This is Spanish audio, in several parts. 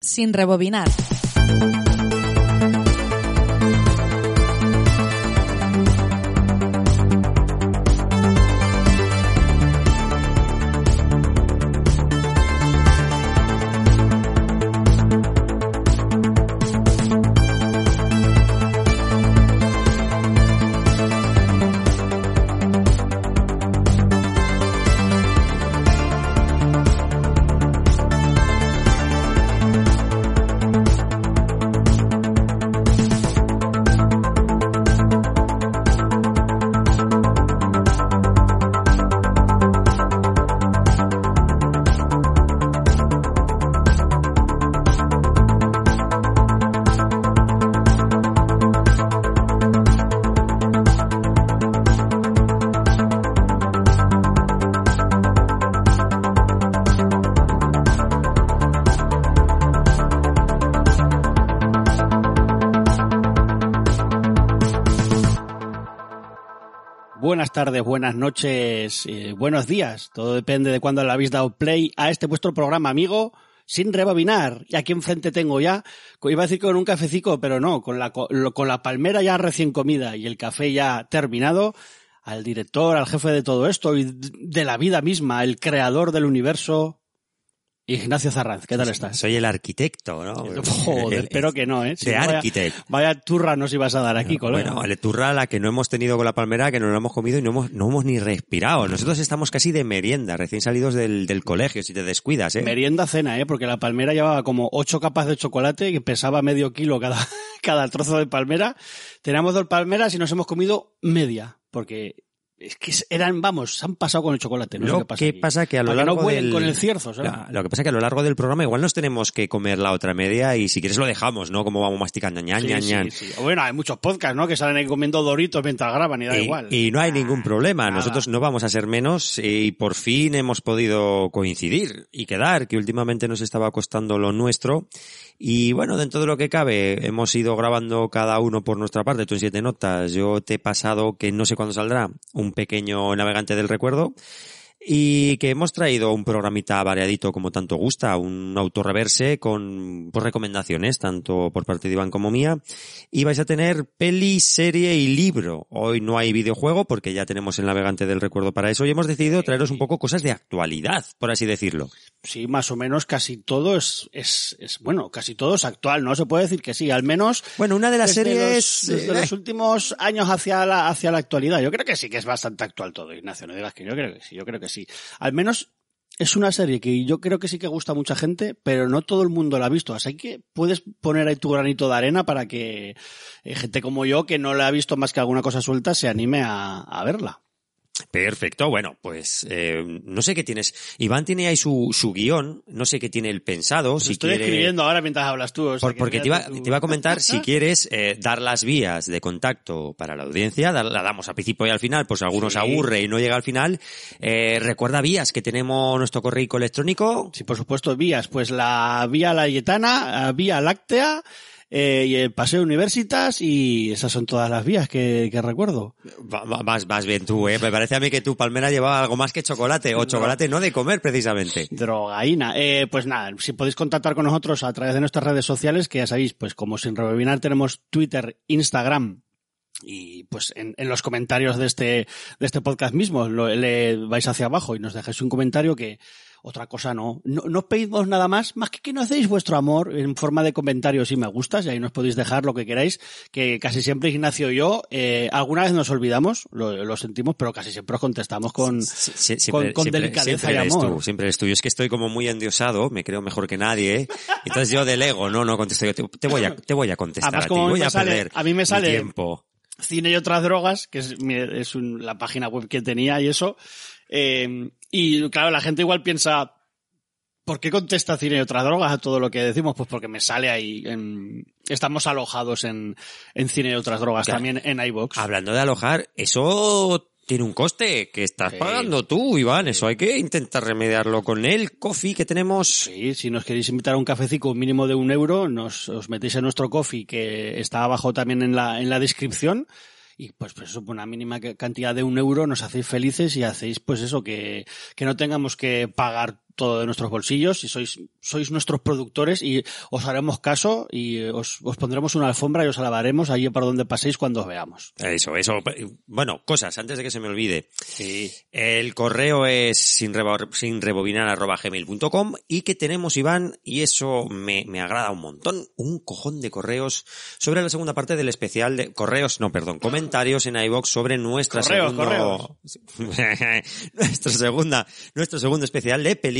sin rebobinar. Buenas tardes, buenas noches, eh, buenos días. Todo depende de cuándo le habéis dado play a este vuestro programa, amigo, sin rebobinar. Y aquí enfrente tengo ya, iba a decir con un cafecito, pero no, con la, con la palmera ya recién comida y el café ya terminado, al director, al jefe de todo esto y de la vida misma, el creador del universo, Ignacio Zarranz, ¿qué tal estás? Soy el arquitecto, ¿no? Joder, espero que no, ¿eh? de arquitect. Vaya, turra nos ibas a dar aquí, colega. Bueno, turra la que no hemos tenido con la palmera, que no la hemos comido y no hemos, no hemos ni respirado. Nosotros estamos casi de merienda, recién salidos del, del colegio, si te descuidas, ¿eh? Merienda cena, ¿eh? Porque la palmera llevaba como ocho capas de chocolate y pesaba medio kilo cada, cada trozo de palmera. Teníamos dos palmeras y nos hemos comido media, porque es que eran, vamos, se han pasado con el chocolate. No lo sé qué pasa, que pasa que a lo Para largo que no del... con el cierzo, ¿sabes? Lo que pasa que a lo largo del programa igual nos tenemos que comer la otra media y si quieres lo dejamos, ¿no? Como vamos masticando, ñan, Sí, ñan, sí, ñan. sí. Bueno, hay muchos podcasts, ¿no? Que salen ahí comiendo doritos mientras graban y da Y, igual. y no hay ningún problema, nada. nosotros no vamos a ser menos y por fin hemos podido coincidir y quedar, que últimamente nos estaba costando lo nuestro. Y bueno, dentro de lo que cabe, hemos ido grabando cada uno por nuestra parte, tú en siete notas, yo te he pasado, que no sé cuándo saldrá, un pequeño navegante del recuerdo. Y que hemos traído un programita variadito como tanto gusta, un autorreverse con pues, recomendaciones, tanto por parte de Iván como mía. Y vais a tener peli, serie y libro. Hoy no hay videojuego porque ya tenemos el navegante del recuerdo para eso y hemos decidido traeros un poco cosas de actualidad, por así decirlo. Sí, más o menos casi todo es, es, es, bueno, casi todo es actual, ¿no? Se puede decir que sí, al menos Bueno, una de las desde series... los, desde eh, los últimos años hacia la, hacia la actualidad. Yo creo que sí que es bastante actual todo, Ignacio, no digas que yo creo que sí, yo creo que sí. Al menos es una serie que yo creo que sí que gusta a mucha gente, pero no todo el mundo la ha visto. Así que puedes poner ahí tu granito de arena para que eh, gente como yo, que no la ha visto más que alguna cosa suelta, se anime a, a verla. Perfecto, bueno, pues eh, no sé qué tienes. Iván tiene ahí su, su guion, no sé qué tiene él pensado. Si estoy quiere... escribiendo ahora mientras hablas tú. o sea Por- que porque te iba, te iba a comentar si quieres eh, dar las vías de contacto para la audiencia, la damos al principio y al final, pues algunos Sí. aburre y no llega al final. Eh, recuerda vías que tenemos nuestro correo electrónico. Sí, por supuesto, vías. Pues la vía Layetana, eh, vía Láctea, eh, y el Paseo Universitas, y esas son todas las vías que, que recuerdo. Va- vas bien tú, eh. Me parece a mí que tu palmera llevaba algo más que chocolate, o chocolate no de comer precisamente. Drogaína. Eh, pues nada, si podéis contactar con nosotros a través de nuestras redes sociales, que ya sabéis, pues como sin rebobinar tenemos Twitter, Instagram, y pues en, en los comentarios de este, de este podcast mismo, lo- le vais hacia abajo y nos dejáis un comentario que otra cosa no. No, no pedimos nada más, más que que nos deis vuestro amor en forma de comentarios y me gustas, y ahí nos podéis dejar lo que queráis, que casi siempre Ignacio y yo, eh, alguna vez nos olvidamos, lo, lo sentimos, pero casi siempre os contestamos con, Sí, sí, con, con delicadeza siempre y eres amor. tú, siempre eres tú. Yo es que estoy como muy endiosado, me creo mejor que nadie, ¿eh? Entonces yo delego, no, no contesto yo. Te, te voy a, te voy a contestar Además, a ti, como a mí voy me a sale- perder a mí me mi sale- tiempo. Cine y otras drogas, que es, es un- la página web que tenía y eso. Eh, y claro, la gente igual piensa, ¿por qué contesta cine y otras drogas a todo lo que decimos? Pues porque me sale ahí. En, estamos alojados en, en cine y otras drogas, Claro. también en iBox. Hablando de alojar, eso tiene un coste que estás Sí. pagando tú, Iván. Eso hay que intentar remediarlo con el coffee que tenemos. Sí, si nos queréis invitar a un cafecito mínimo de un euro, nos, os metéis en nuestro coffee que está abajo también en la, en la descripción. Y pues, pues eso, una mínima ca- cantidad de un euro nos hacéis felices y hacéis pues eso, que, que no tengamos que pagar todo de nuestros bolsillos y sois, sois nuestros productores y os haremos caso y os, os pondremos una alfombra y os alabaremos allí para donde paséis cuando os veamos. Eso, eso. Bueno, cosas, antes de que se me olvide. Sí. El correo es sin, sin rebobinar arroba gmail.com y que tenemos, Iván, y eso me, me agrada un montón, un cojón de correos sobre la segunda parte del especial de correos, no, perdón, comentarios en iVox sobre nuestra Correos, segunda, nuestra segunda, nuestro segundo especial de películas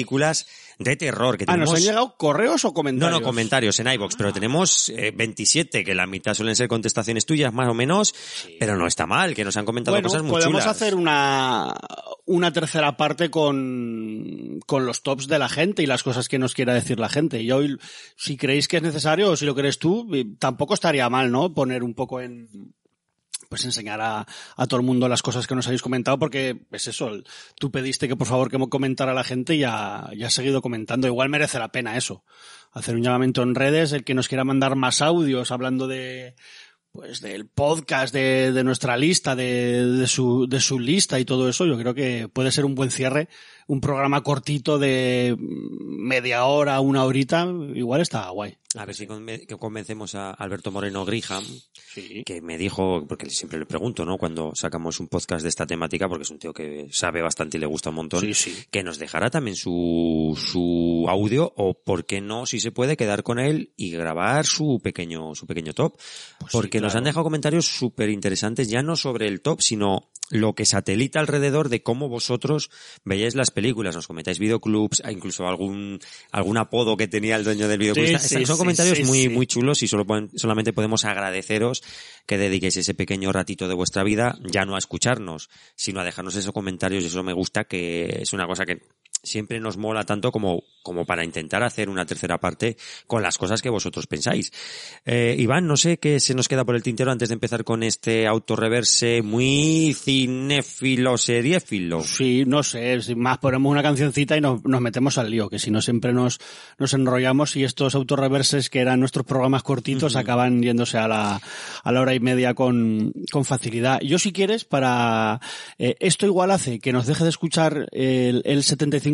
de terror que Ah, ¿nos tenemos. han llegado correos o No, comentarios? no, comentarios en iVox, pero tenemos eh, 27, que la mitad suelen ser contestaciones tuyas, más o menos, pero no está mal, que nos han comentado Bueno, cosas muy podemos chulas. hacer una, una tercera parte con, con los tops de la gente y las cosas que nos quiera decir la gente. Y hoy, si creéis que es necesario o si lo crees tú, eh, tampoco estaría mal, ¿no? Poner un poco en, pues enseñar a, a todo el mundo las cosas que nos habéis comentado porque es eso, tú pediste que por favor que me comentara la gente y ya, ya ha seguido comentando. Igual merece la pena eso. Hacer un llamamiento en redes, el que nos quiera mandar más audios hablando de, pues del podcast, de, de nuestra lista, de, de su, de su lista y todo eso, yo creo que puede ser un buen cierre. Un programa cortito de media hora, una horita, igual está guay. A ver si convencemos a Alberto Moreno Grija, Sí. que me dijo, porque siempre le pregunto, ¿no? Cuando sacamos un podcast de esta temática, porque es un tío que sabe bastante y le gusta un montón, Sí, sí. que nos dejara también su, su audio, o por qué no, si se puede, quedar con él y grabar su pequeño, su pequeño top. Pues porque nos han dejado comentarios súper interesantes, ya no sobre el top, sino lo que satelita alrededor de cómo vosotros veíais las películas, nos comentáis videoclubs, e incluso algún, algún apodo que tenía el dueño del videoclub. Sí, Está- sí, son sí, comentarios muy, muy chulos y solo, solamente podemos agradeceros que dediquéis ese pequeño ratito de vuestra vida, ya no a escucharnos, sino a dejarnos esos comentarios y eso me gusta que es una cosa que siempre nos mola tanto como, como para intentar hacer una tercera parte con las cosas que vosotros pensáis. Eh, Iván, no sé qué se nos queda por el tintero antes de empezar con este autorreverse muy cinéfilo, seriéfilo. Sí, no sé, sin más ponemos una cancioncita y nos, nos metemos al lío, que si no siempre nos, nos enrollamos y estos autorreverses que eran nuestros programas cortitos acaban yéndose a la, a la hora y media con, con facilidad. Yo si quieres, para, eh, esto igual hace que nos deje de escuchar el, el 75%,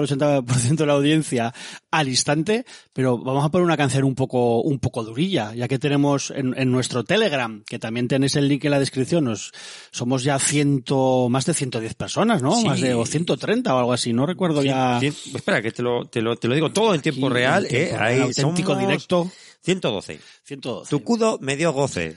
el 80% de la audiencia al instante, pero vamos a poner una canción un poco, un poco durilla, ya que tenemos en, en nuestro Telegram, que también tenéis el link en la descripción, nos, somos ya ciento, más de 110 personas, ¿no? Sí. Más de, o 130 o algo así, no recuerdo ya. Espera, que te lo, te lo, te lo digo todo en tiempo Aquí, real, en tiempo eh. Ahí auténtico somos directo. 112. 112. Tu cudo me dio goce.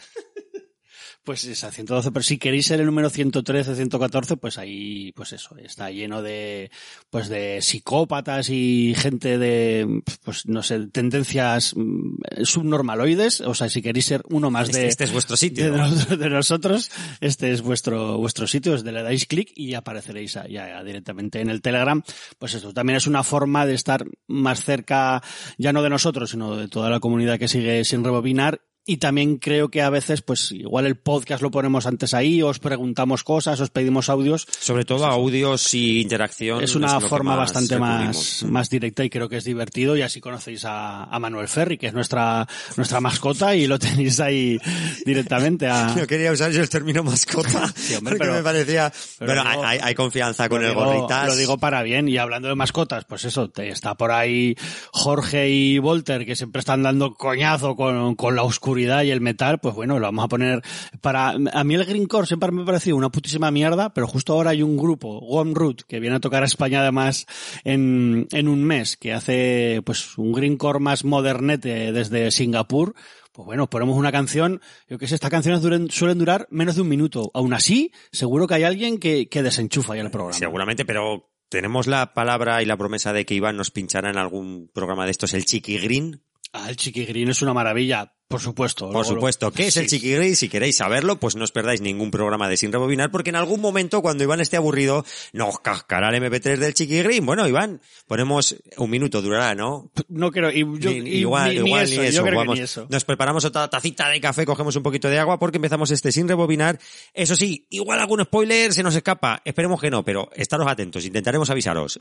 Pues esa, 112, pero si queréis ser el número 113, 114, pues ahí, pues eso, está lleno de, pues de psicópatas y gente de, pues no sé, tendencias mm, subnormaloides, o sea, si queréis ser uno más Este, de, este es vuestro sitio. de, nos- de nosotros, este es vuestro, vuestro sitio, es de le dais clic y apareceréis a- ya directamente en el Telegram. Pues esto también es una forma de estar más cerca, ya no de nosotros, sino de toda la comunidad que sigue sin rebobinar. Y también creo que a veces, pues igual el podcast lo ponemos antes ahí, os preguntamos cosas, os pedimos audios. Sobre todo audios y interacción. Es una que forma más bastante más, recurrimos. más directa y creo que es divertido y así conocéis a, a Manuel Ferri, que es nuestra, nuestra mascota y lo tenéis ahí directamente a, No quería usar yo el término mascota. Sí, hombre, porque pero- me parecía. pero Bueno, digo- hay, hay confianza con el digo- gorritas. Lo digo para bien. Y hablando de mascotas, pues eso, te está por ahí Jorge y Volter, que siempre están dando coñazo con, con la oscuridad y el metal, pues bueno, lo vamos a poner para... A mí el Green Core siempre me ha parecido una putísima mierda, pero justo ahora hay un grupo, One Root, que viene a tocar a España además en, en un mes, que hace pues un Green Core más modernete desde Singapur, pues bueno, ponemos una canción, yo que sé, estas canciones duren- suelen durar menos de un minuto. Aún así, seguro que hay alguien que, que desenchufa ya el programa. Seguramente, pero tenemos la palabra y la promesa de que Iván nos pinchará en algún programa de estos, el Chiqui Green. Ah, el Chiqui Green es una maravilla, por supuesto. Por supuesto. ¿Qué es el Sí. Chiqui Green? Si queréis saberlo, pues no os perdáis ningún programa de Sin Rebobinar, porque en algún momento, cuando Iván esté aburrido, nos cascará el MP3 del Chiqui Green. Bueno, Iván, ponemos un minuto, durará, ¿no? No creo, y yo, Ni- igual, ni, ni igual eso, ni eso. yo creo Vamos, que ni eso. Nos preparamos otra tacita de café, cogemos un poquito de agua porque empezamos este sin rebobinar. Eso sí, igual algún spoiler se nos escapa. Esperemos que no, pero estaros atentos, intentaremos avisaros.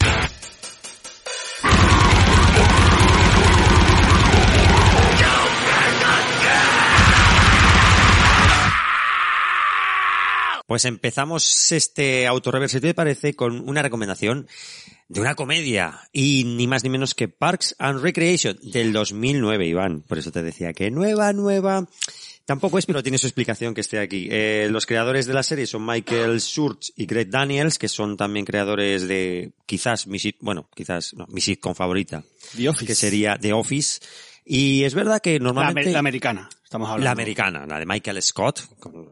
Pues empezamos este autorreverse, ¿te parece? Con una recomendación de una comedia y ni más ni menos que Parks and Recreation del 2009, Iván. Por eso te decía que nueva, nueva. Tampoco es, pero tiene su explicación que esté aquí. Eh, los creadores de la serie son Michael Schurz y Greg Daniels, que son también creadores de quizás mi bueno, quizás no, mi sitcom favorita, The Office. que sería The Office. Y es verdad que normalmente la americana, estamos hablando. la americana, la de Michael Scott,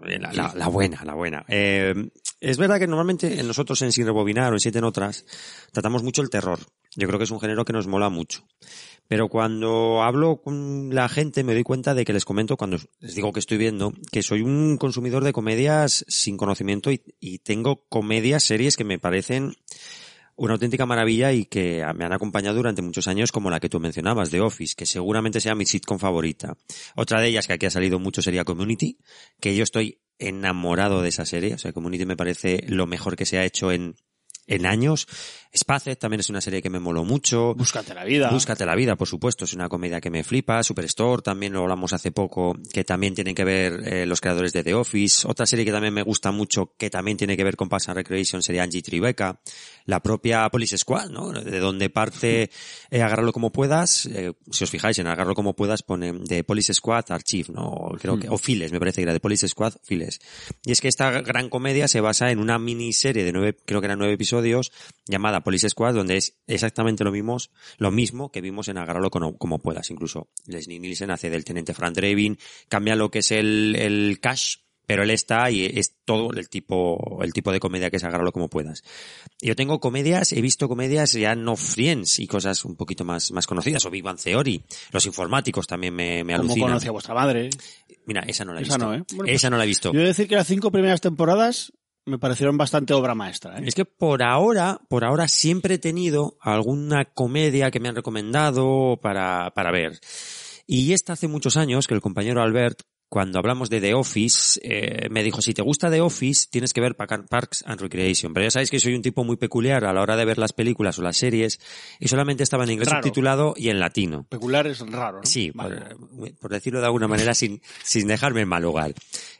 eh, la, la- la buena, la buena. Eh, es verdad que normalmente nosotros en Sin Rebobinar o en Siete Notras tratamos mucho el terror. Yo creo que es un género que nos mola mucho. Pero cuando hablo con la gente me doy cuenta de que les comento, cuando les digo que estoy viendo, que soy un consumidor de comedias sin conocimiento y, y tengo comedias, series que me parecen una auténtica maravilla y que me han acompañado durante muchos años como la que tú mencionabas, The Office, que seguramente sea mi sitcom favorita. Otra de ellas que aquí ha salido mucho sería Community, que yo estoy enamorado de esa serie, o sea, Community me parece lo mejor que se ha hecho en, en años. Spaced también es una serie que me moló mucho. Búscate la vida. Búscate la vida, por supuesto, es una comedia que me flipa. Superstore, también lo hablamos hace poco, que también tienen que ver eh, los creadores de The Office. Otra serie que también me gusta mucho, que también tiene que ver con Parks and Recreation, sería Angie Tribeca. La propia Police Squad, ¿no? De donde parte eh, Agárralo como puedas. Eh, si os fijáis en Agárralo como puedas, pone de Police Squad Archive, ¿no? Creo que, o Files, me parece que era de Police Squad Files. Y es que esta gran comedia se basa en una miniserie de nueve, creo que eran nueve episodios, llamada Police Squad, donde es exactamente lo mismo, lo mismo que vimos en Agárralo como, como puedas. Incluso Leslie Nielsen hace del teniente Frank Drebin, cambia lo que es el, el cash, pero él está y es todo el tipo, el tipo de comedia que es Agárralo como puedas. Yo tengo comedias, he visto comedias ya no Friends y cosas un poquito más, más conocidas, o Big Bang Theory. Los informáticos también me, me alucinan. conoce a vuestra madre. Mira, esa no la he Esa visto. no, ¿eh? Bueno, esa no la he visto. Yo he de decir que las cinco primeras temporadas me parecieron bastante obra maestra. ¿eh? Es que por ahora, por ahora siempre he tenido alguna comedia que me han recomendado para, para ver. Y esta hace muchos años que el compañero Albert, cuando hablamos de The Office, eh, me dijo, si te gusta The Office, tienes que ver Parks and Recreation. Pero ya sabéis que soy un tipo muy peculiar a la hora de ver las películas o las series, y solamente estaba en inglés Raro. subtitulado y en latino. Peculiar es raro, ¿no? Sí, Vale. por, por decirlo de alguna manera sin, sin dejarme en mal lugar.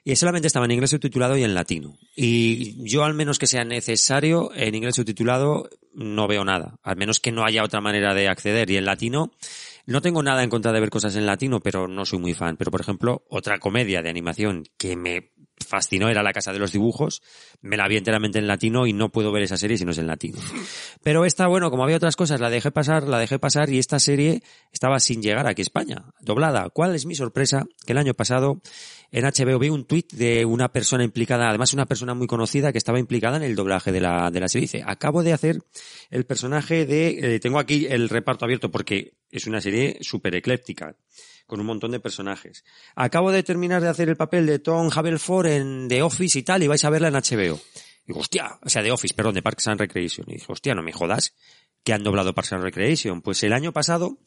Y solamente estaba en inglés subtitulado y en latino. Y yo al menos que sea necesario en inglés subtitulado no veo nada. Al menos que no haya otra manera de acceder. Y en latino no tengo nada en contra de ver cosas en latino, pero no soy muy fan. Pero por ejemplo, otra comedia de animación que me fascinó era La Casa de los Dibujos. Me la vi enteramente en latino y no puedo ver esa serie si no es en latino. Pero esta, bueno, como había otras cosas, la dejé pasar, la dejé pasar y esta serie estaba sin llegar aquí a España, doblada. ¿Cuál es mi sorpresa? Que el año pasado en HBO vi un tuit de una persona implicada, además una persona muy conocida que estaba implicada en el doblaje de la, de la serie. Dice, acabo de hacer el personaje de, eh, tengo aquí el reparto abierto porque es una serie súper ecléctica con un montón de personajes. Acabo de terminar de hacer el papel de Tom Haverford en The Office y tal, y vais a verla en HBO. Digo, hostia, o sea, The Office, perdón, de Parks and Recreation. Y dije, hostia, no me jodas, que han doblado Parks and Recreation. Pues el año pasado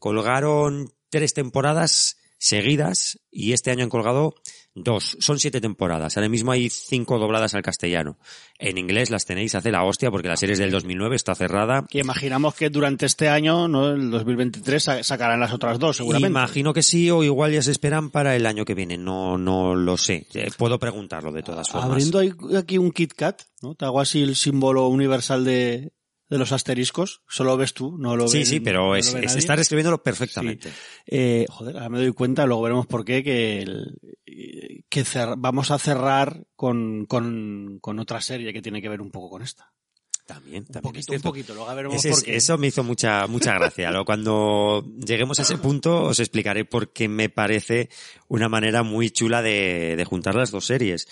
colgaron tres temporadas seguidas y este año han colgado dos. Son siete temporadas. Ahora mismo hay cinco dobladas al castellano. En inglés las tenéis, hace la hostia porque la serie es del 2009, está cerrada. Que imaginamos que durante este año, ¿no? el 2023, sa- sacarán las otras dos, seguramente. Imagino que sí, o igual ya se esperan para el año que viene. No, no lo sé. Eh, Puedo preguntarlo de todas formas. Abriendo aquí un Kit Kat, ¿no? Te hago así el símbolo universal de, de los asteriscos. Solo ves tú, no lo ves. Sí, sí, pero es, es estar escribiéndolo perfectamente. Eh, joder, ahora me doy cuenta, luego veremos por qué, que, el- que cer- vamos a cerrar con, con, con otra serie que tiene que ver un poco con esta. También, Un también es poquito, un poquito, luego veremos Ese por es- qué. eso me hizo mucha, mucha gracia. Cuando lleguemos a ese punto os explicaré por qué me parece una manera muy chula de, de juntar las dos series.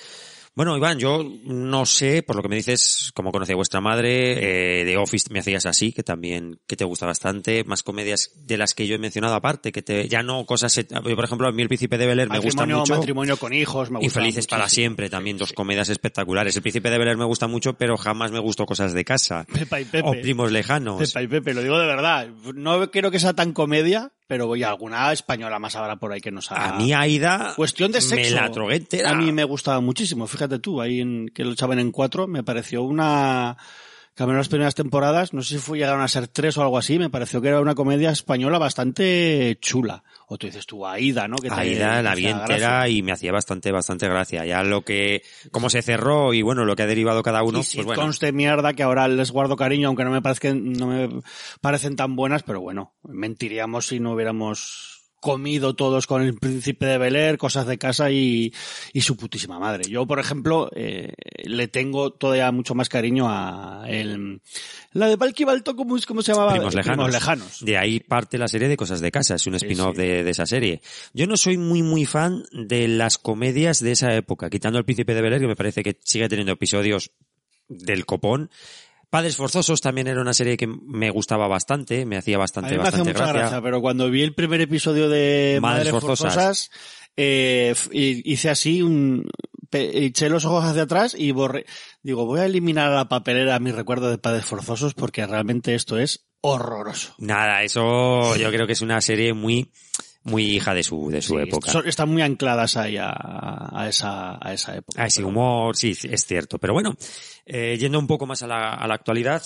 Bueno, Iván, yo no sé, por lo que me dices, cómo conocí a vuestra madre, eh, de Office me hacías así, que también, que te gusta bastante, más comedias de las que yo he mencionado aparte, que te, ya no cosas, eh, por ejemplo, a mí el Príncipe de Bel Air me gusta mucho. matrimonio con hijos, me Y gusta Felices para siempre, también dos comedias espectaculares. El Príncipe de Bel Air me gusta mucho, pero jamás me gustó cosas de casa. Pepa y Pepe. O primos lejanos. Pepa y Pepe, lo digo de verdad. No quiero que sea tan comedia, pero voy a alguna española más habrá por ahí que nos haga. A mí Aida Cuestión de sexo. me la entera. A mí me gustaba muchísimo. Fíjate tú, ahí en, que lo echaban en cuatro, me pareció una Cambiaron las primeras temporadas, no sé si fue, llegaron a ser tres o algo así, me pareció que era una comedia española bastante chula. O tú dices tú, Aida, ¿no? Que te- Aida la vi entera gracia. y me hacía bastante, bastante gracia. Ya lo que, cómo se cerró y bueno, lo que ha derivado cada uno, y pues sitcoms bueno. de mierda que ahora les guardo cariño, aunque no me parezcan, no me parecen tan buenas, pero bueno, mentiríamos si no hubiéramos comido todos con el príncipe de Bel Air, cosas de casa y, y su putísima madre. Yo, por ejemplo, eh, le tengo todavía mucho más cariño a el, la de Valky Balto, ¿cómo, se llamaba? Primos lejanos. lejanos. De ahí parte la serie de Cosas de Casa, es un Sí, spin-off sí. de, de esa serie. Yo no soy muy, muy fan de las comedias de esa época, quitando El Príncipe de Bel Air, que me parece que sigue teniendo episodios del copón. Padres Forzosos también era una serie que me gustaba bastante, me hacía A bastante, mí me hace bastante mucha gracia. pero cuando vi el primer episodio de Madres Madres, Forzosas. Forzosas, eh, hice así un, eché los ojos hacia atrás y borré. Digo, voy a eliminar a la papelera mi recuerdo de Padres Forzosos porque realmente esto es horroroso. Nada, eso yo creo que es una serie muy, muy hija de su, de su Sí, época. son- están muy ancladas ahí a, a esa, a esa época. Ah, ese humor, sí, es cierto. Pero bueno, eh, yendo un poco más a la, a la actualidad,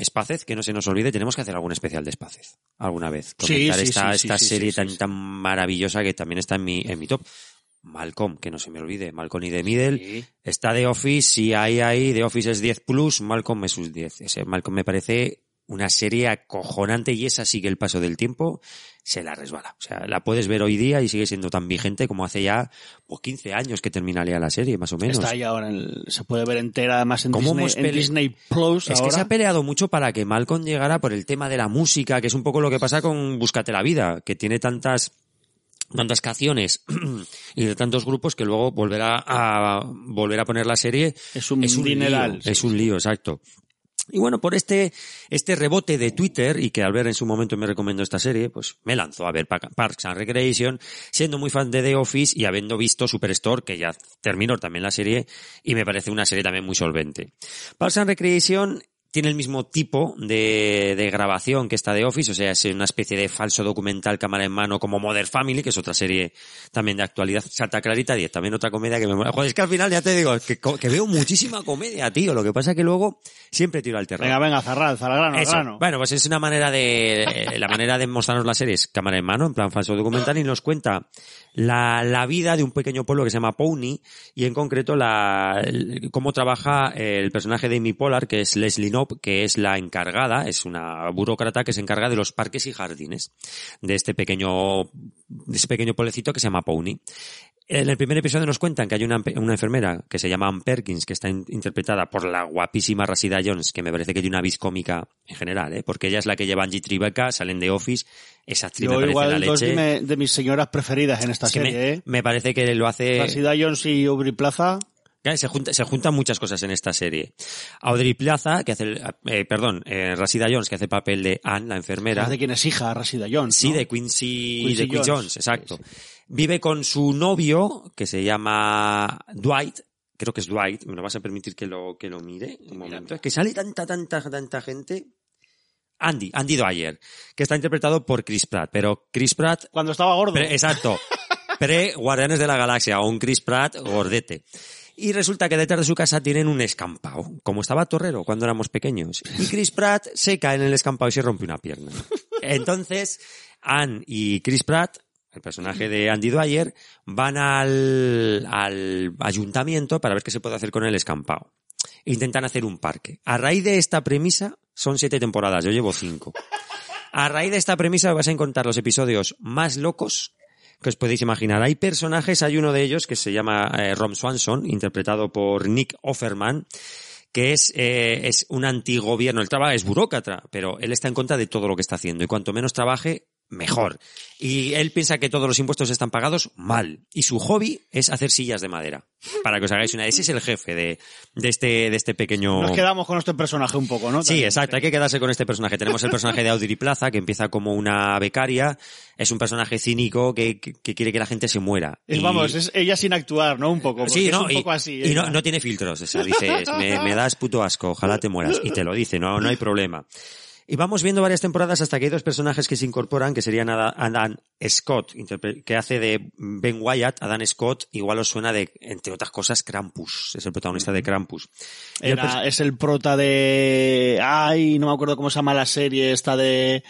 Spacez, que no se nos olvide, tenemos que hacer algún especial de Spacez alguna vez. Comentar sí, esta, sí, esta sí, serie tan, tan maravillosa que también está en mi, en mi top. Malcolm, que no se me olvide, Malcolm y The Middle. Está The Office, y ahí, ahí, The Office es 10 plus, Malcolm es sus 10. Ese Malcolm me parece una serie acojonante y esa sigue el paso del tiempo, se la resbala. O sea, la puedes ver hoy día y sigue siendo tan vigente como hace ya pues, 15 años que terminaría la serie, más o menos. Está ahí ahora, en el- se puede ver entera además en, ¿Cómo Disney, hemos en Disney Plus Es que se ha peleado mucho para que Malcolm llegara por el tema de la música, que es un poco lo que pasa con Búscate la vida, que tiene tantas tantas canciones y de tantos grupos que luego volverá a volver a poner la serie Es un lío, dineral, sí, es un lío, exacto. Y bueno, por este, este rebote de Twitter, y que al ver en su momento me recomendó esta serie, pues me lanzó a ver Pa- Parks and Recreation, siendo muy fan de The Office y habiendo visto Superstore, que ya terminó también la serie, y me parece una serie también muy solvente. Parks and Recreation tiene el mismo tipo de, de grabación que esta de Office, o sea, es una especie de falso documental cámara en mano como Modern Family, que es otra serie también de actualidad. Santa Clarita 10, también otra comedia que me mola. Joder, es que al final ya te digo, que, que veo muchísima comedia, tío. Lo que pasa es que luego siempre tiro al terror. Venga, venga, Zarral, al grano. Bueno, pues es una manera de, la manera de mostrarnos las series cámara en mano, en plan falso documental, y nos cuenta la, la vida de un pequeño pueblo que se llama Pony, y en concreto la, el- cómo trabaja el personaje de Amy Pollard, que es Leslie Que es la encargada, es una burócrata que se encarga de los parques y jardines de este pequeño, de este pequeño pueblecito que se llama Pony. En el primer episodio nos cuentan que hay una, una enfermera que se llama Ann Perkins, que está in- interpretada por la guapísima Rashida Jones, que me parece que tiene una vis cómica en general, ¿eh? porque ella es la que lleva Angie Tribeca, salen de Office, esa actriz me Yo parece la dos leche. de, me- de mis señoras preferidas en esta Es serie, me, ¿eh? me parece que lo hace... Rashida Jones y Aubrey Plaza. Se, junta- se juntan muchas cosas en esta serie. Audrey Plaza, que hace, el- eh, perdón, eh, Rashida Jones, que hace el papel de Anne, la enfermera. ¿De quién es hija? Rashida Jones. Sí, ¿no? de Quincy, Quincy de Jones, Jones, exacto. sí, Vive con su novio, que se llama Dwight, creo que es Dwight, me lo vas a permitir que lo, que lo mire un momento. Es que sale tanta, tanta, tanta gente. Andy, Andy Dwyer, que está interpretado por Chris Pratt, pero Chris Pratt, Cuando estaba gordo. pre- exacto, pre-Guardianes de la Galaxia, o un Chris Pratt gordete. Y resulta que detrás de su casa tienen un escampado, como estaba Torrero cuando éramos pequeños. Y Chris Pratt se cae en el escampado y se rompe una pierna. Entonces, Anne y Chris Pratt, el personaje de Andy Dwyer, van al, ayuntamiento para ver qué se puede hacer con el escampado. Intentan hacer un parque. A raíz de esta premisa, son siete temporadas, yo llevo cinco. A raíz de esta premisa vas a encontrar los episodios más locos que os podéis imaginar. Hay personajes, hay uno de ellos que se llama eh, Rom Swanson, interpretado por Nick Offerman, que es, eh, es un antigobierno. Él trabaja, es burócrata, pero él está en contra de todo lo que está haciendo. Y cuanto menos trabaje, mejor. Y él piensa que todos los impuestos están pagados mal. Y su hobby es hacer sillas de madera. Para que os hagáis una. Ese es el jefe de, de este, de este pequeño. Nos quedamos con este personaje un poco, ¿no? Sí, exacto, hay que quedarse con este personaje. Tenemos el personaje de Audrey Plaza, que empieza como una becaria, es un personaje cínico que, que- que quiere que la gente se muera. Es, Y- vamos, es ella sin actuar, ¿no? Un poco. Sí, es no, un y, poco así. y no, no tiene filtros, o sea, dices, me, me das puto asco, ojalá te mueras, y te lo dice, no, no hay problema. Y vamos viendo varias temporadas hasta que hay dos personajes que se incorporan, que serían Adam Scott, que hace de Ben Wyatt, Adam Scott, igual os suena de, entre otras cosas, Krampus, es el protagonista de Krampus. Era, es el prota de, ay, no me acuerdo cómo se llama la serie esta de,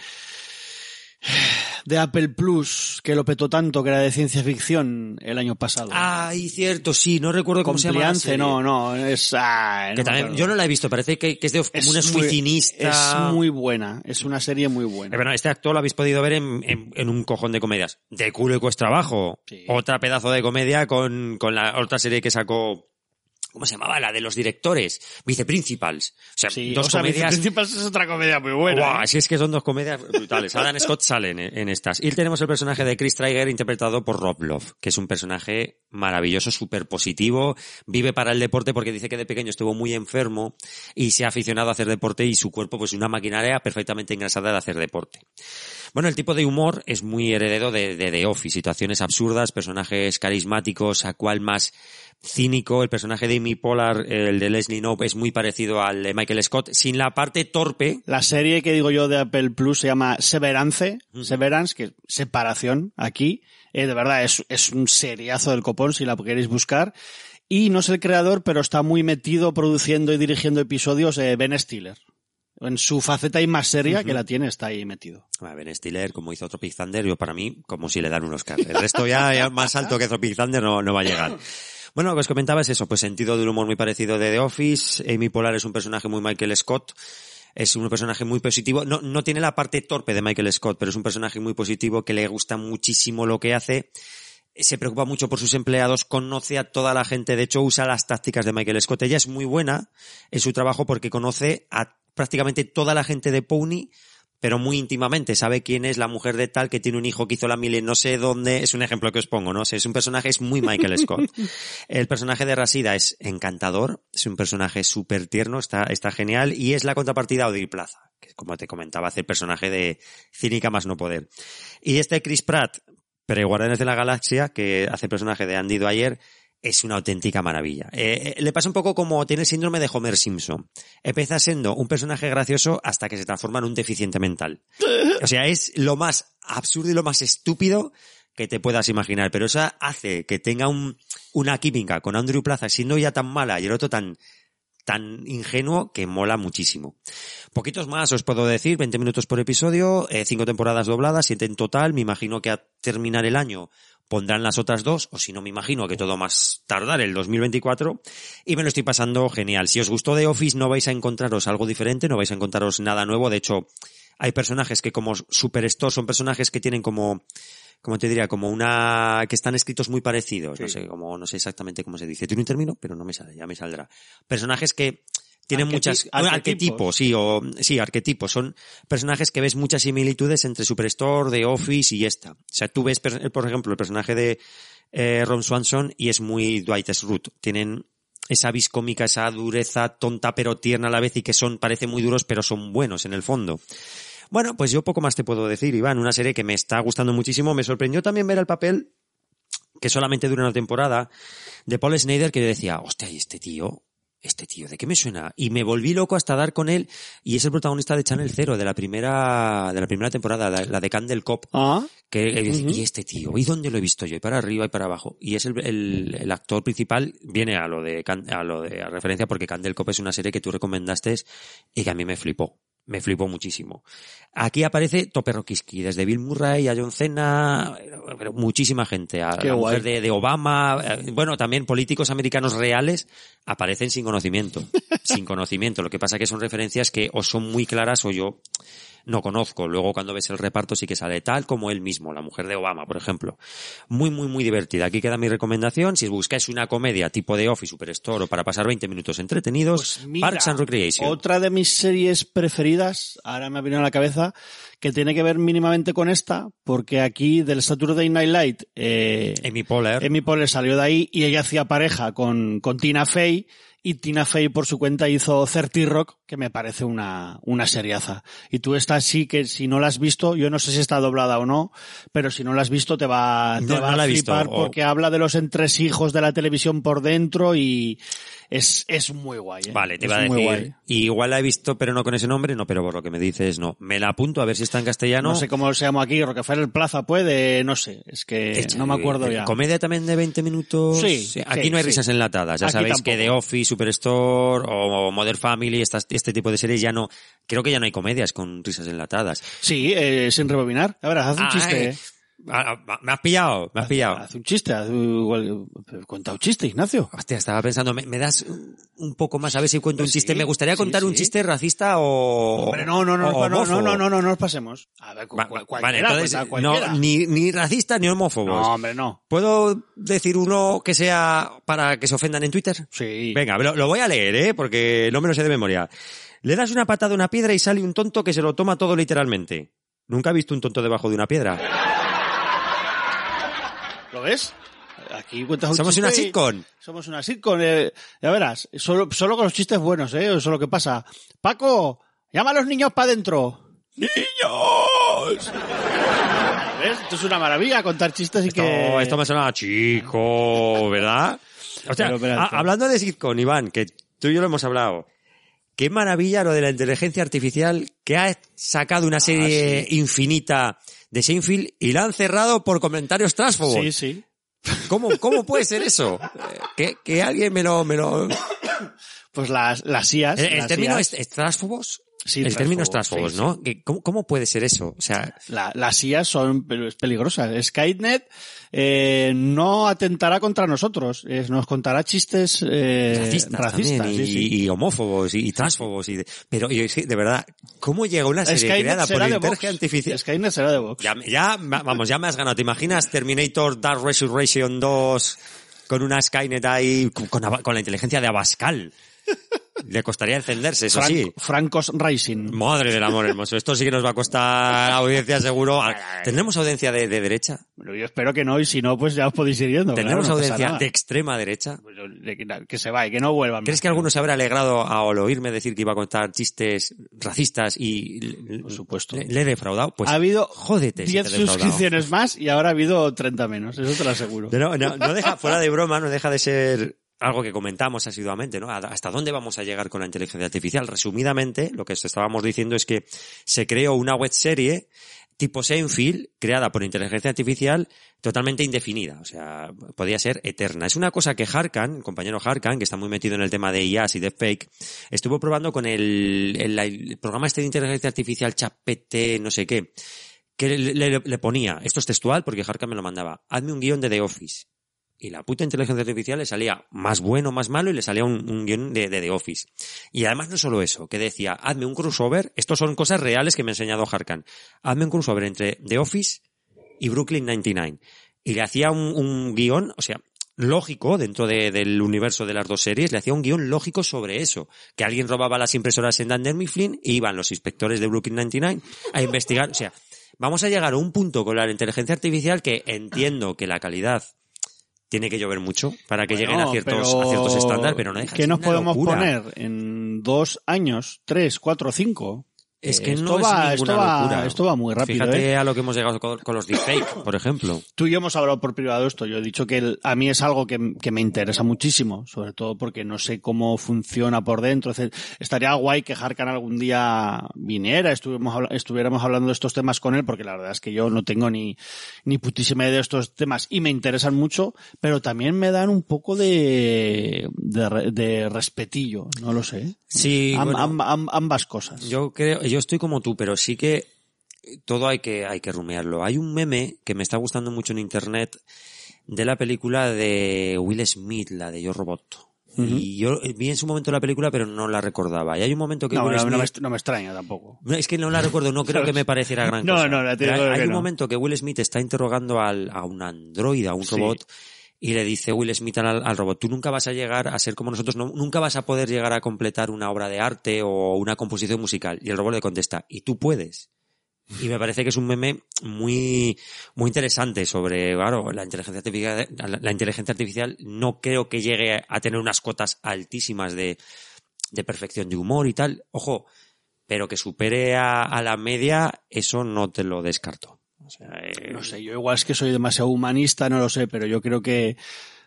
de Apple Plus, que lo petó tanto, que era de ciencia ficción el año pasado. Ay, cierto, sí, no recuerdo cómo se llama. no, no, es... Ah, que también, yo no la he visto, parece que, es de como una oficinista. Es muy buena, es una serie muy buena. bueno, este actor lo habéis podido ver en, en, un cojón de comedias. De culo y cuesta abajo. Otra pedazo de comedia con, con la otra serie que sacó ¿Cómo se llamaba? La de los directores, Viceprincipals. O sea, dos comedias. Viceprincipals es otra comedia muy buena. Wow, Así ¿eh? es que son dos comedias brutales. Adam Scott sale en, estas. Y tenemos el personaje de Chris Traeger interpretado por Rob Love, que es un personaje maravilloso, súper positivo. Vive para el deporte porque dice que de pequeño estuvo muy enfermo y se ha aficionado a hacer deporte y su cuerpo pues una maquinaria perfectamente engrasada de hacer deporte. Bueno, el tipo de humor es muy heredero de, de The Office, situaciones absurdas, personajes carismáticos, a cual más cínico. El personaje de Amy Pollard, el de Leslie Knope, es muy parecido al de Michael Scott, sin la parte torpe. La serie que digo yo de Apple Plus se llama Severance, Severance, que es separación aquí. Eh, de verdad, es, es un seriazo del copón si la queréis buscar. Y no es el creador, pero está muy metido produciendo y dirigiendo episodios eh, Ben Stiller. En su faceta y más seria que la tiene, está ahí metido. ben Stiller, como hizo Tropic Thunder, yo para mí, como si le dan unos Oscar. El resto ya, más alto que Tropic Thunder no, no va a llegar. Bueno, lo que os comentaba es eso, pues sentido del humor muy parecido de The Office. Amy Polar es un personaje muy Michael Scott. Es un personaje muy positivo. No, no tiene la parte torpe de Michael Scott, pero es un personaje muy positivo que le gusta muchísimo lo que hace se preocupa mucho por sus empleados, conoce a toda la gente, de hecho usa las tácticas de Michael Scott. Ella es muy buena en su trabajo porque conoce a prácticamente toda la gente de Pony pero muy íntimamente, sabe quién es la mujer de tal que tiene un hijo que hizo la mili, no sé dónde, es un ejemplo que os pongo, ¿no? es un personaje, es muy Michael Scott. El personaje de Rasida es encantador, es un personaje súper tierno, está, está genial, y es la contrapartida a Odile Plaza, que como te comentaba, hace el personaje de cínica más no poder. Y este Chris Pratt, pre-Guardianes de la Galaxia, que hace el personaje de Andy Dwyer, es una auténtica maravilla. Eh, eh, le pasa un poco como tiene el síndrome de Homer Simpson. Empieza siendo un personaje gracioso hasta que se transforma en un deficiente mental. O sea, es lo más absurdo y lo más estúpido que te puedas imaginar, pero eso hace que tenga un, una química con Andrew Plaza siendo ya tan mala y el otro tan tan ingenuo que mola muchísimo. Poquitos más os puedo decir, 20 minutos por episodio, eh, cinco temporadas dobladas, siete en total, me imagino que a terminar el año pondrán las otras dos, o si no me imagino que todo más tardar el 2024, y me lo estoy pasando genial. Si os gustó The Office no vais a encontraros algo diferente, no vais a encontraros nada nuevo, de hecho hay personajes que como Superstore son personajes que tienen como como te diría, como una, que están escritos muy parecidos, no sé, como, no sé exactamente cómo se dice, tiene un término, pero no me sale, ya me saldrá. Personajes que, tienen muchas arquetipos, sí, o sí, arquetipos. Son personajes que ves muchas similitudes entre Superstore, The Office y esta. O sea, tú ves, por ejemplo, el personaje de eh, Ron Swanson y es muy Dwight Schrute. Tienen esa vis cómica, esa dureza tonta pero tierna a la vez y que son, parece muy duros pero son buenos en el fondo. Bueno, pues yo poco más te puedo decir, Iván. Una serie que me está gustando muchísimo. Me sorprendió también ver el papel que solamente dura una temporada de Paul Snyder que yo decía, hostia, ¿y este tío? Este tío, ¿de qué me suena? Y me volví loco hasta dar con él y es el protagonista de Channel Zero de la primera de la primera temporada, la, de Candle Cop. Ah. Que y este tío, ¿y dónde lo he visto yo? Y para arriba y para abajo. Y es el, el, actor principal viene a lo de a lo de a referencia porque Candle Cop es una serie que tú recomendaste y que a mí me flipó me flipó muchísimo. Aquí aparece Rokiski, desde Bill Murray a John Cena, pero muchísima gente, a la mujer de, Obama, eh, bueno, también políticos americanos reales aparecen sin conocimiento, sin conocimiento. Lo que pasa que son referencias que o son muy claras o yo no conozco. Luego cuando ves el reparto sí que sale tal como él mismo, la mujer de Obama, por ejemplo. Muy, muy, muy divertida. Aquí queda mi recomendación. Si buscáis una comedia tipo de Office, Superstore o para pasar 20 minutos entretenidos, pues Parks and Recreation. Otra de mis series preferidas, ahora me ha venido a la cabeza, que tiene que ver mínimamente con esta, porque aquí del Saturday Night Light, eh, Amy Poehler. Amy Poehler salió de ahí y ella hacía pareja con, con Tina Fey y Tina Fey por su cuenta hizo 30 Rock, que me parece una, una seriaza. Y tú estás sí que si no la has visto, yo no sé si está doblada o no, pero si no la has visto te va, te va a flipar porque habla de los entresijos de la televisión por dentro y, es, es muy guay. ¿eh? Vale, te iba a decir. guay. y igual la he visto, pero no con ese nombre, no, pero por lo que me dices, no. Me la apunto a ver si está en castellano. No sé cómo se llama aquí, Rockefeller Plaza puede, no sé, es que Echa, no me acuerdo eh, ya. ¿Comedia también de 20 minutos? Sí, Aquí sí, no hay sí. risas enlatadas. Ya Aquí sabéis tampoco. que The Office, Superstore o Mother Family, estas- este tipo de series ya no... Creo que ya no hay comedias con risas enlatadas. Sí, eh, sin rebobinar. A ver, haz un Ah, chiste. eh. Me has pillado, me has pillado. Haz un chiste, haz un- cuenta un chiste, Ignacio. Hostia, estaba pensando, ¿me, me das un- un poco más a ver si cuento un Pues sí, chiste? Me gustaría sí, contar un sí. chiste racista o... Hombre, no, no, no, o no, no, no, no, no, no, no nos pasemos. A ver, cu- Va- cu- va- cualquiera, vale, entonces, cuenta no, cualquiera. ni, ni racista ni homófobos. No, hombre, no. ¿Puedo decir uno que sea para que se ofendan en Twitter? Sí. Venga, lo, lo voy a leer, ¿eh? Porque no me lo sé de memoria. Le das una patada a una piedra y sale un tonto que se lo toma todo literalmente. ¿Nunca has visto un tonto debajo de una piedra? ¿Lo ves? Aquí cuentas un Somos chiste una sitcom. Somos una sitcom. eh, ya verás, solo, solo con los chistes buenos, ¿eh? Eso es lo que pasa. Paco, llama a los niños para adentro. ¡Niños! ¿Ves? Esto es una maravilla contar chistes y que... Esto, esto me suena a chico, ¿verdad? O sea, Pero, espérate. a- hablando de sitcom, Iván, que tú y yo lo hemos hablado. Qué maravilla lo de la inteligencia artificial que ha sacado una serie infinita de Seinfeld y la han cerrado por comentarios transfobos. Sí, sí. ¿Cómo, ¿Cómo puede ser eso? Eh, Que, que alguien me lo... Me lo... Pues las, las IAS. El, las término IAS, es, es transfobos. Sí, el término es transfobos, sí, ¿no? ¿Cómo, ¿Cómo puede ser eso? O sea, la- las IAS son peligrosas. Skynet eh, no atentará contra nosotros. es- nos contará chistes eh, racistas, racistas. también, y, homófobos y, y transfobos y de- pero de verdad cómo llega una serie Skynet creada por inteligencia artificial Skynet será de Vox. ya, ya vamos ya me has ganado te imaginas Terminator Dark Resurrection 2 con una Skynet ahí con, con Aba- con la inteligencia de Abascal le costaría encenderse eso Frank- sí Francos Rising. Madre del amor hermoso. Esto sí que nos va a costar audiencia seguro. ¿Tendremos audiencia de, de derecha? Bueno, yo espero que no, y si no, pues ya os podéis ir yendo. ¿Tendremos claro, no pasa audiencia de extrema derecha? Pues, de que- se vaya, que no vuelvan. ¿Crees más. que alguno se habrá alegrado al oírme decir que iba a contar chistes racistas y Por supuesto. le, le he defraudado? Pues ha habido jódete si 10 te he defraudado. suscripciones más y ahora ha habido 30 menos, eso te lo aseguro. No, no, no deja, fuera de broma, no deja de ser algo que comentamos asiduamente, ¿no? ¿Hasta dónde vamos a llegar con la inteligencia artificial? Resumidamente, lo que os estábamos diciendo es que se creó una web serie tipo Seinfeld, creada por inteligencia artificial, totalmente indefinida. O sea, podía ser eterna. Es una cosa que Harkan, el compañero Harkan, que está muy metido en el tema de IAS y de fake, estuvo probando con el, programa este de inteligencia artificial ChatGPT, no sé qué, que le ponía, esto es textual porque Harkan me lo mandaba, hazme un guion de The Office. Y la puta inteligencia artificial le salía más bueno, más malo y le salía un, un guion de, The Office. Y además no solo eso, que decía, hazme un crossover, estos son cosas reales que me ha enseñado Harkan, hazme un crossover entre The Office y Brooklyn 99. Y le hacía un, un guion, o sea, lógico dentro de- del universo de las dos series, le hacía un guion lógico sobre eso. Que alguien robaba las impresoras en Dunder Mifflin e iban los inspectores de Brooklyn 99 a investigar. O sea, vamos a llegar a un punto con la inteligencia artificial que entiendo que la calidad tiene que llover mucho para que lleguen a Bueno, ciertos, a ciertos estándares, pero no deja de ¿Qué nos podemos locura. poner en dos años, tres, cuatro, cinco? Es Eh, que esto no va, es esto va, locura. esto va muy rápido. Fíjate ¿eh? a lo que hemos llegado con, con los deepfake, por ejemplo. Tú y yo hemos hablado por privado esto. Yo he dicho que el- a mí es algo que, que me interesa muchísimo, sobre todo porque no sé cómo funciona por dentro. Estaría guay que Harkan algún día viniera, estuviéramos, estuviéramos hablando de estos temas con él, porque la verdad es que yo no tengo ni, ni putísima idea de estos temas y me interesan mucho, pero también me dan un poco de, de, re- de respetillo, no lo sé. Sí, Am- bueno, am- am- ambas cosas. Yo creo, yo estoy como tú, pero sí que todo hay que, hay que rumiarlo. Hay un meme que me está gustando mucho en internet de la película de Will Smith, la de Yo Robot. Y yo vi en su momento la película, pero no la recordaba. Y hay un momento que no, Will no, no me, Smith... no me extraña tampoco. No, es que no la recuerdo, no creo que me pareciera gran No, cosa. no, la Pero digo hay, que hay un no. momento que Will Smith está interrogando al, a un androide, a un Sí. robot, y le dice Will Smith al, al robot, tú nunca vas a llegar a ser como nosotros, no- nunca vas a poder llegar a completar una obra de arte o una composición musical. Y el robot le contesta, y tú puedes. Y me parece que es un meme muy, muy interesante sobre, claro, la inteligencia artificial, la, inteligencia artificial no creo que llegue a tener unas cotas altísimas de, de perfección de humor y tal. Ojo, pero que supere a la media, eso no te lo descarto. O sea, eh, No sé, yo igual es que soy demasiado humanista, no lo sé, pero yo creo que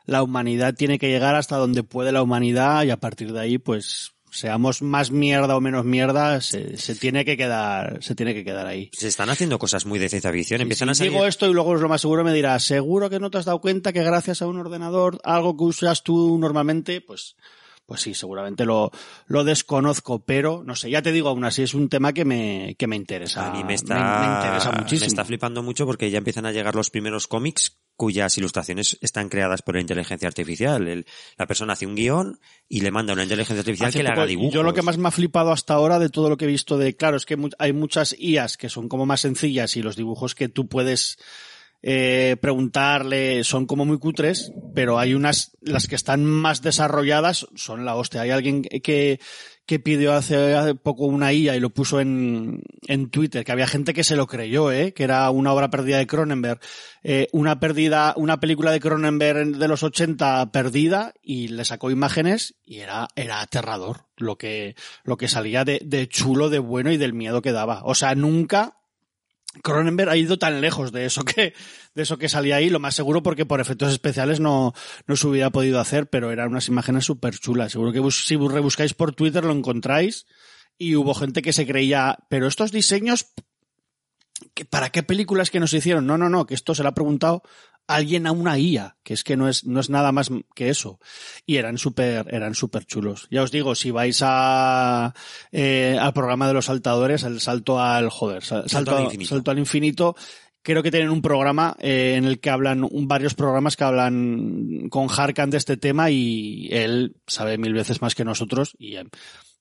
la humanidad tiene que llegar hasta donde puede la humanidad y a partir de ahí, pues, seamos más mierda o menos mierda, se, se tiene que quedar, se tiene que quedar ahí. Se están haciendo cosas muy de ciencia ficción. Empiezan si a salir... digo esto y luego lo más seguro me dirás, seguro que no te has dado cuenta que gracias a un ordenador, algo que usas tú normalmente, pues, pues sí, seguramente lo, lo desconozco, pero no sé, ya te digo, aún así es un tema que me, que me interesa. A mí me está, me, me interesa muchísimo. me está flipando mucho porque ya empiezan a llegar los primeros cómics cuyas ilustraciones están creadas por la inteligencia artificial. El- la persona hace un guion y le manda a una inteligencia artificial Hace que le haga dibujos. Yo lo que más me ha flipado hasta ahora de todo lo que he visto de, claro, es que hay muchas IAs que son como más sencillas y los dibujos que tú puedes eh, preguntarle son como muy cutres, pero hay unas, las que están más desarrolladas son la hostia. Hay alguien que, que pidió hace, poco una IA y lo puso en, en Twitter, que había gente que se lo creyó, ¿eh? que era una obra perdida de Cronenberg. Eh, una perdida, una película de Cronenberg de los 80 perdida y le sacó imágenes y era, era aterrador lo que, lo que salía de, de chulo, de bueno y del miedo que daba. O sea, nunca Cronenberg ha ido tan lejos de eso que, de eso que salía ahí, lo más seguro porque por efectos especiales no, no se hubiera podido hacer, pero eran unas imágenes súper chulas. Seguro que si rebuscáis por Twitter lo encontráis y hubo gente que se creía, pero estos diseños, ¿qué- ¿para qué películas que nos hicieron? No, no, no, que esto se lo ha preguntado alguien a una IA, que es que no es, no es nada más que eso. Y eran súper, eran súper chulos. Ya os digo, si vais a, eh, al programa de los saltadores, el salto al, joder, sal- salto, al al infinito. salto al infinito, creo que tienen un programa eh, en el que hablan, un, varios programas que hablan con Harkan de este tema y él sabe mil veces más que nosotros y eh,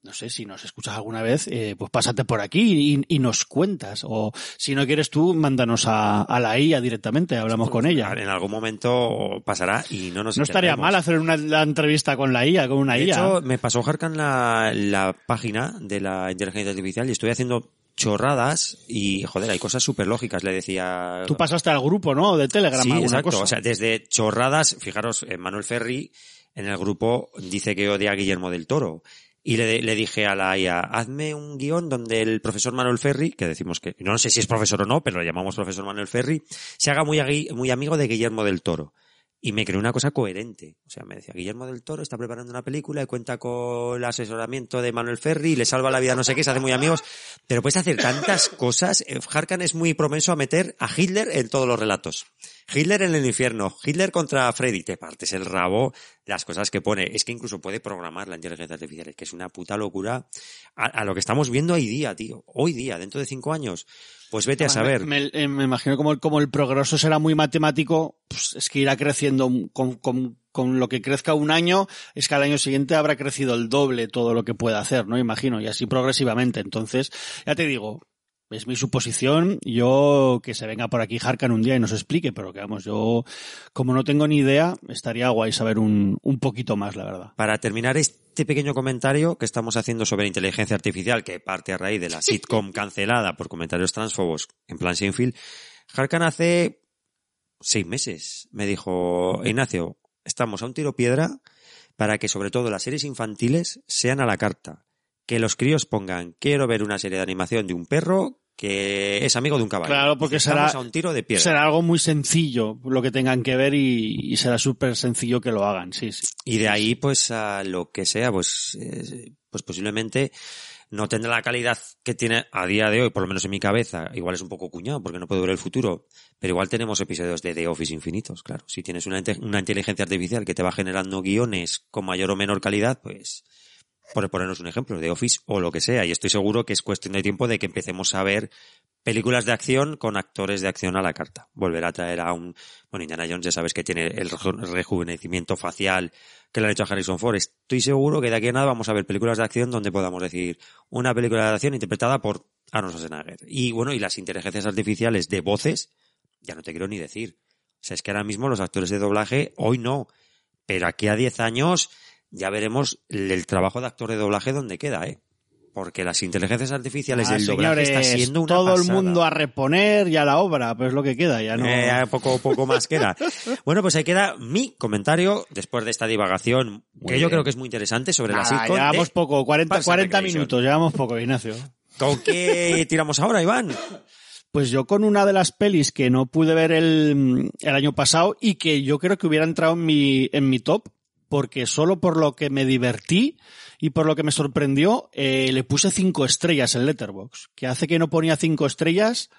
no sé, si nos escuchas alguna vez, eh, pues pásate por aquí y, y nos cuentas. O si no quieres tú, mándanos a, a la IA directamente, hablamos con ella. En algún momento pasará y no nos No estaría mal hacer una la entrevista con la IA, con una De IA. hecho, me pasó Harkan la, la página de la inteligencia artificial y estoy haciendo chorradas y, joder, hay cosas súper lógicas, le decía... Tú pasaste al grupo, ¿no? De Telegram, Sí, exacto. cosa. O sea, desde chorradas, fijaros, eh, Manuel Ferri en el grupo dice que odia a Guillermo del Toro. Y le, le dije a la IA, hazme un guion donde el profesor Manuel Ferri, que decimos que, no sé si es profesor o no, pero lo llamamos profesor Manuel Ferri, se haga muy, muy amigo de Guillermo del Toro. Y me creó una cosa coherente. O sea, me decía, Guillermo del Toro está preparando una película y cuenta con el asesoramiento de Manuel Ferri, le salva la vida no sé qué, se hace muy amigos. Pero puedes hacer tantas cosas. Eh, Harkan es muy propenso a meter a Hitler en todos los relatos. Hitler en el infierno, Hitler contra Freddy, te partes el rabo, las cosas que pone. Es que incluso puede programar la inteligencia artificial, es que es una puta locura a, a lo que estamos viendo hoy día, tío. Hoy día, dentro de cinco años. Pues vete a saber. Me, me- me imagino como, el- como el progreso será muy matemático, pues es que irá creciendo con, con- con lo que crezca un año, es que al año siguiente habrá crecido el doble todo lo que pueda hacer, ¿no? Imagino, y así progresivamente. Entonces, ya te digo, es mi suposición, yo que se venga por aquí Harkan un día y nos explique, pero que vamos, yo como no tengo ni idea, estaría guay saber un, un poquito más, la verdad. Para terminar este pequeño comentario que estamos haciendo sobre inteligencia artificial, que parte a raíz de la sitcom cancelada por comentarios transfobos en plan Seinfeld, Harkan hace seis meses me dijo, Ignacio, estamos a un tiro piedra para que sobre todo las series infantiles sean a la carta. Que los críos pongan, quiero ver una serie de animación de un perro que es amigo de un caballo. Claro, porque estamos será- a un tiro de piedra. Será algo muy sencillo lo que tengan que ver y, y será súper sencillo que lo hagan, sí, sí. Y de ahí, pues, a lo que sea, pues, eh, pues posiblemente no tendrá la calidad que tiene a día de hoy, por lo menos en mi cabeza. Igual es un poco cuñado, porque no puedo ver el futuro. Pero igual tenemos episodios de The Office infinitos, claro. Si tienes una, una inteligencia artificial que te va generando guiones con mayor o menor calidad, pues, por ponernos un ejemplo, The Office o lo que sea. Y estoy seguro que es cuestión de tiempo de que empecemos a ver películas de acción con actores de acción a la carta. Volver a traer a un, bueno, Indiana Jones ya sabes que tiene el reju- rejuvenecimiento facial que le han hecho a Harrison Ford. Estoy seguro que de aquí a nada vamos a ver películas de acción donde podamos decir una película de acción interpretada por Arnold Schwarzenegger. Y bueno, y las inteligencias artificiales de voces, ya no te quiero ni decir. O sea, es que ahora mismo los actores de doblaje, hoy no. Pero aquí a 10 años ya veremos el, el trabajo de actor de doblaje donde queda, ¿eh? Porque las inteligencias artificiales Ah, del doblaje está siendo una todo el mundo a reponer y a la obra, pues lo que queda, ya no. Eh, poco, poco más queda. Bueno, pues ahí queda mi comentario después de esta divagación, que yo creo que es muy interesante sobre la Nada, sitcom. llevamos de poco, 40, Parks and 40 Recreation. minutos, llevamos poco, Ignacio. ¿Con qué tiramos ahora, Iván? Pues yo con una de las pelis que no pude ver el, el año pasado y que yo creo que hubiera entrado en mi, en mi top, porque solo por lo que me divertí y por lo que me sorprendió, eh, le puse cinco estrellas en Letterbox. Que hace que no ponía cinco estrellas.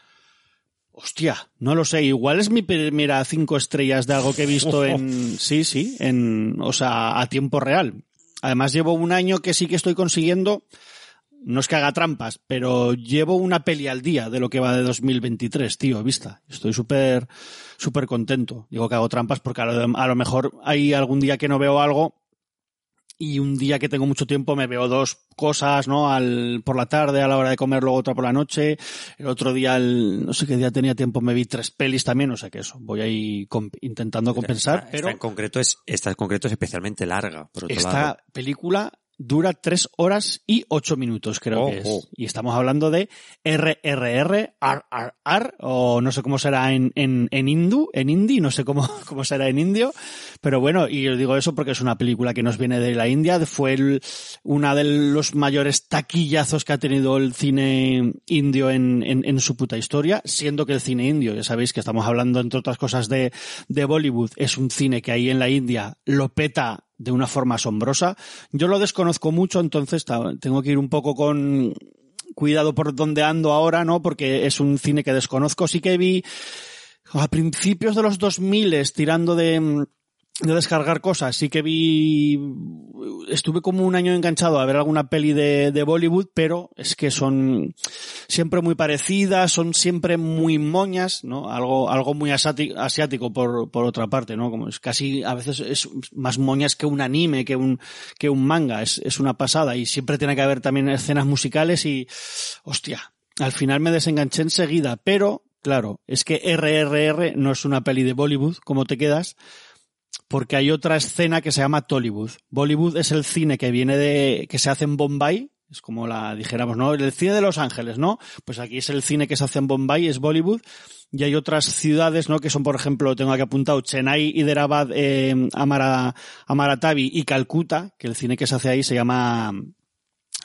Hostia, no lo sé. Igual es mi primera cinco estrellas de algo que he visto en, sí, sí, en, o sea, a tiempo real. Además llevo un año que sí que estoy consiguiendo, no es que haga trampas, pero llevo una peli al día de lo que va de 2023, tío, vista. Estoy súper, súper contento. Digo que hago trampas porque a lo, a lo mejor hay algún día que no veo algo y un día que tengo mucho tiempo me veo dos cosas, ¿no? Al, por la tarde, a la hora de comer, luego otra por la noche. El otro día, el, no sé qué día tenía tiempo, me vi tres pelis también, o sea que eso. Voy ahí comp intentando compensar, esta, pero... Esta en concreto es, esta en concreto es especialmente larga, por otro esta lado. película dura tres horas y ocho minutos, creo Oh, que es. oh. Y estamos hablando de RRR, RRR, o no sé cómo será en, en, en hindú, en hindi, no sé cómo, cómo será en indio. Pero bueno, y os digo eso porque es una película que nos viene de la India. Fue el, una de los mayores taquillazos que ha tenido el cine indio en, en, en su puta historia, siendo que el cine indio, ya sabéis que estamos hablando entre otras cosas de, de Bollywood, es un cine que ahí en la India lo peta de una forma asombrosa. Yo lo desconozco mucho, entonces tengo que ir un poco con cuidado por donde ando ahora, ¿no? Porque es un cine que desconozco. Sí que vi a principios de los 2000 tirando de, mm, de descargar cosas. Sí que vi, estuve como un año enganchado a ver alguna peli de, de Bollywood, pero es que son siempre muy parecidas, son siempre muy moñas, ¿no? Algo, algo muy asiático, por, por otra parte, ¿no? Como es casi, a veces es más moñas que un anime, que un, que un manga. Es, es una pasada y siempre tiene que haber también escenas musicales y, hostia, al final me desenganché enseguida, pero, claro, es que RRR no es una peli de Bollywood, como te quedas, porque hay otra escena que se llama Tollywood. Bollywood es el cine que viene de, que se hace en Bombay, es como la dijéramos, ¿no? El cine de Los Ángeles, ¿no? Pues aquí es el cine que se hace en Bombay, es Bollywood, y hay otras ciudades, ¿no? Que son, por ejemplo, tengo aquí apuntado Chennai, Hyderabad, eh, Amara, y Calcuta, que el cine que se hace ahí se llama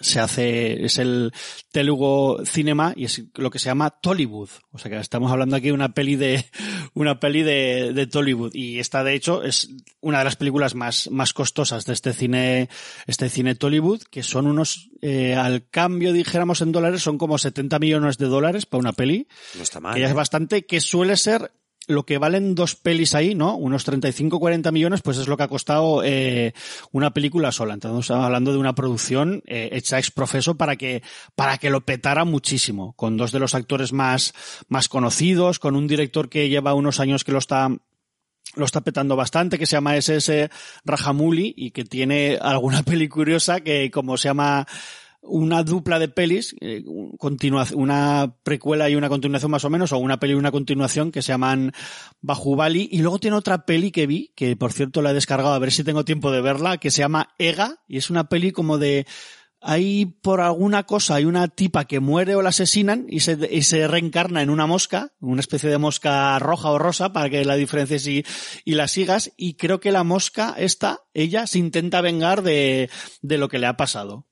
se hace, es el Telugu Cinema y es lo que se llama Tollywood. O sea que estamos hablando aquí de una peli de, una peli de, de Tollywood. Y esta de hecho es una de las películas más, más costosas de este cine, este cine Tollywood, que son unos, eh, al cambio dijéramos en dólares, son como 70 millones de dólares para una peli, No está mal. que es ¿eh? bastante, que suele ser lo que valen dos pelis ahí, ¿no? Unos 35, 40 millones, pues es lo que ha costado eh, una película sola. Entonces estamos hablando de una producción eh, hecha ex profeso para que, para que lo petara muchísimo, con dos de los actores más, más conocidos, con un director que lleva unos años que lo está lo está petando bastante, que se llama SS Rajamouli y que tiene alguna peli curiosa que como se llama una dupla de pelis, eh, una precuela y una continuación más o menos, o una peli y una continuación que se llaman Bahubali. Y luego tiene otra peli que vi, que por cierto la he descargado a ver si tengo tiempo de verla, que se llama Ega, y es una peli como de hay por alguna cosa, hay una tipa que muere o la asesinan y se, y se reencarna en una mosca, una especie de mosca roja o rosa para que la diferencies y, y la sigas. Y creo que la mosca esta, ella se intenta vengar de, de lo que le ha pasado.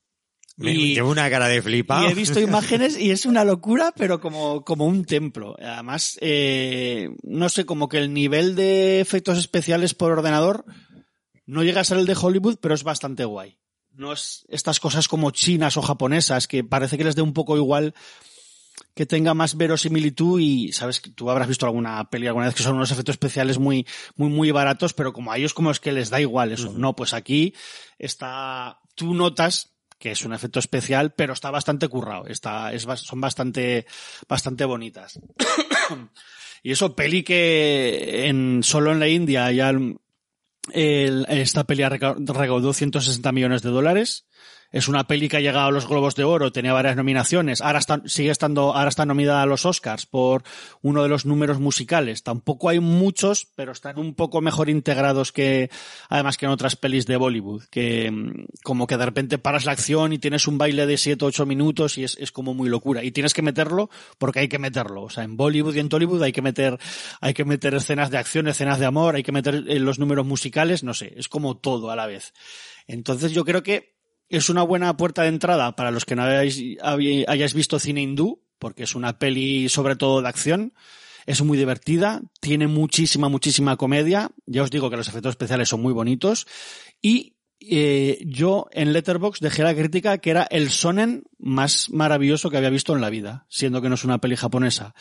Me- Y- Llevo una cara de flipa. y he visto imágenes y es una locura, pero como, como un templo. Además, eh, no sé, como que el nivel de efectos especiales por ordenador no llega a ser el de Hollywood, pero es bastante guay. No es estas cosas como chinas o japonesas que parece que les dé un poco igual que tenga más verosimilitud y sabes que tú habrás visto alguna peli alguna vez que son unos efectos especiales muy muy muy baratos pero como a ellos como es que les da igual eso no pues aquí está tú notas que es un efecto especial pero está bastante currado está es son bastante bastante bonitas y eso peli que en solo en la India ya el- el- esta peli recaudó 160 millones de dólares. Es una peli que ha llegado a los Globos de Oro, tenía varias nominaciones. Ahora está, sigue estando, ahora está nominada a los Oscars por uno de los números musicales. Tampoco hay muchos, pero están un poco mejor integrados que, además que en otras pelis de Bollywood, que mm, como que de repente paras la acción y tienes un baile de 7 o 8 minutos y es, es como muy locura. Y tienes que meterlo porque hay que meterlo. O sea, en Bollywood y en Tollywood hay que meter, hay que meter escenas de acción, escenas de amor, hay que meter eh, los números musicales, no sé, es como todo a la vez. Entonces yo creo que es una buena puerta de entrada para los que no hayáis, hayáis visto cine hindú, porque es una peli sobre todo de acción. Es muy divertida, tiene muchísima, muchísima comedia. Ya os digo que los efectos especiales son muy bonitos. Y eh, yo en Letterbox dejé la crítica que era el sonen más maravilloso que había visto en la vida, siendo que no es una peli japonesa.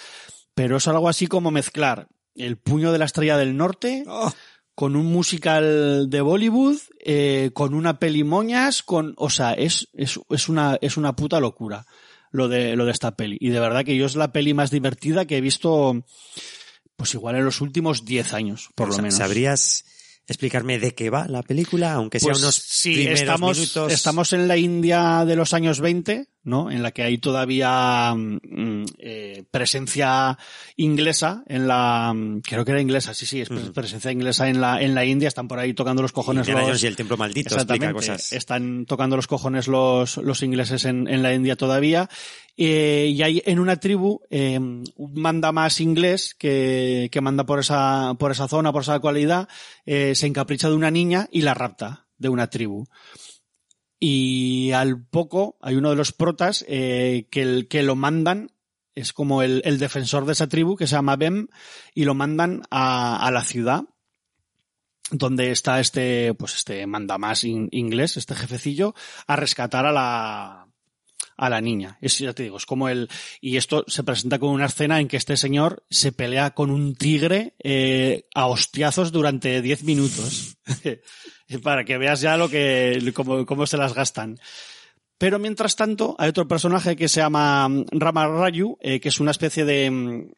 Pero es algo así como mezclar el puño de la estrella del norte Oh. Con un musical de Bollywood, eh, con una peli moñas, con, o sea, es, es, es una, es una puta locura lo de, lo de esta peli. Y de verdad que yo es la peli más divertida que he visto, pues igual en los últimos 10 años, por lo menos. ¿Sabrías explicarme de qué va la película? Aunque sea Pues unos sí, primeros estamos, minutos. estamos en la India de los años 20, ¿no? En la que hay todavía mm, eh, presencia inglesa en la, mm, creo que era inglesa, sí, sí, es pre- presencia inglesa en la, en la India, están por ahí tocando los cojones Indiana los, y el templo maldito explica Exactamente. cosas. Están tocando los cojones los, los ingleses en, en la India todavía. Eh, y hay en una tribu eh, un manda más inglés que, que manda por esa, por esa zona, por esa cualidad, eh, se encapricha de una niña y la rapta de una tribu. Y al poco hay uno de los protas eh, que, lo mandan, es como el, defensor de esa tribu que se llama Bem, y lo mandan a, a la ciudad donde está este, pues este mandamás in- inglés, este jefecillo, a rescatar a la, a la niña. Es, ya te digo, es como el, y esto se presenta con una escena en que este señor se pelea con un tigre, eh, a hostiazos durante 10 minutos. Para que veas ya lo que, cómo, cómo se las gastan. Pero mientras tanto, hay otro personaje que se llama mm, Rama Rayu, eh, que es una especie de, mm,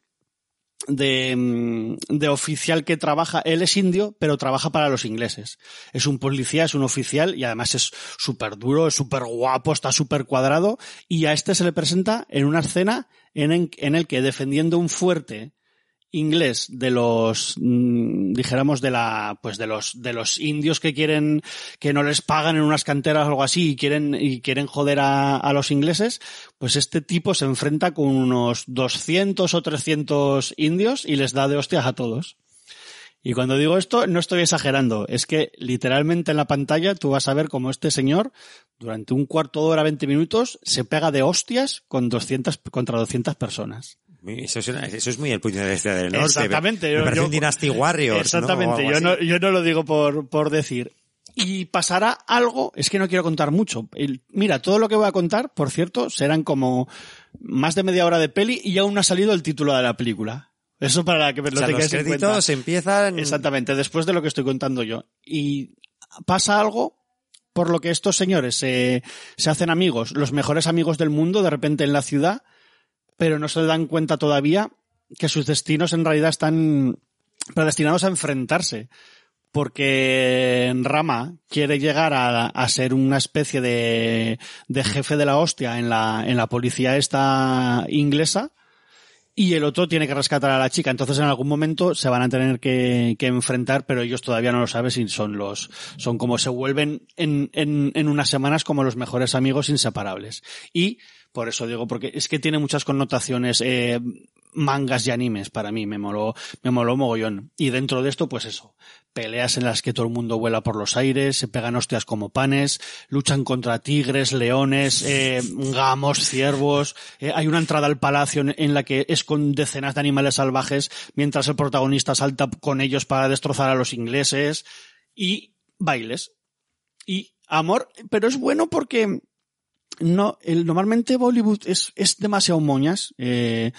de, mm, de oficial que trabaja, él es indio, pero trabaja para los ingleses. Es un policía, es un oficial y además es súper duro, es súper guapo, está súper cuadrado y a este se le presenta en una escena en, en, en el que defendiendo un fuerte inglés de los mm, dijéramos de la pues de los de los indios que quieren que no les pagan en unas canteras o algo así y quieren y quieren joder a, a los ingleses pues este tipo se enfrenta con unos 200 o 300 indios y les da de hostias a todos. Y cuando digo esto no estoy exagerando. Es que literalmente en la pantalla tú vas a ver cómo este señor durante un cuarto de hora 20 minutos se pega de hostias con 200 contra 200 personas Eso es, una- eso es muy el puño de este del norte. Exactamente. Me, parece yo- un Dynasty Warriors. Exactamente. ¿no? O Yo, no, yo no lo digo por, por decir. Y pasará algo, es que no quiero contar mucho. El- mira, todo lo que voy a contar, por cierto, serán como más de media hora de peli y aún no ha salido el título de la película. Eso para que me O lo sea, los tengáis en cuenta. créditos empiezan... Exactamente, después de lo que estoy contando yo. Y pasa algo por lo que estos señores se, se hacen amigos, los mejores amigos del mundo, de repente en la ciudad, pero no se dan cuenta todavía que sus destinos en realidad están predestinados a enfrentarse. Porque Rama quiere llegar a, a ser una especie de, de jefe de la hostia en la, en la policía esta inglesa y el otro tiene que rescatar a la chica. Entonces en algún momento se van a tener que, que enfrentar, pero ellos todavía no lo saben si son los, son como se vuelven en, en, en unas semanas como los mejores amigos inseparables. Y por eso digo, porque es que tiene muchas connotaciones, eh, mangas y animes para mí, me moló, me moló mogollón. Y dentro de esto, pues eso, peleas en las que todo el mundo vuela por los aires, se pegan hostias como panes, luchan contra tigres, leones, eh, gamos, ciervos, eh, hay una entrada al palacio en, en la que es con decenas de animales salvajes, mientras el protagonista salta con ellos para destrozar a los ingleses, y bailes. Y amor, pero es bueno porque no, el, normalmente Bollywood es, es demasiado moñas, eh,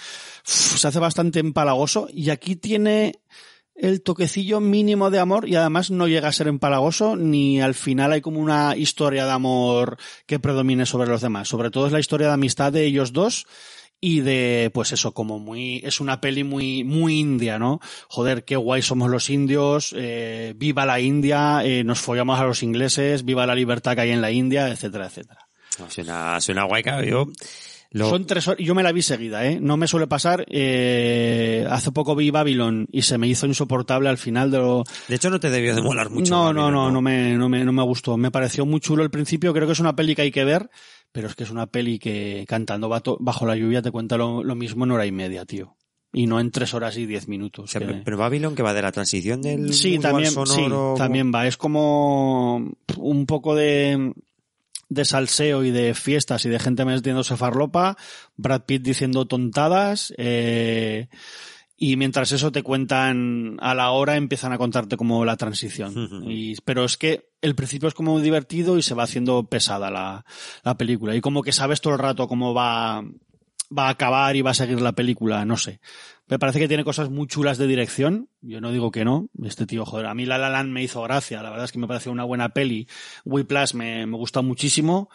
se hace bastante empalagoso y aquí tiene el toquecillo mínimo de amor y además no llega a ser empalagoso ni al final hay como una historia de amor que predomine sobre los demás. Sobre todo es la historia de amistad de ellos dos y de, pues eso, como muy, es una peli muy, muy india, ¿no? Joder, qué guay somos los indios, eh, viva la India, eh, nos follamos a los ingleses, viva la libertad que hay en la India, etcétera, etcétera. Suena, suena guay. Yo lo- Son tres horas, yo me la vi seguida, ¿eh? No me suele pasar, eh, hace poco vi Babylon y se me hizo insoportable al final de lo... de hecho, no te debió de molar mucho. no, Babylon, no, no, no me, no me, no me gustó. Me pareció muy chulo al principio, creo que es una peli que hay que ver, pero es que es una peli que cantando bajo la lluvia te cuenta lo, lo mismo en hora y media, tío. Y no en tres horas y diez O minutos. sea, que- pero- Babylon que va de la transición del Sí, también, sí, también va. Es como un poco de de salseo y de fiestas y de gente metiéndose farlopa, Brad Pitt diciendo tontadas, eh, y mientras eso te cuentan a la hora empiezan a contarte como la transición. Y, pero es que el principio es como muy divertido y se va haciendo pesada la, la película. Y como que sabes todo el rato cómo va, va a acabar y va a seguir la película, no sé. Me parece que tiene cosas muy chulas de dirección. Yo no digo que no. Este tío, joder, a mí La La Land me hizo gracia. La verdad es que me pareció una buena peli. Whiplash me, me gusta muchísimo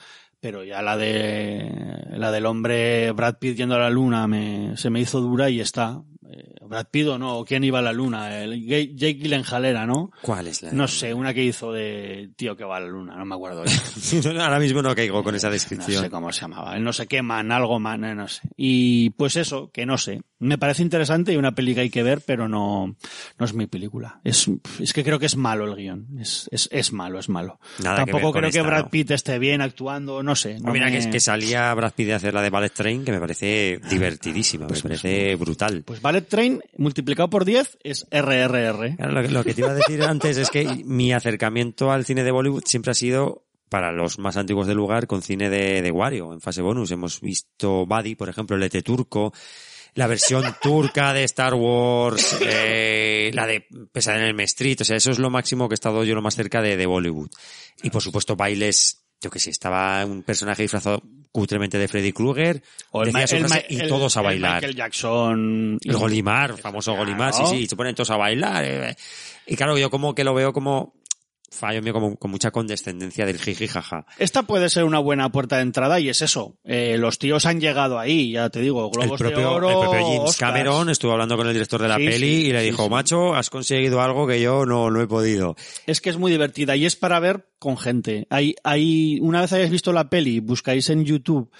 pero ya la de la del hombre Brad Pitt yendo a la luna me, se me hizo dura y está. Eh, Brad Pitt o no, ¿quién iba a la luna? El Jake Gyllenhaal era, ¿no? ¿Cuál es la? No sé, una que hizo de tío que va a la luna, no me acuerdo. Ahora mismo no caigo con esa descripción. No sé cómo se llamaba. No sé qué man, algo man, eh, no sé. Y pues eso, que no sé. Me parece interesante y una peli que hay que ver, pero no, no es mi película. Es, es que creo que es malo el guion. Es, es, es malo, es malo. Nada que Tampoco con creo que esta, Brad ¿no? Pitt esté bien actuando, no sé. no Mira me- que es que salía Brad Pitt de hacer la de Ballet Train, que me parece divertidísima, me parece brutal. Pues Ballet Train multiplicado por 10 es RRR. Claro, lo, que- lo que te iba a decir antes es que mi acercamiento al cine de Bollywood siempre ha sido para los más antiguos del lugar con cine de, de Wario en fase bonus. Hemos visto Buddy, por ejemplo, el ET turco, la versión turca de Star Wars, eh, la de Pesar en el Street, o sea, eso es lo máximo que he estado yo lo más cerca de, de Bollywood. Y por supuesto bailes, yo que sé, estaba un personaje disfrazado cutremente de Freddy Krueger, O el, decía Ma- el y el- todos a bailar. Michael Jackson. El Golimar, famoso Claro. Golimar, sí, sí, y se ponen todos a bailar. eh. Y claro, yo como que lo veo como fallo mío, como con mucha condescendencia del jiji jaja. Esta puede ser una buena puerta de entrada y es eso. Eh, los tíos han llegado ahí, ya te digo, El globos de propio, oro. el propio James Oscars. Cameron estuvo hablando con el director de la Sí, peli sí, y le sí, dijo, sí. macho, has conseguido algo que yo no, no he podido. Es que es muy divertida y es para ver con gente. Hay, hay, una vez hayáis visto la peli, buscáis en YouTube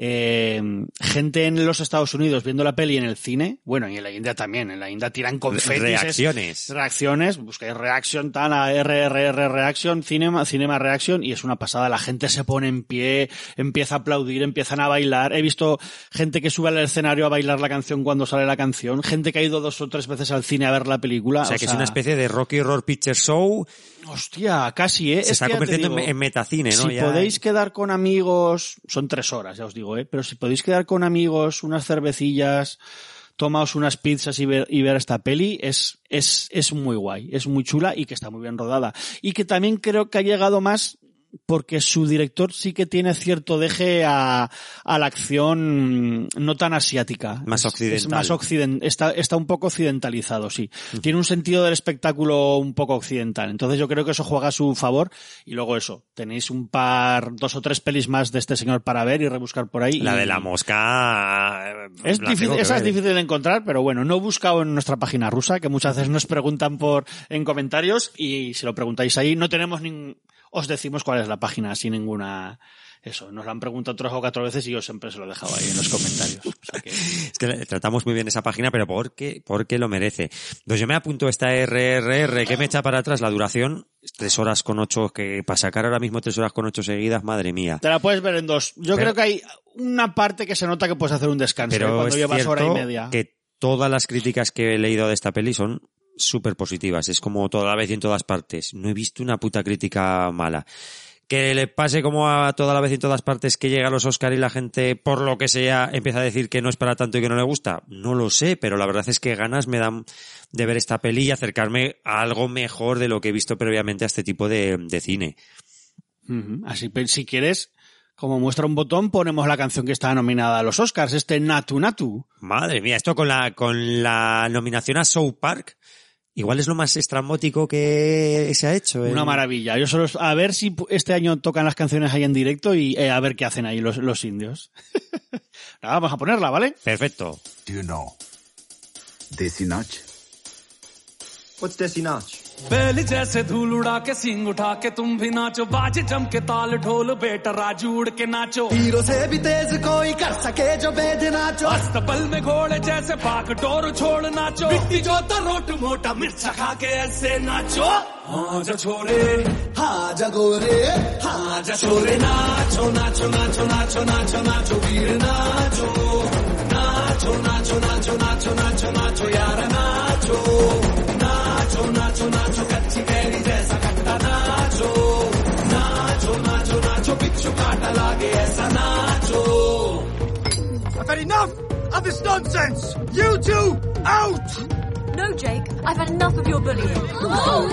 eh, gente en los Estados Unidos viendo la peli en el cine, bueno, y en la India también, en la India tiran confetis. es- Reacciones. reacciones, buscáis reaction, tal, a RRR reaction, cinema, cinema reaction, y es una pasada. La gente se pone en pie, empieza a aplaudir, empiezan a bailar. He visto gente que sube al escenario a bailar la canción cuando sale la canción, gente que ha ido dos o tres veces al cine a ver la película. O sea, que es una especie de Rocky Horror Picture Show, Hostia, casi, ¿eh? se Es está convirtiendo digo, en metacine, ¿no? Si Ya- podéis quedar con amigos, son tres horas, ya os digo, ¿eh? Pero si podéis quedar con amigos, unas cervecillas, tomaos unas pizzas y ver, y ver esta peli, es, es, es muy guay, es muy chula y que está muy bien rodada. Y que también creo que ha llegado más porque su director sí que tiene cierto deje a, a la acción no tan asiática. Más Es- Es occidental. más occident, está, está un poco occidentalizado, sí. Tiene un sentido del espectáculo un poco occidental. Entonces yo creo que eso juega a su favor. Y luego eso, tenéis un par, dos o tres pelis más de este señor para ver y rebuscar por ahí. La Y- de la mosca... eh, es la difícil, esa es difícil de encontrar, pero bueno, no he buscado en nuestra página rusa, que muchas veces nos preguntan por en comentarios y si lo preguntáis ahí, no tenemos ningún, os decimos cuál es la página sin ninguna, eso, nos lo han preguntado tres o cuatro veces y yo siempre se lo he dejado ahí en los comentarios. O sea que, Es que tratamos muy bien esa página, pero porque, porque lo merece. Pues yo me apunto esta RRR que me echa para atrás la duración, tres horas con ocho, que para sacar ahora mismo tres horas con ocho seguidas, madre mía. te la puedes ver en dos. Yo Pero- creo que hay una parte que se nota que puedes hacer un descanso ¿eh? Pero cuando es llevas hora y media. que todas las críticas que he leído de esta peli son súper positivas. Es como toda la vez y en todas partes. No he visto una puta crítica mala. Que le pase como a toda la vez y en todas partes que llega a los Oscar y la gente, por lo que sea, empieza a decir que no es para tanto y que no le gusta. No lo sé, pero la verdad es que ganas me dan de ver esta peli y acercarme a algo mejor de lo que he visto previamente a este tipo de, de cine. Así que si quieres, como muestra un botón, ponemos la canción que está nominada a los Oscars, este Natu Natu. Madre mía, esto con la, con la nominación a South Park, igual es lo más estrambótico que se ha hecho. ¿eh? Una maravilla. Yo solo a ver si este año tocan las canciones ahí en directo y eh, a ver qué hacen ahí los, los indios. Nada, vamos a ponerla, ¿vale? Perfecto. Do you know Nach? What's Desi Nach? बैल जैसे धूल उड़ा के सिंग उठा के तुम भी नाचो बाज जम के ताल ढोल बेटा राजू उड़ के नाचो हीरो से भी तेज कोई कर सके जो बेद नाचो अस्तबल में घोड़े जैसे पाक डोर छोड़ नाचो मिट्टी जो रोट मोटा मिर्चा खा के ऐसे नाचो हाँ जा छोरे हाँ जगोरे हाँ जा छोरे नाचो नाचो नाचो नाचो नाचो नाचो वीर नाचो नाचो नाचो नाचो नाचो नाचो नाचो यार नाचो I've had enough of this nonsense! You two, out! No, Jake, I've had enough of your bullying. Oh,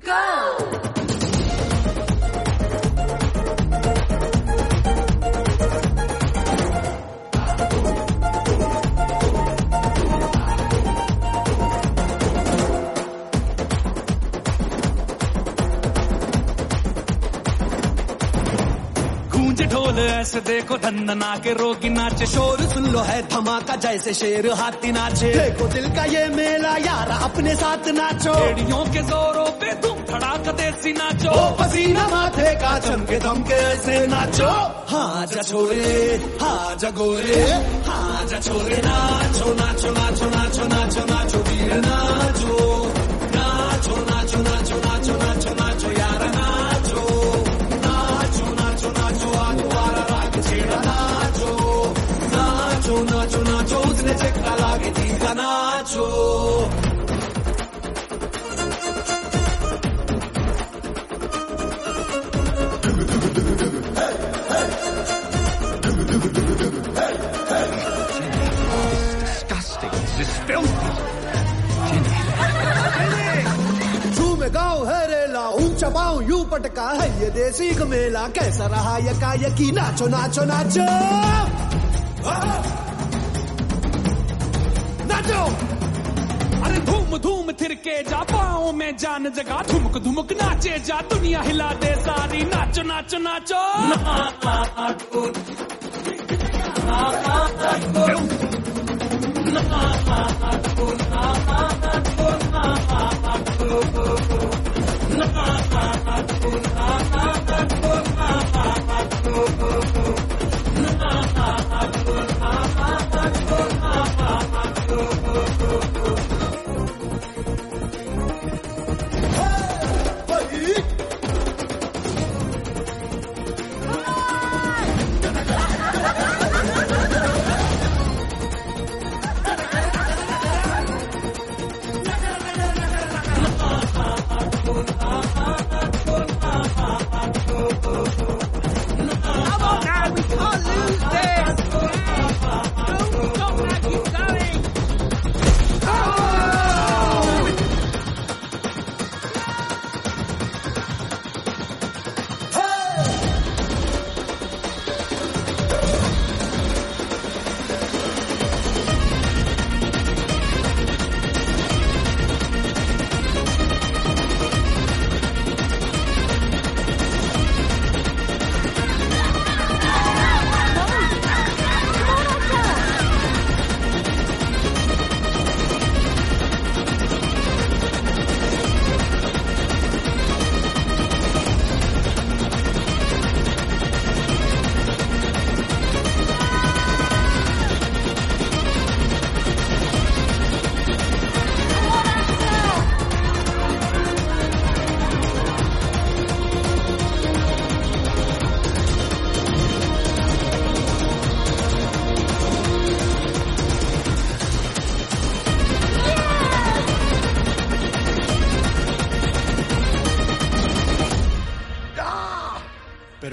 Go! ऐसे देखो धंधना के रोगी नाचे। शोर सुन लो है धमाका जैसे शेर हाथी नाचे। देखो दिल का ये मेला यार अपने साथ नाचो। एड़ियों के जोरों पे तुम धड़ाका देसी नाचो। ओ पसीना माथे का चमके दमके ऐसे नाचो। हाँ जा छोरे हाँ जा गोरे हाँ जा छोरे नाचो नाचो नाचो नाचो नाचो नाचो वीर नाचो। नाचो disgusting. This is गाँव है रेला ऊँचा पाँव यू पटका है ये देसी का मेला। कैसा रहा यका यकी नाचो नाचो नाचो। नाचो जा पाओ में जान जगा। धुमक धुमक नाचे जा, दुनिया हिला दे सारी। नाचो नाचो नाचो।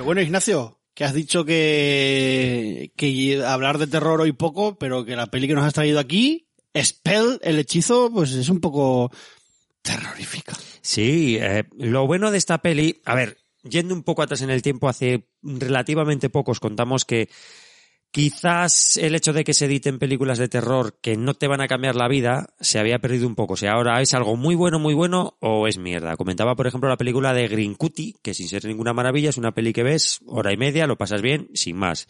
Bueno, Ignacio, que has dicho que, que hablar de terror hoy poco, pero que la peli que nos has traído aquí, Spell, el hechizo, pues es un poco terrorífica. Sí, eh, lo bueno de esta peli, a ver, yendo un poco atrás en el tiempo, hace relativamente pocos contamos que quizás el hecho de que se editen películas de terror que no te van a cambiar la vida se había perdido un poco. O sea, ahora es algo muy bueno, muy bueno o es mierda. Comentaba, por ejemplo, la película de Green Cutie, que sin ser ninguna maravilla es una peli que ves hora y media, lo pasas bien, sin más.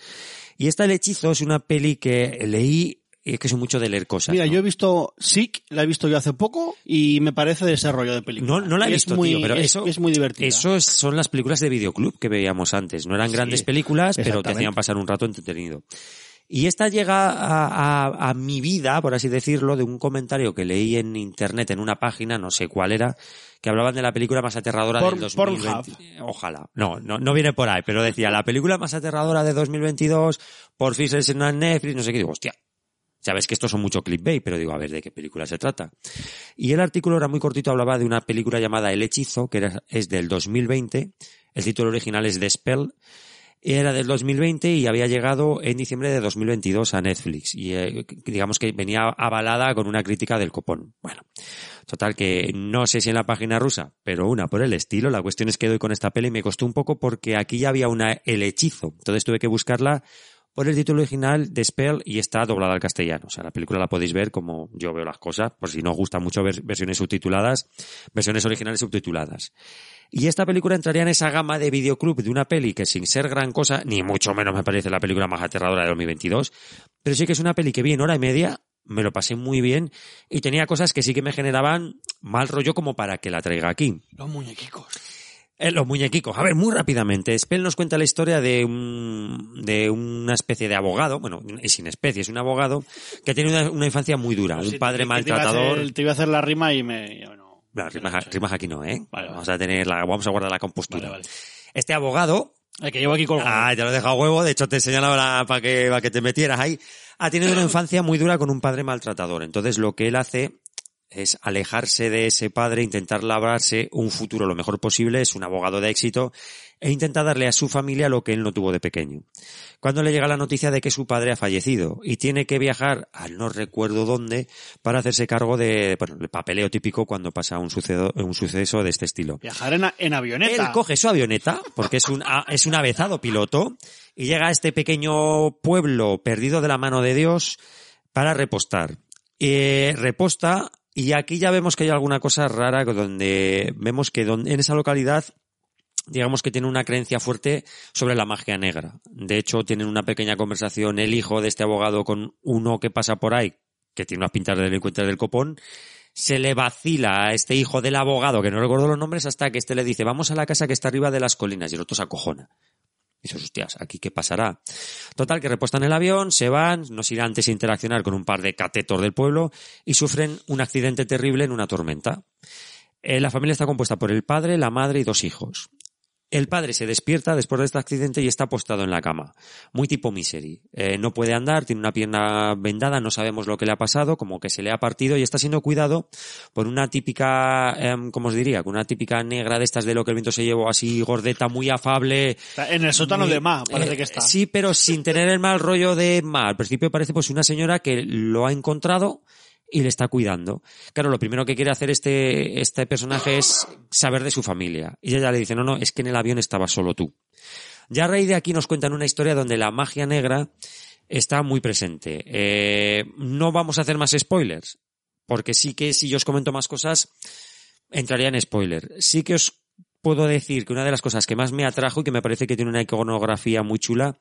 Y esta El Hechizo es una peli que leí es que soy mucho de leer cosas. Mira, ¿no? yo he visto Sick, la he visto yo hace poco y me parece de ese rollo de película. No, no la he visto, es muy, tío, pero es, eso es muy divertida. Eso es- son las películas de videoclub que veíamos antes. No eran Sí, grandes películas, pero te hacían pasar un rato entretenido. Y esta llega a, a- a mi vida, por así decirlo, de un comentario que leí en internet, en una página, no sé cuál era, que hablaban de la película más aterradora Porn- del 2020. Pornhub. Ojalá. No, no, no viene por ahí, pero decía, la película más aterradora de 2022, por fin se en Netflix, no sé qué. Digo, hostia, Sabes que estos son mucho clickbait, pero digo, a ver, ¿de qué película se trata? Y el artículo era muy cortito, hablaba de una película llamada El Hechizo, que era, es del 2020, El título original es The Spell. Era del 2020 y había llegado en diciembre de 2022 a Netflix. Y eh, digamos que venía avalada con una crítica del copón. Bueno, total que no sé si en la página rusa, pero una por el estilo. La cuestión es que doy con esta peli y me costó un poco porque aquí ya había una El Hechizo. Entonces tuve que buscarla por el título original de Spell y está doblada al castellano. O sea, la película la podéis ver como yo veo las cosas, por si no os gustan mucho ver versiones subtituladas, versiones originales subtituladas. Y esta película entraría en esa gama de videoclub de una peli que sin ser gran cosa, ni mucho menos me parece la película más aterradora de 2022, pero sí que es una peli que vi en hora y media, me lo pasé muy bien y tenía cosas que sí que me generaban mal rollo como para que la traiga aquí. Los muñequicos. Eh, los muñequicos. A ver, muy rápidamente. Spell nos cuenta la historia de un, de una especie de abogado, bueno, es sin especie, es un abogado que tiene una, una infancia muy dura, un padre te- te iba a maltratador. hacer- Te iba a hacer la rima y me... yo no. No, rimas, rimas aquí no, ¿eh? Vale, Vamos a tener la, vamos a guardar la compostura. Vale. Este abogado, El que llevo aquí colgado. ah, te lo he dejado a huevo, de hecho te he señalado para que, para que te metieras ahí, ha tenido una infancia muy dura con un padre maltratador. Entonces lo que él hace es alejarse de ese padre, intentar labrarse un futuro lo mejor posible, es un abogado de éxito, e intenta darle a su familia lo que él no tuvo de pequeño. Cuando le llega la noticia de que su padre ha fallecido y tiene que viajar al no recuerdo dónde para hacerse cargo de, bueno, el papeleo típico cuando pasa un suceso, un suceso de este estilo. Viajar en, en avioneta. Él coge su avioneta, porque es un, es un avezado piloto, y llega a este pequeño pueblo perdido de la mano de Dios para repostar. Eh, reposta, y aquí ya vemos que hay alguna cosa rara donde vemos que en esa localidad digamos que tiene una creencia fuerte sobre la magia negra. De hecho, tienen una pequeña conversación el hijo de este abogado con uno que pasa por ahí, que tiene unas pintas de delincuente del copón, se le vacila a este hijo del abogado, que no recuerdo los nombres, hasta que este le dice, vamos a la casa que está arriba de las colinas, y el otro se acojona. Dices, hostias, ¿aquí qué pasará? Total, que repostan el avión, se van, no sin antes interaccionar con un par de catetos del pueblo, y sufren un accidente terrible en una tormenta. Eh, la familia está compuesta por el padre, la madre y dos hijos. El padre se despierta después de este accidente y está postado en la cama. Muy tipo misery. Eh, no puede andar, tiene una pierna vendada, no sabemos lo que le ha pasado, como que se le ha partido y está siendo cuidado por una típica, em, ¿cómo os diría? Una típica negra de estas de lo que el viento se llevó, así gordeta, muy afable. Está En el sótano Muy- de Ma, parece eh, que está. Sí, pero sin tener el mal rollo de Ma. Al principio parece pues una señora que lo ha encontrado y le está cuidando. Claro, lo primero que quiere hacer este, este personaje es saber de su familia. Y ella le dice, no, no, es que en el avión estaba solo tú. Ya a raíz de aquí nos cuentan una historia donde la magia negra está muy presente. Eh, no vamos a hacer más spoilers, porque sí que si yo os comento más cosas, entraría en spoiler. Sí que os puedo decir que una de las cosas que más me atrajo y que me parece que tiene una iconografía muy chula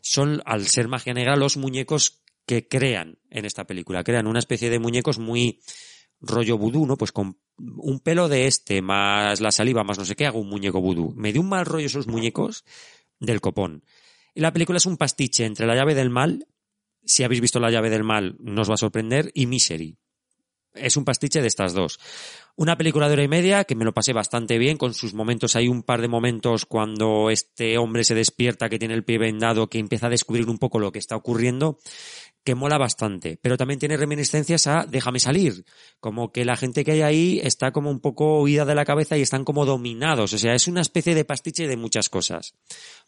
son, al ser magia negra, los muñecos que crean en esta película. Crean una especie de muñecos muy rollo vudú, ¿no? Pues con un pelo de este, más la saliva, más no sé qué, hago un muñeco vudú. Me dio un mal rollo esos muñecos del copón. Y la película es un pastiche entre La llave del mal, si habéis visto La llave del mal, no os va a sorprender, y Misery. Es un pastiche de estas dos. Una película de hora y media que me lo pasé bastante bien con sus momentos. Hay un par de momentos cuando este hombre se despierta, que tiene el pie vendado, que empieza a descubrir un poco lo que está ocurriendo, que mola bastante. Pero también tiene reminiscencias a Déjame salir. Como que la gente que hay ahí está como un poco huida de la cabeza y están como dominados. O sea, es una especie de pastiche de muchas cosas.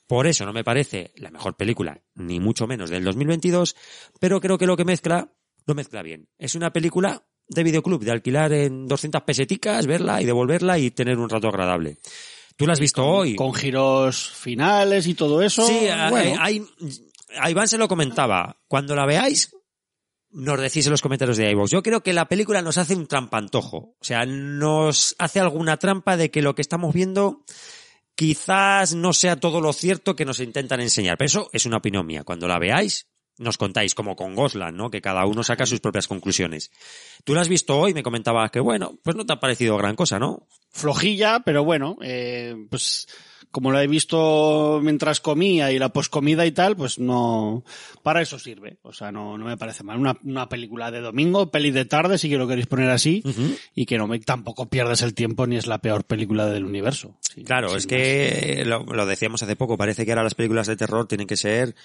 Por eso no me parece la mejor película, ni mucho menos del 2022, pero creo que lo que mezcla, lo mezcla bien. Es una película de videoclub, de alquilar en 200 peseticas, verla y devolverla y tener un rato agradable. ¿Tú la has visto hoy? Con giros finales y todo eso. Sí, bueno, hay, a Iván se lo comentaba. Cuando la veáis, nos decís en los comentarios de iVoox. Yo creo que la película nos hace un trampantojo. O sea, nos hace alguna trampa de que lo que estamos viendo quizás no sea todo lo cierto que nos intentan enseñar. Pero eso es una opinión mía. Cuando la veáis, nos contáis, como con Goslan, ¿no? Que cada uno saca sus propias conclusiones. Tú la has visto hoy me comentabas que, bueno, pues no te ha parecido gran cosa, ¿no? flojilla, pero bueno, eh, pues como la he visto mientras comía y la poscomida y tal, pues no, para eso sirve. O sea, no, no me parece mal. Una, una película de domingo, peli de tarde, si que lo queréis poner así, y que no me, tampoco pierdes el tiempo ni es la peor película del universo. Sí, Claro, es que lo, lo decíamos hace poco, parece que ahora las películas de terror tienen que ser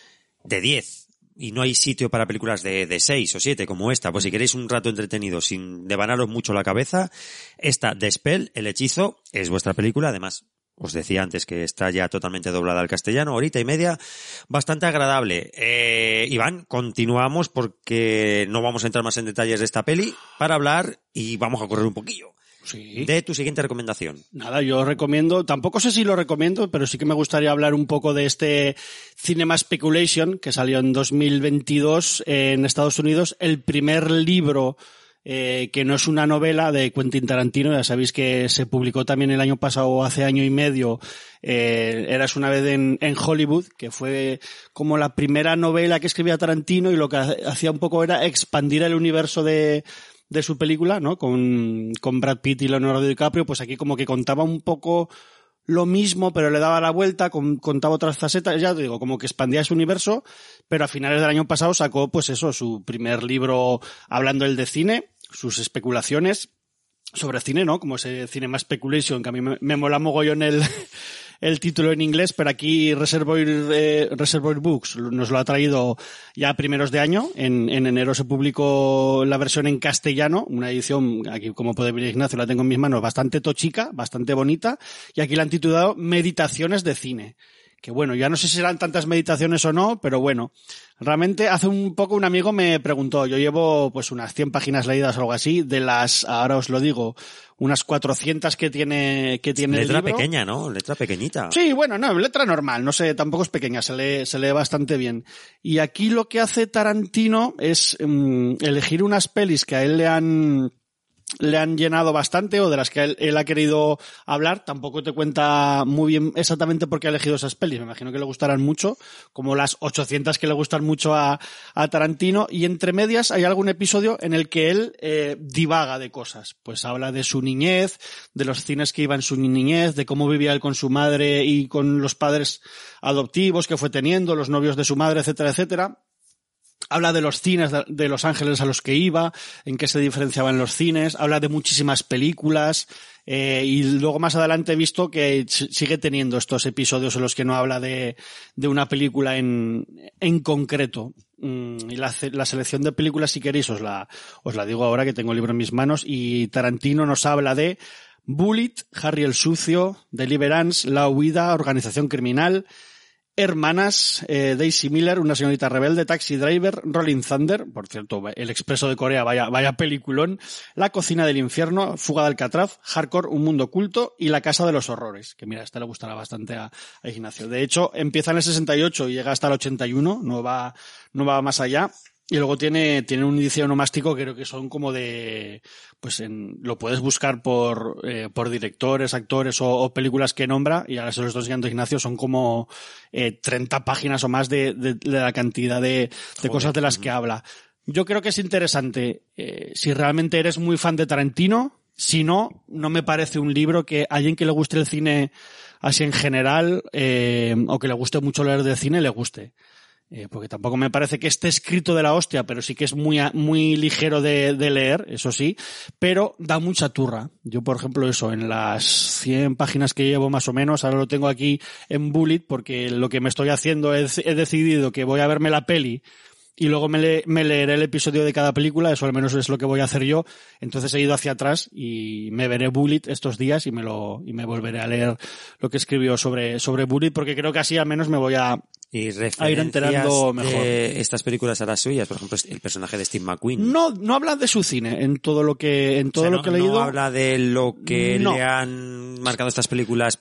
de 10 y no hay sitio para películas de, de 6 o 7 como esta. Pues si queréis un rato entretenido sin devanaros mucho la cabeza, esta The Spell, El Hechizo, es vuestra película. Además, os decía antes que está ya totalmente doblada al castellano, horita y media, bastante agradable. Eh, Iván, continuamos porque no vamos a entrar más en detalles de esta peli para hablar y vamos a correr un poquillo. Sí. De tu siguiente recomendación. Nada, yo recomiendo, tampoco sé si lo recomiendo, pero sí que me gustaría hablar un poco de este Cinema Speculation que salió en 2022 en Estados Unidos, el primer libro eh, que no es una novela de Quentin Tarantino, ya sabéis que se publicó también el año pasado hace año y medio, eh, Eras una vez en, Hollywood, que fue como la primera novela que escribía Tarantino y lo que ha- hacía un poco era expandir el universo de, de su película, ¿no? Con, con Brad Pitt y Leonardo DiCaprio, pues aquí como que contaba un poco lo mismo, pero le daba la vuelta, con- contaba otras facetas, ya te digo, como que expandía su universo, pero a finales del año pasado sacó, pues eso, su primer libro hablando él de cine, sus especulaciones sobre cine, ¿no? Como ese Cinema Speculation, que a mí me, me mola mogollón el, el título en inglés, pero aquí Reservoir, eh, Reservoir Books nos lo ha traído ya primeros de año. En, en enero se publicó la versión en castellano, una edición, aquí como puede ver Ignacio, la tengo en mis manos, bastante tochica, bastante bonita, y aquí la han titulado Meditaciones de cine. Que bueno, ya no sé si serán tantas meditaciones o no, pero bueno, realmente hace un poco un amigo me preguntó, yo llevo pues unas 100 páginas leídas o algo así, de las, ahora os lo digo, unas 400 que tiene, que tiene Letra el libro. pequeña, ¿no? Letra pequeñita. Sí, bueno, no, letra normal, no sé, tampoco es pequeña, se lee, se lee bastante bien. Y aquí lo que hace Tarantino es mm, elegir unas pelis que a él le han le han llenado bastante o de las que él, ha querido hablar. Tampoco te cuenta muy bien exactamente por qué ha elegido esas pelis. Me imagino que le gustarán mucho, como las 800 que le gustan mucho a, a Tarantino. Y entre medias hay algún episodio en el que él eh, divaga de cosas. Pues habla de su niñez, de los cines que iba en su niñez, de cómo vivía él con su madre y con los padres adoptivos que fue teniendo, los novios de su madre, etcétera, etcétera. Habla de los cines de- Los Ángeles a los que iba, en qué se diferenciaban los cines, habla de muchísimas películas, eh, y luego más adelante he visto que sigue teniendo estos episodios en los que no habla de, de una película en, en concreto. Mm, Y la, la selección de películas, si queréis, os la, os la digo ahora que tengo el libro en mis manos, y Tarantino nos habla de Bullet, Harry el Sucio, Deliverance, La Huida, Organización Criminal, Hermanas, eh, Daisy Miller, una señorita rebelde, Taxi Driver, Rolling Thunder, por cierto, El Expreso de Corea, vaya, vaya peliculón, La Cocina del Infierno, Fuga de Alcatraz, Hardcore, Un Mundo Oculto y La Casa de los Horrores, que mira, esta le gustará bastante a, a Ignacio. De hecho, empieza en el 68 y llega hasta el 81, no va, no va más allá. Y luego tiene, tiene un índice onomástico que creo que son como de, pues en, lo puedes buscar por, eh, por directores, actores o, o películas que nombra, y ahora se los estoy enseñando Ignacio, son como eh, 30 páginas o más de, de- de la cantidad de, de cosas de las que habla. Yo creo que es interesante, eh, si realmente eres muy fan de Tarantino, si no, no me parece un libro que a alguien que le guste el cine así en general, eh, o que le guste mucho leer de cine, le guste. Eh, porque tampoco me parece que esté escrito de la hostia, pero sí que es muy, muy ligero de, de leer, eso sí, pero da mucha turra. Yo, por ejemplo, eso, en las 100 páginas que llevo más o menos, ahora lo tengo aquí en Bullet, porque lo que me estoy haciendo es, he decidido que voy a verme la peli y luego me, me leeré el episodio de cada película, eso al menos es lo que voy a hacer yo. Entonces he ido hacia atrás y me veré Bullet estos días y me lo, y me volveré a leer lo que escribió sobre, sobre Bullet, porque creo que así al menos me voy a, Y a ir enterando mejor. de estas películas a las suyas, por ejemplo, el personaje de Steve McQueen. No, no habla de su cine en todo lo que, en O todo lo que he leído. No habla de lo que No. le han marcado estas películas.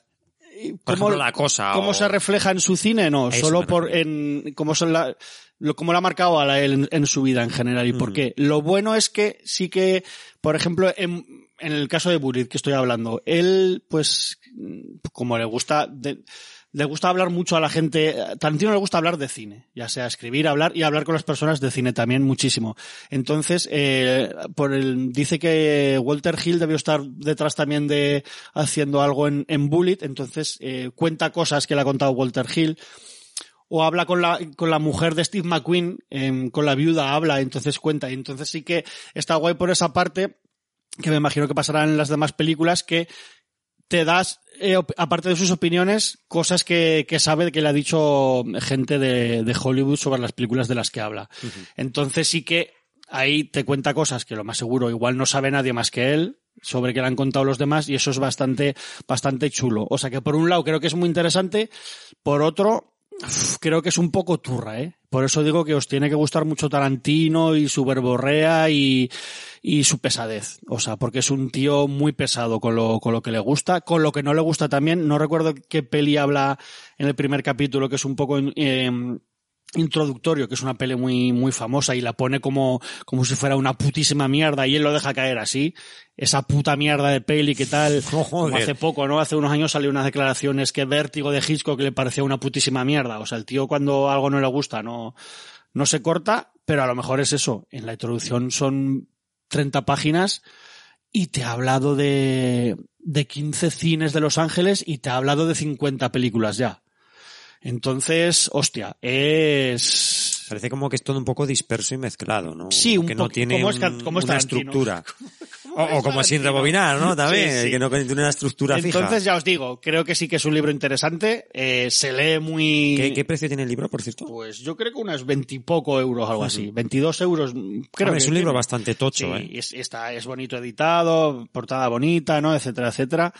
Por cómo, ejemplo, La Cosa cómo o- se refleja en su cine, no, Eso solo por en cómo son la lo cómo lo ha marcado a la- él en, en su vida en general y por qué. Lo bueno es que sí que, por ejemplo, en, en el caso de Burit que estoy hablando, él pues como le gusta de- le gusta hablar mucho a la gente, Tarantino le gusta hablar de cine, ya sea escribir, hablar y hablar con las personas de cine también muchísimo. Entonces, eh, por el, dice que Walter Hill debió estar detrás también de haciendo algo en, en Bullet, entonces eh, cuenta cosas que le ha contado Walter Hill o habla con la, con la mujer de Steve McQueen, em, con la viuda habla, entonces cuenta. Entonces sí que está guay por esa parte, que me imagino que pasará en las demás películas, que te das, eh, aparte de sus opiniones, cosas que, que sabe que le ha dicho gente de, de Hollywood sobre las películas de las que habla. Entonces sí que ahí te cuenta cosas que lo más seguro igual no sabe nadie más que él, sobre qué le han contado los demás y eso es bastante, bastante chulo. O sea que por un lado creo que es muy interesante, por otro creo que es un poco turra, ¿eh? Por eso digo que os tiene que gustar mucho Tarantino y su verborrea y, y su pesadez. O sea, porque es un tío muy pesado con lo, con lo que le gusta, con lo que no le gusta también. No recuerdo qué peli habla en el primer capítulo, que es un poco eh, introductorio, que es una peli muy, muy famosa y la pone como, como si fuera una putísima mierda y él lo deja caer así. Esa puta mierda de peli que tal, como hace poco, ¿no? Hace unos años salió unas declaraciones que Vértigo de Hitchcock le parecía una putísima mierda. O sea, el tío cuando algo no le gusta no, no se corta, pero a lo mejor es eso. En la introducción son 30 páginas y te ha hablado de, de 15 cines de Los Ángeles y te ha hablado de 50 películas ya. Entonces, hostia, es... Parece como que es todo un poco disperso y mezclado, ¿no? Sí, un que no poco- tiene un- una estructura. O, como sin rebobinar, ¿no? También, Sí, sí. que no tiene una estructura Entonces fija. ya os digo, creo que sí que es un libro interesante, eh, se lee muy... ¿Qué, qué precio tiene el libro, por cierto? Pues yo creo que unas veintipoco euros, algo así. 22 euros, mm, creo Hombre, que es un libro tiene. bastante tocho, Sí, ¿eh? es, está, es bonito editado, portada bonita, ¿no? Etcétera, etcétera.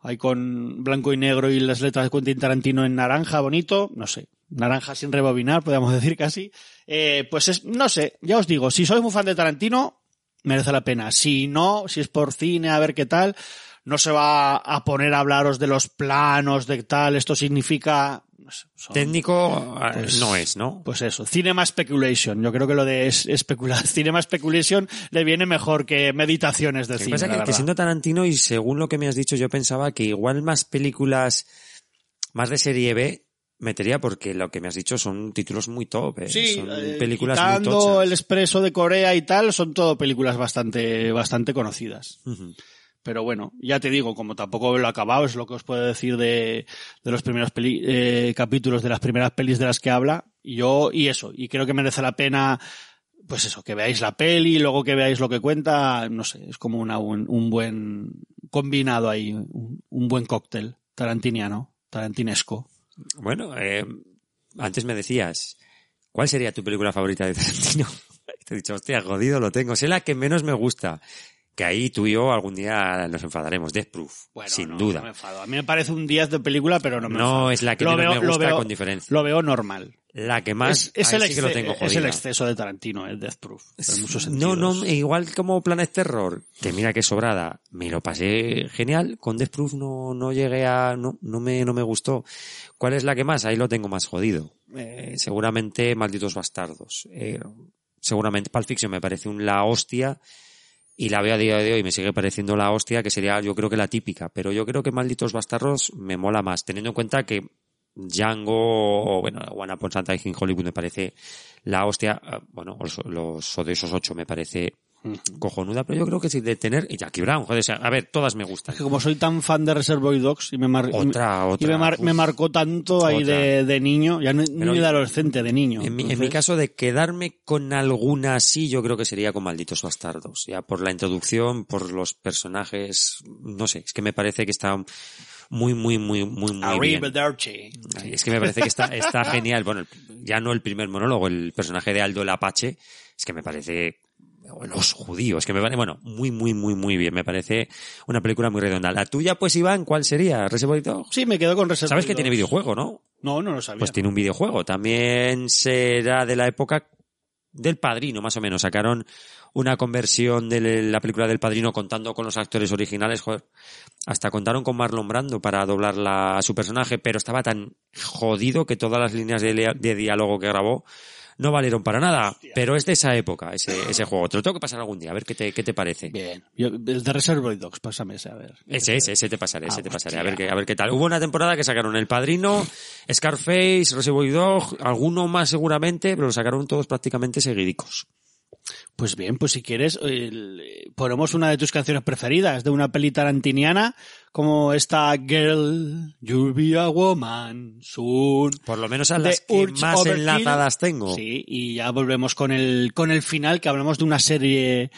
Hay con blanco y negro y las letras de Quentin Tarantino en naranja, bonito, no sé. Naranja sin rebobinar, podríamos decir casi. Eh, pues es, no sé, ya os digo, si sois muy fan de Tarantino, merece la pena. Si no, si es por cine, a ver qué tal, no se va a poner a hablaros de los planos, de tal, esto significa... son- Técnico eh, Pues- no es, ¿no? pues eso, Cinema Speculation. Yo creo que lo de es- especular, Cinema Speculation le viene mejor que meditaciones de que cine. pasa que, que siendo Tarantino y según lo que me has dicho, yo pensaba que igual más películas más de serie B metería porque lo que me has dicho son títulos muy top, ¿eh? Sí, son eh, películas muy tochas. el Expreso de Corea y tal, son todo películas bastante, bastante conocidas. Pero bueno, ya te digo, como tampoco lo he acabado, es lo que os puedo decir de, de los primeros peli- eh, capítulos, de las primeras pelis de las que habla. Y yo, y eso, y creo que merece la pena, pues eso, que veáis la peli, luego que veáis lo que cuenta, no sé, es como una, un, un buen combinado ahí, un, un buen cóctel tarantiniano, tarantinesco. Bueno, eh, antes me decías, ¿cuál sería tu película favorita de Tarantino? Te he dicho, hostia, jodido lo tengo. Sé la que menos me gusta. Que ahí tú y yo algún día nos enfadaremos. Death Proof, Bueno, sin no, duda. no me enfado. A mí me parece un 10 de película, pero no me No enfado. es la que Lo menos veo- me gusta veo- con diferencia. Lo veo normal. La que más, es, el sí que lo tengo es el exceso de Tarantino, el Death Proof. En No, no, igual como Planet Terror, que mira que sobrada, me lo pasé genial, con Death Proof no, no llegué a, no, no me, no me gustó. ¿Cuál es la que más? Ahí lo tengo más jodido. Eh, seguramente Malditos Bastardos. Eh, seguramente Pulp Fiction me parece un la hostia, y la veo a día de hoy y me sigue pareciendo la hostia, que sería yo creo que la típica, pero yo creo que Malditos Bastardos me mola más, teniendo en cuenta que Django o bueno, One Upon a Time in Hollywood me parece la hostia, eh, bueno, los, los odiosos ocho me parece cojonuda, pero yo creo que sí de tener, y Jackie Brown, joder, a ver, todas me gustan. Es que como soy tan fan de Reservoir Dogs y me, mar- Otra, y me, mar- uf. me marcó tanto ahí de, de niño, ya no, ni de adolescente, de niño. En mi, en mi caso de quedarme con alguna así, yo creo que sería con Malditos Bastardos. Ya por la introducción, por los personajes, no sé, es que me parece que está muy, muy, muy, muy, muy bien. Arrivederci. Ay, Es que me parece que está, está genial. Bueno, ya no el primer monólogo, el personaje de Aldo el Apache, es que me parece los judíos, que me parece, bueno, muy, muy, muy, muy bien. Me parece una película muy redonda. La tuya, pues, Iván, ¿cuál sería? ¿Reservoir Dogs? Sí, me quedo con Reservoir Sabes que tiene videojuego, ¿no? No, no lo sabía. Pues tiene un videojuego. También será de la época del Padrino, más o menos. Sacaron una conversión de la película del Padrino contando con los actores originales. Joder, hasta contaron con Marlon Brando para doblarla a su personaje, pero estaba tan jodido que todas las líneas de, diálogo que grabó no valieron para nada. Pero es de esa época, ese, ese juego. Te lo tengo que pasar algún día, a ver qué te, qué te parece. Bien. Yo, el de Reservoir Dogs, pásame ese, a ver. Ese, ese, ese te pasaré, ese Ah, te pasaré. A ver qué, a ver qué tal. Hubo una temporada que sacaron El Padrino, Scarface, Reservoir Dog, alguno más seguramente, pero lo sacaron todos prácticamente seguidicos. Pues bien, pues si quieres, eh, ponemos una de tus canciones preferidas de una peli tarantiniana, como esta Girl, You'll Be a Woman Soon. Por lo menos a las que Urge más Overkill. enlazadas tengo. Sí, y ya volvemos con el, con el final, que hablamos de una serie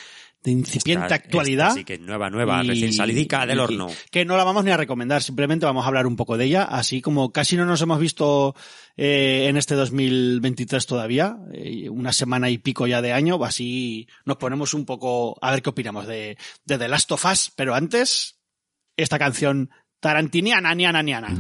de incipiente Esta- actualidad. que nueva, nueva, Y- recién salidica del y- horno. Que no la vamos ni a recomendar, simplemente vamos a hablar un poco de ella, así como casi no nos hemos visto eh, en este 2023 todavía, eh, una semana y pico ya de año, así nos ponemos un poco a ver qué opinamos de, de The Last of Us, pero antes, esta canción tarantiniana, niana, niana.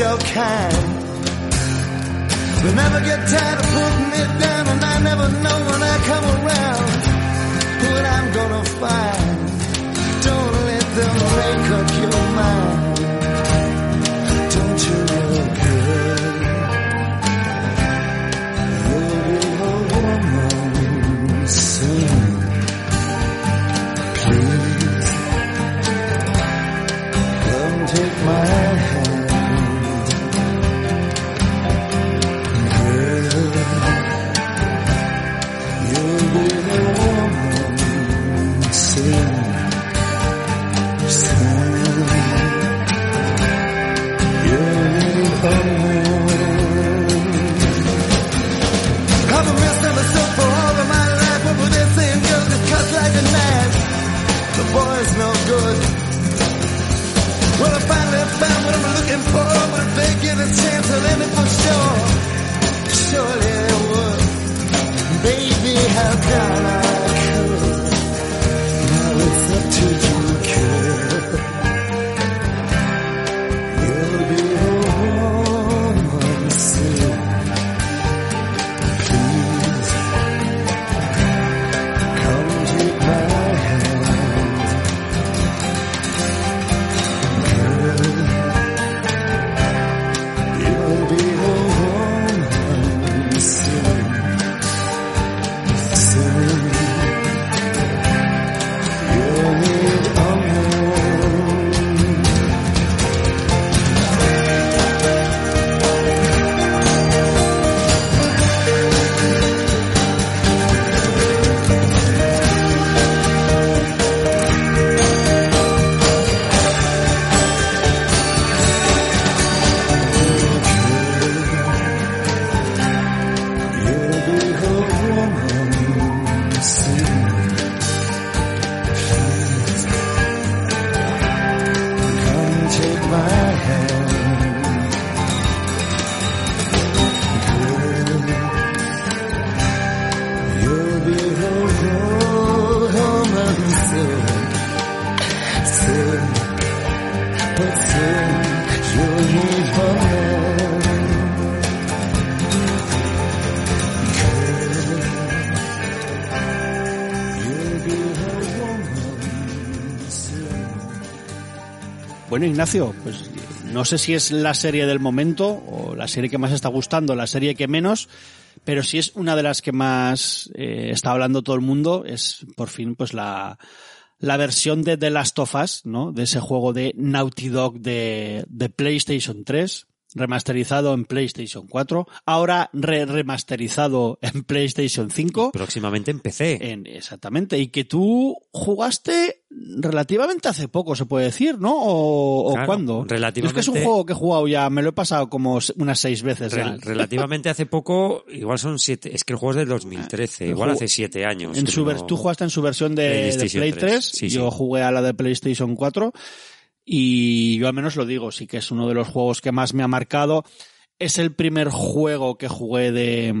Your kind. They never get tired of putting it down, and I never know when I come around what I'm gonna find. Don't let them make up your mind. and poor, they give a chance to living for Bueno, Ignacio, pues no sé si es la serie del momento o la serie que más está gustando, la serie que menos, pero sí es una de las que más eh, está hablando todo el mundo. Es por fin, pues la, la versión de The Last of Us, ¿no? De ese juego de Naughty Dog de, de PlayStation 3 remasterizado en PlayStation 4, ahora re remasterizado en PlayStation 5. Próximamente. En, exactamente, y que tú jugaste relativamente hace poco, se puede decir, ¿no? ¿O, o Claro, cuándo? relativamente- Es que es un juego que he jugado ya, me lo he pasado como unas seis veces. ya. relativamente hace poco, igual son siete, es que el juego es del 2013, El igual hace siete años. En su no- Tú jugaste en su versión de, de Play 3, 3, sí, yo sí. jugué a la de PlayStation 4 y yo al menos lo digo, sí que es uno de los juegos que más me ha marcado. Es el primer juego que jugué de,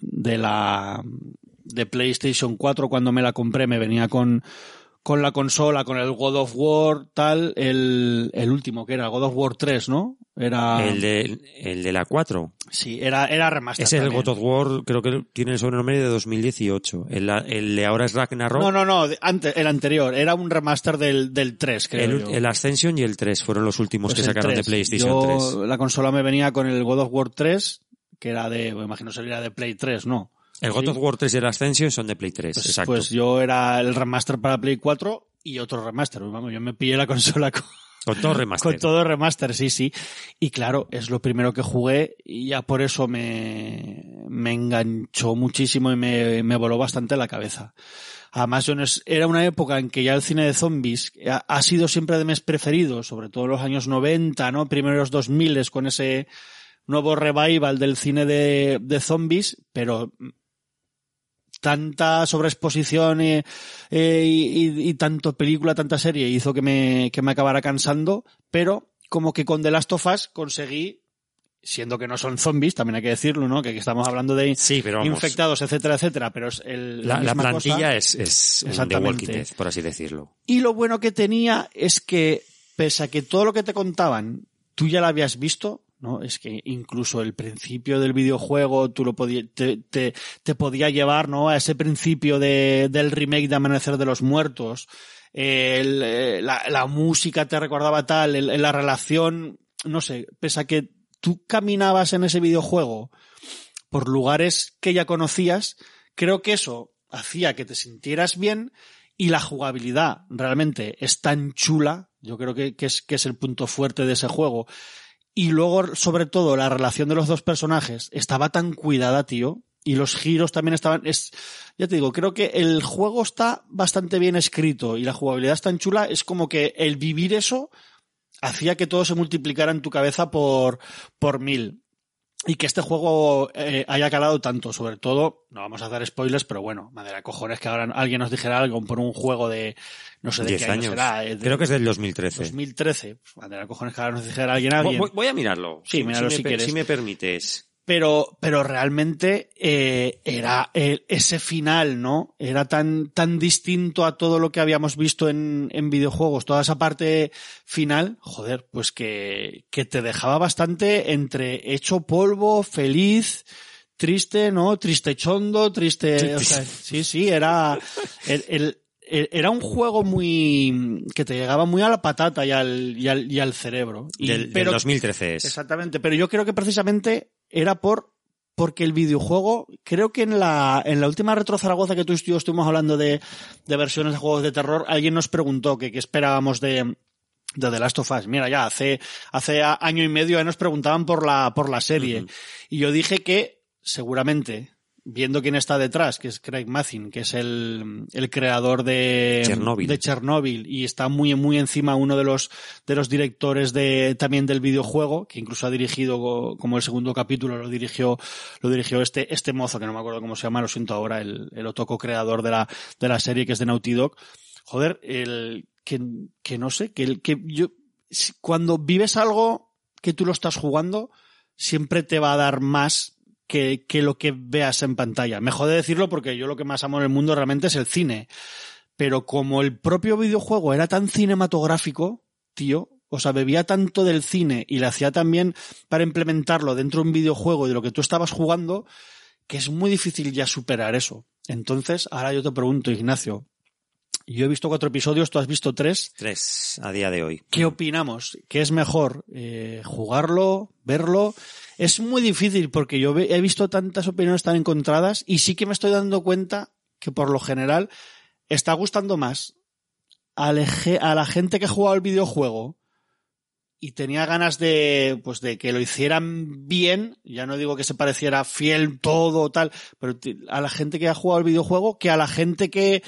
de la de PlayStation 4 cuando me la compré, me venía con con la consola, con el God of War, tal, el, el último que era God of War 3, ¿no? Era El de, el de la 4. sí, era era remaster. Ese es el. God of War, creo que tiene el sobrenombre de 2018. El, el de ahora es Ragnarok. No, no, no, de- ante- el anterior, era un remaster del, del 3, creo el, yo. el Ascension y el 3 fueron los últimos Pues que sacaron 3. de PlayStation Yo, 3. La consola me venía con el God of War 3, que era de, me imagino sería de Play 3, ¿no? El God of War 3 y el Ascension son de Play 3, Pues, exacto. pues yo era el remaster para Play 4 y otro remaster. Vamos, yo me pillé la consola con, Con todo remaster. Con todo remaster, sí, sí. Y claro, es lo primero que jugué y ya por eso me, me enganchó muchísimo y me, me voló bastante la cabeza. Además, era una época en que ya el cine de zombies ha, ha sido siempre de mis preferidos, sobre todo en los años 90, ¿no? Primeros 2000 con ese nuevo revival del cine de, de zombies, pero tanta sobreexposición y, eh, y, y- y tanto película, tanta serie hizo que me, que me acabara cansando, pero como que con The Last of Us conseguí, siendo que no son zombies, también hay que decirlo, ¿no? Que aquí estamos hablando de Sí, pero vamos. infectados, etcétera, etcétera, pero es el, La, la misma plantilla cosa. es, es Exactamente. Walking Dead, por así decirlo. Y lo bueno que tenía es que, pese a que todo lo que te contaban, tú ya lo habías visto, ¿no? Es que incluso el principio del videojuego, tú lo te, te, te podía llevar, ¿no? A ese principio de, del remake de Amanecer de los Muertos. El, eh, la, la música te recordaba tal, el- la relación, no sé, pese a que tú caminabas en ese videojuego por lugares que ya conocías, creo que eso hacía que te sintieras bien y la jugabilidad realmente es tan chula, yo creo que, que es, que es el punto fuerte de ese juego. Y luego, sobre todo, la relación de los dos personajes estaba tan cuidada, tío. Y los giros también estaban, es, ya te digo, creo que el juego está bastante bien escrito y la jugabilidad es tan chula, es como que el vivir eso hacía que todo se multiplicara en tu cabeza por, por mil. Y que este juego eh, haya calado tanto, sobre todo, no vamos a hacer spoilers, pero bueno, madera cojones que ahora alguien nos dijera algo por un juego de, no sé de 10 qué año años. será, eh, de Creo que es del 2013. 2013. Pues, madera cojones que ahora nos dijera alguien, alguien. voy- voy a mirarlo. Sí, míralo me si per- quieres. Si me permites. Pero pero realmente eh, era ese final no era tan tan distinto a todo lo que habíamos visto en, en videojuegos. Toda esa parte final joder pues que que te dejaba bastante entre hecho polvo feliz triste no triste o sea, sí sí era el, el- era un juego muy que te llegaba muy a la patata y al y al, y al cerebro. Y, Del, del pero 2013 es. Exactamente, pero yo creo que precisamente era por porque el videojuego, creo que en la, en la última Retro Zaragoza que tú y yo estuvimos hablando de, de versiones de juegos de terror, alguien nos preguntó que qué esperábamos de, de The Last of Us. Mira, ya hace, hace año y medio nos preguntaban por la, por la serie. Y yo dije que seguramente, viendo quién está detrás, que es Craig Mazin, que es el, el creador de Chernobyl. de Chernobyl y está muy, muy encima uno de los, de los directores de, también del videojuego, que incluso ha dirigido co- como el segundo capítulo, lo dirigió, lo dirigió este, este mozo, que no me acuerdo cómo se llama, lo siento ahora, el, el otoco creador de la, de la serie, que es de Naughty Dog. Joder, el, que, que no sé, que el, que yo, cuando vives algo que tú lo estás jugando, siempre te va a dar más que, que lo que veas en pantalla. Me jode decirlo porque yo lo que más amo en el mundo realmente es el cine. Pero como el propio videojuego era tan cinematográfico, tío, o sea, bebía tanto del cine y le hacía también para implementarlo dentro de un videojuego y de lo que tú estabas jugando, que es muy difícil ya superar eso. Entonces, ahora yo te pregunto, Ignacio, yo he visto cuatro episodios, tú has visto tres. Tres a día de hoy. ¿Qué opinamos? ¿Qué es mejor? Eh, ¿Jugarlo? ¿Verlo? Es muy difícil porque yo he visto tantas opiniones tan encontradas y sí que me estoy dando cuenta que por lo general está gustando más a la gente que ha jugado el videojuego y tenía ganas de, pues de que lo hicieran bien, ya no digo que se pareciera fiel todo tal, pero a la gente que ha jugado el videojuego que a la gente que,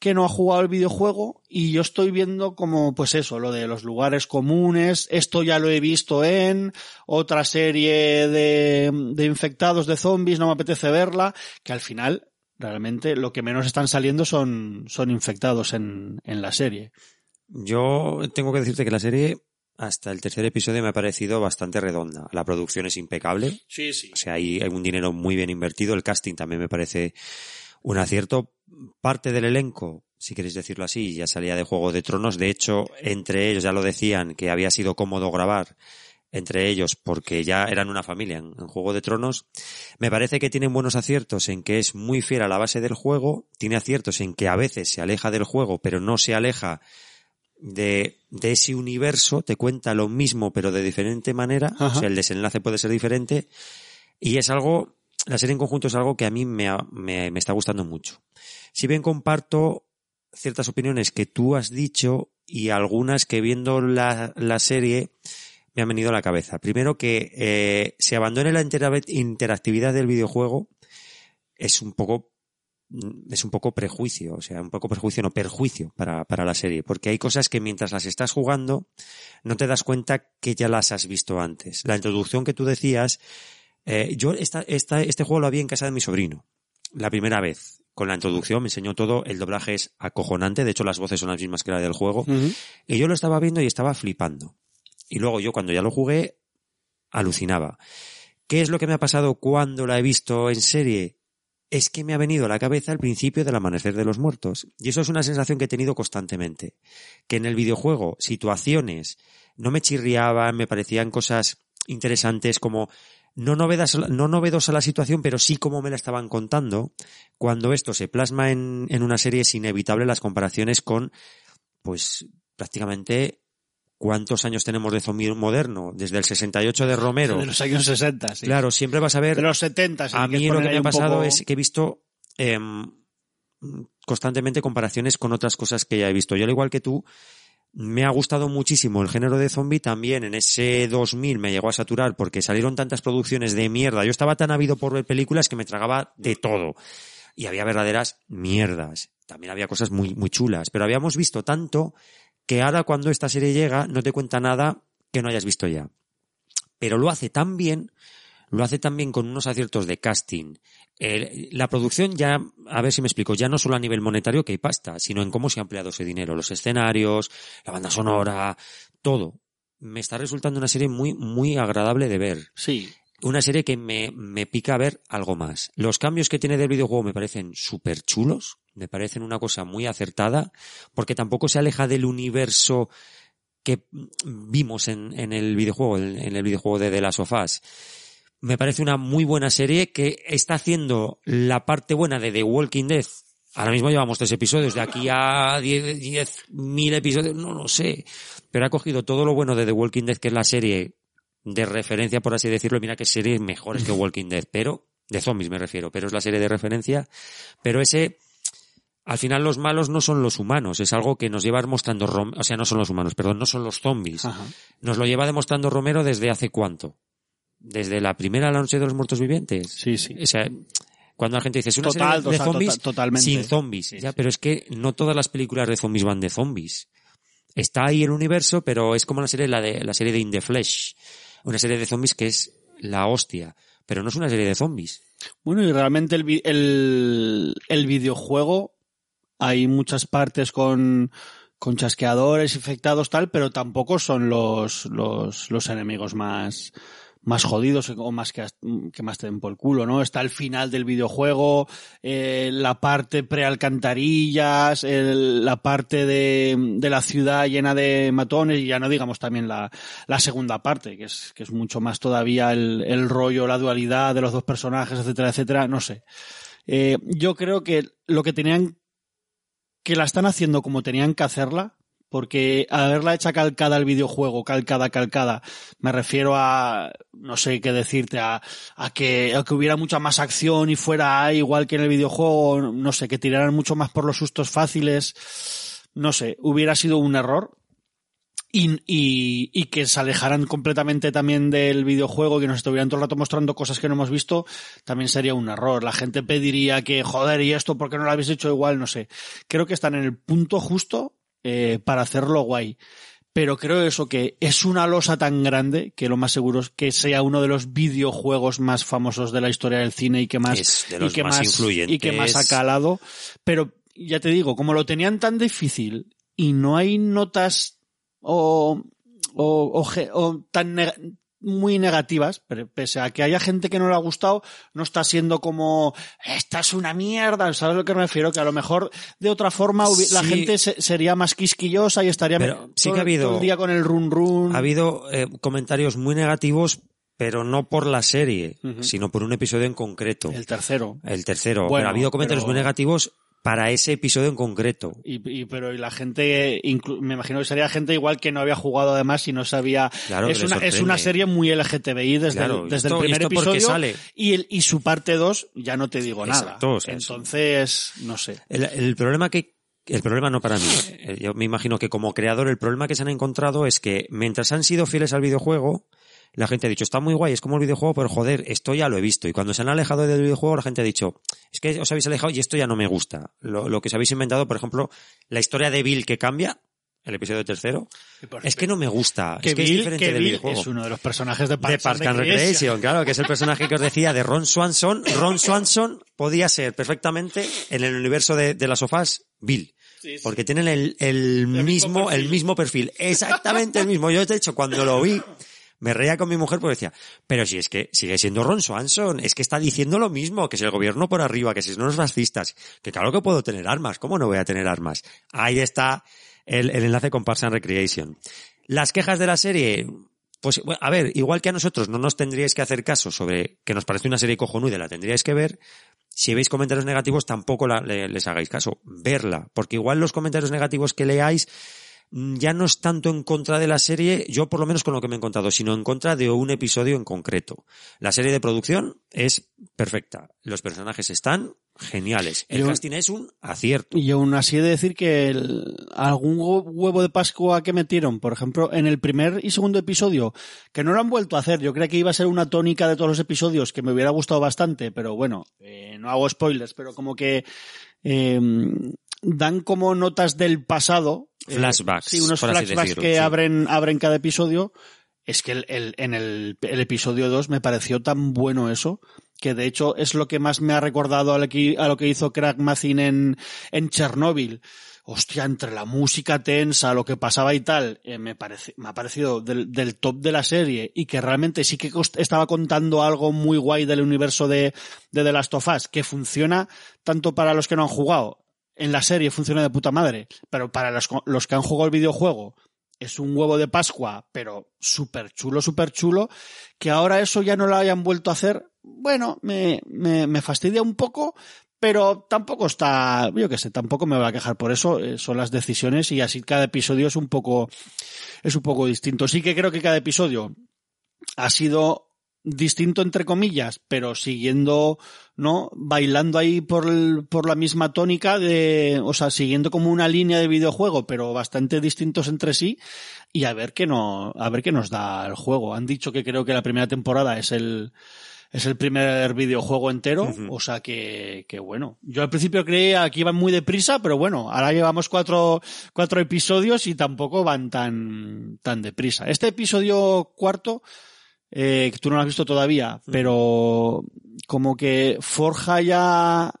que no ha jugado el videojuego y yo estoy viendo como pues eso, lo de los lugares comunes, esto ya lo he visto en otra serie de, de infectados de zombies, no me apetece verla, que al final realmente lo que menos están saliendo son, son infectados en, en la serie. Yo tengo que decirte que la serie, hasta el tercer episodio, me ha parecido bastante redonda. La producción es impecable. Sí, sí. O sea, hay, hay un dinero muy bien invertido. El casting también me parece un acierto. Parte del elenco, si queréis decirlo así, ya salía de Juego de Tronos. De hecho, entre ellos ya lo decían que había sido cómodo grabar entre ellos porque ya eran una familia en, en Juego de Tronos. Me parece que tienen buenos aciertos en que es muy fiel a la base del juego. Tiene aciertos en que a veces se aleja del juego, pero no se aleja de, de ese universo, te cuenta lo mismo pero de diferente manera, Ajá. o sea, el desenlace puede ser diferente y es algo, la serie en conjunto es algo que a mí me, me, me está gustando mucho. Si bien comparto ciertas opiniones que tú has dicho y algunas que viendo la, la serie me han venido a la cabeza. Primero que eh, se abandone la intera- interactividad del videojuego es un poco mm, es un poco prejuicio, o sea, un poco prejuicio, no perjuicio para, para la serie, porque hay cosas que mientras las estás jugando no te das cuenta que ya las has visto antes. La introducción que tú decías, eh, yo esta, esta, este juego lo vi en casa de mi sobrino, la primera vez. Con la introducción me enseñó todo, el doblaje es acojonante, de hecho las voces son las mismas que la del juego, y yo lo estaba viendo y estaba flipando. Y luego yo cuando ya lo jugué, alucinaba. ¿Qué es lo que me ha pasado cuando la he visto en serie? Es que me ha venido a la cabeza el principio del amanecer de los muertos. Y eso es una sensación que he tenido constantemente. Que en el videojuego, situaciones no me chirriaban, me parecían cosas interesantes como no novedas, no novedos a la situación, pero sí como me la estaban contando. Cuando esto se plasma en, en una serie es inevitable las comparaciones con, pues, prácticamente cuántos años tenemos de zombie moderno, desde el 68 de Romero. De los años 60, sí. Claro, siempre vas a ver De los 70, si a mí lo que me ha pasado poco- es que he visto em, constantemente comparaciones con otras cosas que ya he visto. Yo, al igual que tú, me ha gustado muchísimo el género de zombie. También en ese 2000 me llegó a saturar porque salieron tantas producciones de mierda. Yo estaba tan ávido por ver películas que me tragaba de todo. Y había verdaderas mierdas. También había cosas muy, muy chulas. Pero habíamos visto tanto que ahora cuando esta serie llega no te cuenta nada que no hayas visto ya. Pero lo hace tan bien lo hace también con unos aciertos de casting. La producción ya, a ver si me explico, ya no solo a nivel monetario que hay pasta, sino en cómo se ha empleado ese dinero, los escenarios, la banda sonora, todo. Me está resultando una serie muy, muy agradable de ver. Sí. Una serie que me, me pica ver algo más. Los cambios que tiene del videojuego me parecen súper chulos, me parecen una cosa muy acertada, porque tampoco se aleja del universo que vimos en, en el videojuego, en, en el videojuego de The Last of Us. Me parece una muy buena serie que está haciendo la parte buena de The Walking Dead. Ahora mismo llevamos tres episodios, de aquí a diez, diez mil episodios, no lo sé. Pero ha cogido todo lo bueno de The Walking Dead, que es la serie de referencia, por así decirlo. Mira que series mejores que Walking Dead, pero, de zombies me refiero, pero es la serie de referencia. Pero ese, al final los malos no son los humanos, es algo que nos lleva mostrando, Rom- o sea, no son los humanos, perdón, no son los zombies. Ajá. Nos lo lleva demostrando Romero desde hace cuánto? Desde la primera La Noche de los Muertos Vivientes. Sí, sí. O sea, cuando la gente dice, es una Total, serie de zombies total- totalmente. sin zombies. Sí, ya, sí. pero es que no todas las películas de zombies van de zombies. Está ahí el universo, pero es como la serie, la de, la serie de In the Flesh. Una serie de zombies que es la hostia. Pero no es una serie de zombies. Bueno, y realmente el, el, el videojuego, hay muchas partes con, con chasqueadores infectados tal, pero tampoco son los, los, los enemigos más, más jodidos o más que, que más te den por el culo, ¿no? Está el final del videojuego, eh, la parte prealcantarillas, la parte de, de la ciudad llena de matones y ya no digamos también la, la segunda parte, que es, que es mucho más todavía el, el rollo, la dualidad de los dos personajes, etcétera, etcétera, no sé. Eh, yo creo que lo que tenían, que la están haciendo como tenían que hacerla, porque haberla hecha calcada al videojuego, calcada, calcada, me refiero a, no sé qué decirte, a, a que, a que hubiera mucha más acción y fuera igual que en el videojuego, no sé, que tiraran mucho más por los sustos fáciles, no sé, hubiera sido un error. Y, y, y que se alejaran completamente también del videojuego, que nos estuvieran todo el rato mostrando cosas que no hemos visto, también sería un error. La gente pediría que, joder, ¿y esto por qué no lo habéis hecho igual? No sé. Creo que están en el punto justo eh, para hacerlo guay. Pero creo eso que es una losa tan grande que lo más seguro es que sea uno de los videojuegos más famosos de la historia del cine y que más, Es de y que más y que más ha calado. Pero ya te digo, como lo tenían tan difícil y no hay notas o, o, o o tan muy negativas, pero pese a que haya gente que no le ha gustado, no está siendo como esta es una mierda, ¿sabes a lo que me refiero? Que a lo mejor de otra forma la gente se- sería más quisquillosa y estaría Pero sí todo, que ha habido- todo el día con el run run. Ha habido eh, comentarios muy negativos, pero no por la serie, sino por un episodio en concreto. El tercero. El tercero. Bueno, pero ha habido comentarios pero- muy negativos para ese episodio en concreto. Y, y- pero y la gente, me imagino que sería gente igual que no había jugado además y no sabía. Claro, es, una, es una serie muy LGTBI desde, Claro, el, ¿y desde esto- el primer episodio. sale? Y, el, y su parte 2 ya no te digo nada. O sea, Entonces, no sé. El, el problema que el problema no para mí. Eh, Yo me imagino que como creador el problema que se han encontrado es que mientras han sido fieles al videojuego, la gente ha dicho, está muy guay, es como el videojuego, pero joder, esto ya lo he visto. Y cuando se han alejado del videojuego, la gente ha dicho, es que os habéis alejado y esto ya no me gusta. Lo, lo que os habéis inventado, por ejemplo, la historia de Bill que cambia, el episodio tercero, es que no me gusta. Que es que es Bill, diferente que del Bill videojuego. es uno de los personajes de De Parks, Park and Recreation, claro, que es el personaje que os decía de Ron Swanson. Ron Swanson podía ser perfectamente en el universo de, de las sofás Bill. Porque tienen el, el mismo, el mismo perfil. Exactamente el mismo. Yo, de hecho, cuando lo vi, me reía con mi mujer porque decía, pero si es que sigue siendo Ron Swanson, es que está diciendo lo mismo, que si el gobierno por arriba, que si son los fascistas, que claro que puedo tener armas, ¿cómo no voy a tener armas? Ahí está el, enlace con Parks and Recreation. Las quejas de la serie, pues, a ver, igual que a nosotros no nos tendríais que hacer caso sobre que nos parece una serie cojonuda la tendríais que ver, si veis comentarios negativos tampoco les hagáis caso. Verla, porque igual los comentarios negativos que leáis ya no es tanto en contra de la serie, yo por lo menos con lo que me he encontrado, sino en contra de un episodio en concreto. La serie de producción es perfecta. Los personajes están geniales. El Yo- casting es un acierto. Y aún así he de decir que el- algún hue- huevo de Pascua que metieron, por ejemplo, en el primer y segundo episodio, que no lo han vuelto a hacer, yo creía que iba a ser una tónica de todos los episodios que me hubiera gustado bastante, pero bueno, eh, no hago spoilers, pero como que eh, dan como notas del pasado. eh, Flashbacks, sí, unos por así flashbacks decirlo, que sí. abren, abren cada episodio. Es que el, el- en el, el episodio 2 me pareció tan bueno eso, que de hecho es lo que más me ha recordado a lo que, a lo que hizo Craig Mazin en, en Chernóbil. Hostia, entre la música tensa, lo que pasaba y tal, eh, me, parece, me ha parecido del, del top de la serie y que realmente sí que cost- estaba contando algo muy guay del universo de, de The Last of Us, que funciona tanto para los que no han jugado. En la serie funciona de puta madre, pero para los, que han jugado el videojuego es un huevo de Pascua, pero súper chulo, súper chulo, que ahora eso ya no lo hayan vuelto a hacer, bueno, me, me, me fastidia un poco, pero tampoco está, yo qué sé, tampoco me voy a quejar por eso, eh, son las decisiones y así cada episodio es un poco, es un poco distinto. Sí que creo que cada episodio ha sido distinto entre comillas, pero siguiendo, ¿no? Bailando ahí por, el- por la misma tónica de, o sea, siguiendo como una línea de videojuego, pero bastante distintos entre sí y a ver qué no, a ver qué nos da el juego. Han dicho que creo que la primera temporada es el, es el primer videojuego entero, o sea que, que bueno. Yo al principio creía que iban muy deprisa, pero bueno, ahora llevamos cuatro, cuatro episodios y tampoco van tan, tan deprisa. Este episodio cuarto, eh, que tú no lo has visto todavía, pero como que forja ya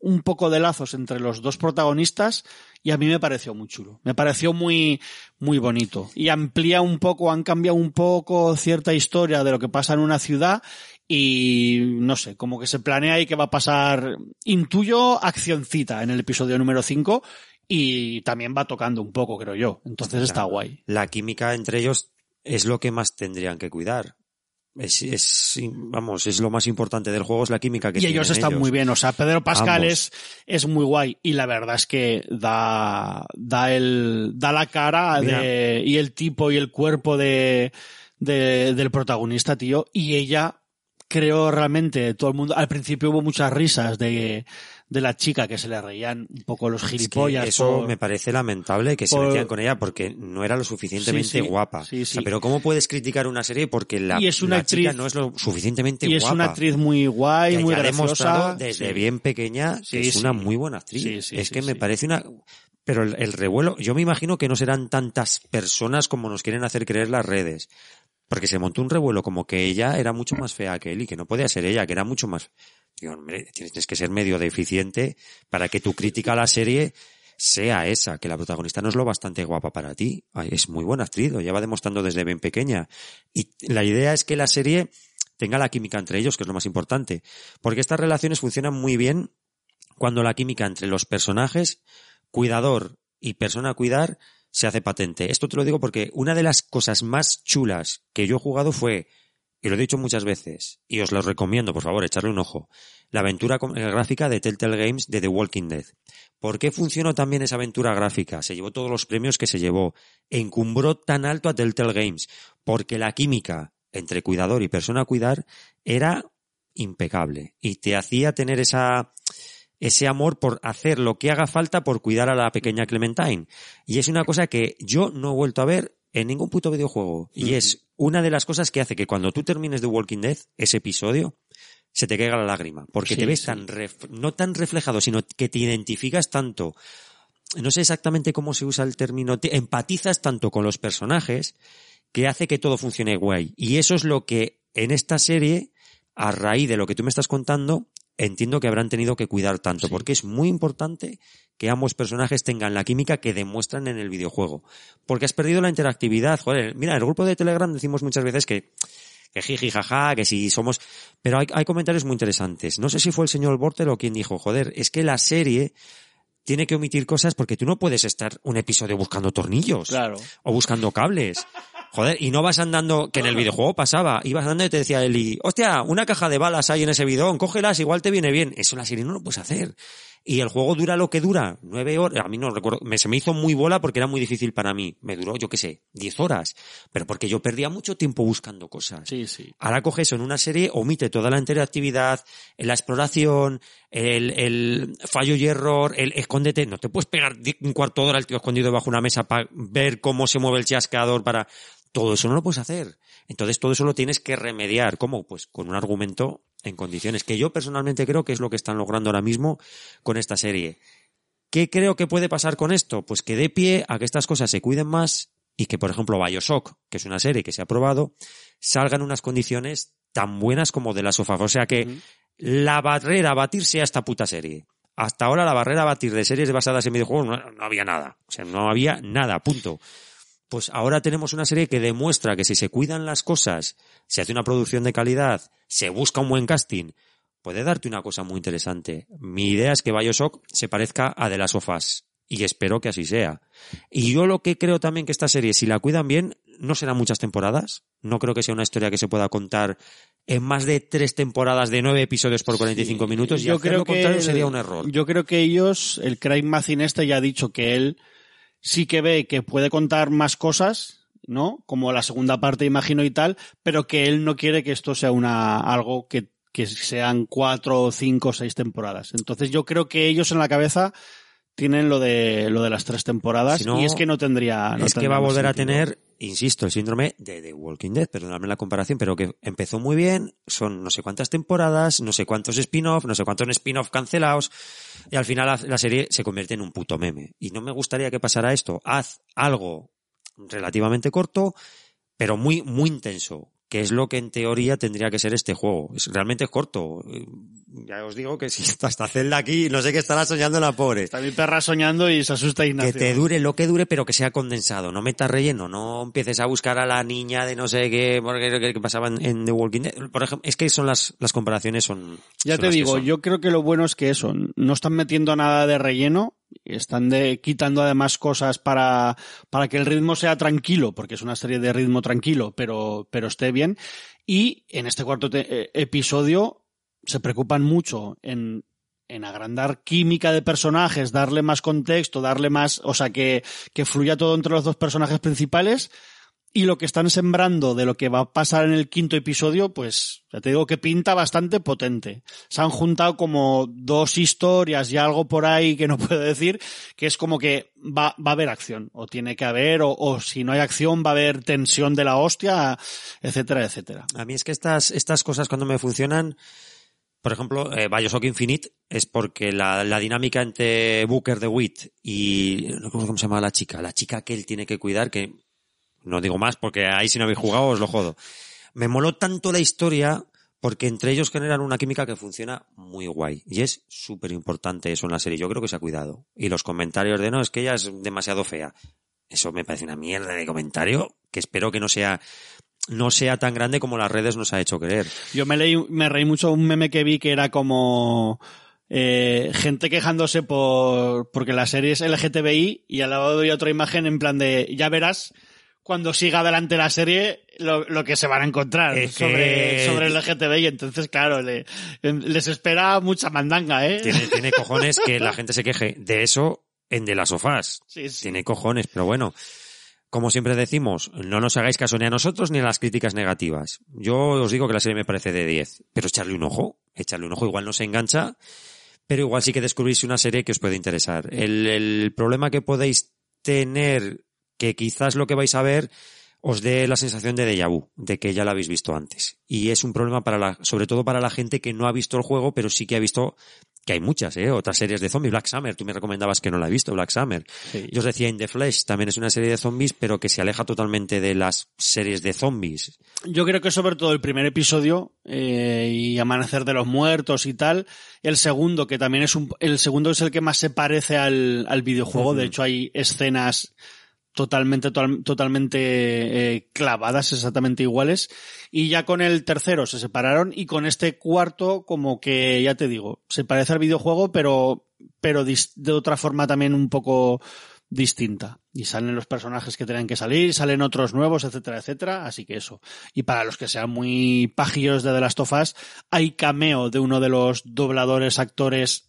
un poco de lazos entre los dos protagonistas y a mí me pareció muy chulo. Me pareció muy, muy bonito. Y amplía un poco, han cambiado un poco cierta historia de lo que pasa en una ciudad y no sé, como que se planea ahí que va a pasar, intuyo accioncita en el episodio número 5 y también va tocando un poco, creo yo. Entonces está guay. La química entre ellos es lo que más tendrían que cuidar. Es, es, vamos, es lo más importante del juego, es la química que y ellos están muy bien. O sea, Pedro Pascal Ambos. es, es muy guay. Y la verdad es que da, da el, da la cara Mira. de, y el tipo y el cuerpo de, de- del protagonista, tío. Y ella, creo realmente, todo el mundo, al principio hubo muchas risas de, de la chica que se le reían un poco los Es que gilipollas. eso por- me parece lamentable que se metían con ella porque no era lo suficientemente Sí, sí. guapa. Sí, O sea, sí. pero ¿cómo puedes criticar una serie porque la, Y es una la chica actriz- no es lo suficientemente y es guapa? una actriz muy guay, que muy graciosa. desde bien pequeña que es una muy buena actriz. Sí, sí, es que me parece una... Pero el, el revuelo, yo me imagino que no serán tantas personas como nos quieren hacer creer las redes. Porque se montó un revuelo como que ella era mucho más fea que él y que no podía ser ella, que era mucho más... Digo, hombre, tienes que ser medio deficiente para que tu crítica a la serie sea esa, que la protagonista no es lo bastante guapa para ti. Es muy buena actriz, lo lleva demostrando desde bien pequeña. Y la idea es que la serie tenga la química entre ellos, que es lo más importante. Porque estas relaciones funcionan muy bien cuando la química entre los personajes, cuidador y persona a cuidar, se hace patente. Esto te lo digo porque una de las cosas más chulas que yo he jugado fue, y lo he dicho muchas veces, y os lo recomiendo, por favor, echarle un ojo, la aventura eh, gráfica de Telltale Games de The Walking Dead. ¿Por qué funcionó también esa aventura gráfica? Se llevó todos los premios que se llevó. Encumbró tan alto a Telltale Games. Porque la química entre cuidador y persona a cuidar era impecable. Y te hacía tener esa, ese amor por hacer lo que haga falta por cuidar a la pequeña Clementine. Y es una cosa que yo no he vuelto a ver en ningún puto videojuego. Y es una de las cosas que hace que cuando tú termines de Walking Dead, ese episodio, se te caiga la lágrima. Porque Sí, te ves sí. tan, ref- no tan reflejado, sino que te identificas tanto. No sé exactamente cómo se usa el término, te empatizas tanto con los personajes que hace que todo funcione guay. Y eso es lo que en esta serie, a raíz de lo que tú me estás contando, entiendo que habrán tenido que cuidar tanto, porque es muy importante que ambos personajes tengan la química que demuestran en el videojuego. Porque has perdido la interactividad. Joder, mira, en el grupo de Telegram decimos muchas veces que que jiji, jaja, que si somos... Pero hay, hay comentarios muy interesantes. No sé si fue el señor Bortel o quien dijo, joder, es que la serie tiene que omitir cosas porque tú no puedes estar un episodio buscando tornillos Claro. o buscando cables. Joder, y no vas andando, que en el videojuego pasaba, ibas andando y te decía Eli, hostia, una caja de balas hay en ese bidón, cógelas, igual te viene bien. Eso en la serie no lo puedes hacer. Y el juego dura lo que dura, nueve horas, a mí no recuerdo, me, se me hizo muy bola porque era muy difícil para mí. Me duró, yo qué sé, diez horas. Pero porque yo perdía mucho tiempo buscando cosas. Sí, sí. Ahora coge eso en una serie, omite toda la interactividad, la exploración, el, el fallo y error, el escóndete. No te puedes pegar un cuarto de hora el tío escondido bajo una mesa para ver cómo se mueve el chasqueador para... Todo eso no lo puedes hacer. Entonces todo eso lo tienes que remediar. ¿Cómo? Pues con un argumento en condiciones que yo personalmente creo que es lo que están logrando ahora mismo con esta serie. ¿Qué creo que puede pasar con esto? Pues que dé pie a que estas cosas se cuiden más y que, por ejemplo, Bioshock, que es una serie que se ha probado, salga en unas condiciones tan buenas como de la sofá. O sea que la barrera a batirse a esta puta serie. Hasta ahora la barrera a batir de series basadas en videojuegos no, no había nada. O sea, no había nada, punto. Pues ahora tenemos una serie que demuestra que si se cuidan las cosas, se hace una producción de calidad, se busca un buen casting, puede darte una cosa muy interesante. Mi idea es que Bioshock se parezca a The Last of Us. Y espero que así sea. Y yo lo que creo también que esta serie, si la cuidan bien, no serán muchas temporadas. No creo que sea una historia que se pueda contar en más de tres temporadas de nueve episodios por 45 minutos. Y yo creo lo que contrario sería un error. Yo creo que ellos, el Craig Mazin este ya ha dicho que él sí que ve que puede contar más cosas, ¿no? Como la segunda parte, imagino y tal, pero que él no quiere que esto sea una algo que, que sean cuatro, cinco, seis temporadas. Entonces yo creo que ellos en la cabeza tienen lo de lo de las tres temporadas Si no, y es que no tendría no es que va a volver a tener, insisto, el síndrome de The Walking Dead, perdóname la comparación, pero que empezó muy bien, son no sé cuántas temporadas, no sé cuántos spin-off, no sé cuántos spin-off cancelados, y al final la, la serie se convierte en un puto meme. Y no me gustaría que pasara esto. Haz algo relativamente corto, pero muy, muy intenso, que es lo que en teoría tendría que ser este juego. Es, realmente es corto. Eh, Ya os digo que si está hasta Zelda aquí, no sé qué estará soñando la pobre Está mi perra soñando y se asusta Ignacio. que te dure lo que dure, pero que sea condensado. No metas relleno, no empieces a buscar a la niña de no sé qué, porque que, que pasaba en, The Walking Dead. Por ejemplo, es que son las, las comparaciones son. Ya son te digo, yo creo que lo bueno es que eso, no están metiendo nada de relleno, están de, quitando además cosas para, para que el ritmo sea tranquilo, porque es una serie de ritmo tranquilo, pero, pero esté bien. Y en este cuarto eh, episodio se preocupan mucho en, en agrandar química de personajes, darle más contexto, darle más, o sea, que, que fluya todo entre los dos personajes principales. Y lo que están sembrando de lo que va a pasar en el quinto episodio, pues ya te digo que pinta bastante potente. Se han juntado como dos historias y algo por ahí que no puedo decir, que es como que va, va a haber acción, o tiene que haber, o, o si no hay acción va a haber tensión de la hostia, etcétera, etcétera. A mí es que estas, estas cosas cuando me funcionan, por ejemplo, eh, Bioshock Infinite es porque la, la dinámica entre Booker DeWitt y, no recuerdo cómo se llama la chica, la chica que él tiene que cuidar, que no digo más porque ahí si no habéis jugado os lo jodo. Me moló tanto la historia porque entre ellos generan una química que funciona muy guay. Y es súper importante eso en la serie. Yo creo que se ha cuidado. Y los comentarios de no, es que ella es demasiado fea. Eso me parece una mierda de comentario que espero que no sea no sea tan grande como las redes nos ha hecho creer. Yo me leí, me reí mucho un meme que vi que era como eh, gente quejándose por porque la serie es LGTBI y al lado había otra imagen en plan de ya verás cuando siga adelante la serie lo, lo que se van a encontrar Es que- sobre, sobre el LGTBI. Entonces, claro, le- les espera mucha mandanga, ¿eh? Tiene, tiene cojones que la gente se queje de eso en de las sofás. Sí, sí. Tiene cojones, pero bueno. Como siempre decimos, no nos hagáis caso ni a nosotros ni a las críticas negativas. Yo os digo que la serie me parece de 10, pero echarle un ojo, echarle un ojo, igual no se engancha, pero igual sí que descubrís una serie que os puede interesar. El, el problema que podéis tener, que quizás lo que vais a ver os dé la sensación de déjà vu, de que ya la habéis visto antes. Y es un problema para la, sobre todo para la gente que no ha visto el juego, pero sí que ha visto que hay muchas, ¿eh? Otras series de zombies. Black Summer, tú me recomendabas que no la he visto, Black Summer. Sí. Yo os decía In the Flesh, también es una serie de zombies, pero que se aleja totalmente de las series de zombies. Yo creo que sobre todo el primer episodio eh, y Amanecer de los Muertos y tal. El segundo, que también es un, el segundo es el que más se parece al, al videojuego. De hecho, hay escenas totalmente, total- totalmente eh, clavadas, exactamente iguales. Y ya con el tercero se separaron y con este cuarto, como que, ya te digo, se parece al videojuego, pero, pero de otra forma también un poco distinta. Y salen los personajes que tenían que salir, salen otros nuevos, etcétera, etcétera. Así que eso. Y para los que sean muy pajillos de The Last of hay cameo de uno de los dobladores, actores,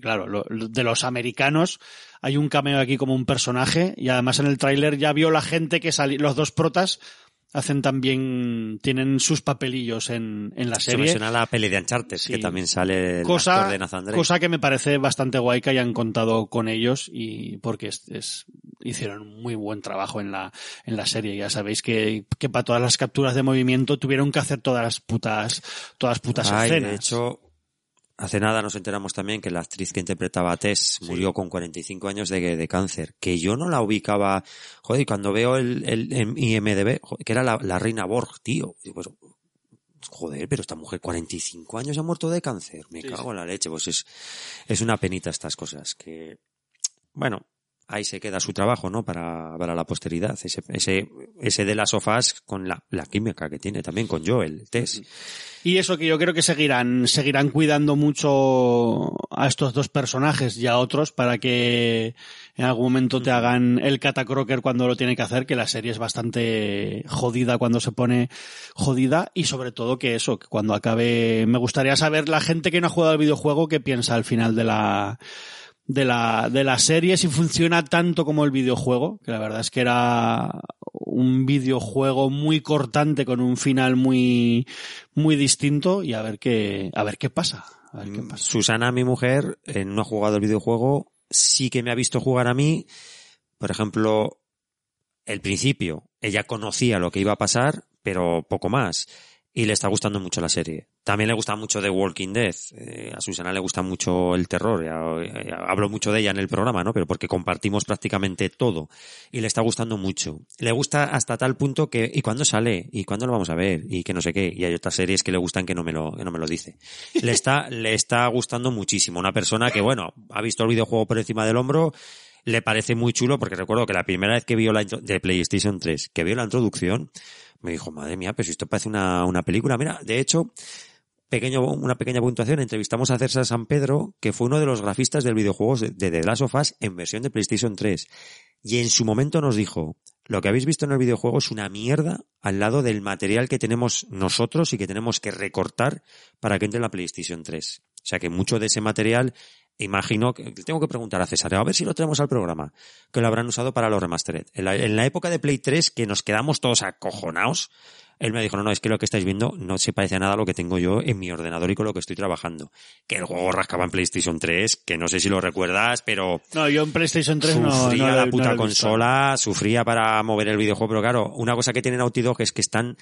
claro, lo- de los americanos. Hay un cameo aquí como un personaje y además en el tráiler ya vio la gente que sali los dos protas hacen también, tienen sus papelillos en, en la Se serie. menciona la peli de Uncharted, Sí. que también sale el cosa, actor de Nathan Drake. cosa que me parece bastante guay que hayan contado con ellos y porque es, es- hicieron un muy buen trabajo en la, en la serie. Ya sabéis que, que para todas las capturas de movimiento tuvieron que hacer todas las putas, todas las putas Ay, escenas. de hecho, hace nada nos enteramos también que la actriz que interpretaba a Tess murió con 45 años de, de cáncer, que yo no la ubicaba, joder, y cuando veo el, el, IMDB, joder, que era la, la reina Borg, tío, y pues, joder, pero esta mujer 45 años ha muerto de cáncer, me Sí, cago en la leche, pues es, es una penita estas cosas, que, bueno, ahí se queda su trabajo, ¿no? Para, para la posteridad, ese, ese, ese de las sofás con la, la química que tiene también con Joel, Tess. Y eso que yo creo que seguirán, seguirán cuidando mucho a estos dos personajes y a otros para que en algún momento te hagan el catacroker cuando lo tiene que hacer, que la serie es bastante jodida cuando se pone jodida y sobre todo que eso, que cuando acabe, me gustaría saber la gente que no ha jugado al videojuego qué piensa al final de la, de la, de la serie, si funciona tanto como el videojuego, que la verdad es que era un videojuego muy cortante con un final muy, muy distinto y a ver qué, a ver qué pasa. A ver qué Mm, pasa. Susana, mi mujer, eh, no ha jugado el videojuego, sí que me ha visto jugar a mí. Por ejemplo, el principio, ella conocía lo que iba a pasar, pero poco más. Y le está gustando mucho la serie. También le gusta mucho The Walking Dead. Eh, a Susana le gusta mucho el terror. Ya hablo mucho de ella en el programa, ¿no? Pero porque compartimos prácticamente todo. Y le está gustando mucho. Le gusta hasta tal punto que, ¿y cuándo sale? ¿Y cuándo lo vamos a ver? Y que no sé qué. Y hay otras series que le gustan que no me lo, que no me lo dice. Le está, le está gustando muchísimo. Una persona que, bueno, ha visto el videojuego por encima del hombro, le parece muy chulo porque recuerdo que la primera vez que vio la de PlayStation 3, que vio la introducción, me dijo, madre mía, pero si esto parece una, una película. Mira, de hecho, pequeño, una pequeña puntuación, entrevistamos a César San Pedro, que fue uno de los grafistas del videojuego de, The Last of Us en versión de PlayStation 3. Y en su momento nos dijo, lo que habéis visto en el videojuego es una mierda al lado del material que tenemos nosotros y que tenemos que recortar para que entre en la PlayStation 3. O sea que mucho de ese material, imagino que tengo que preguntar a César, a ver si lo tenemos al programa, que lo habrán usado para los remastered. En la, en la época de Play 3, que nos quedamos todos acojonados, él me dijo, no, no, es que lo que estáis viendo no se parece a nada a lo que tengo yo en mi ordenador y con lo que estoy trabajando. Que el juego rascaba en PlayStation 3, que no sé si lo recuerdas, pero No, yo en PlayStation 3 no, sufría no lo- la no puta visto. consola, sufría para mover el videojuego, pero claro, una cosa que tienen Naughty Dog es que están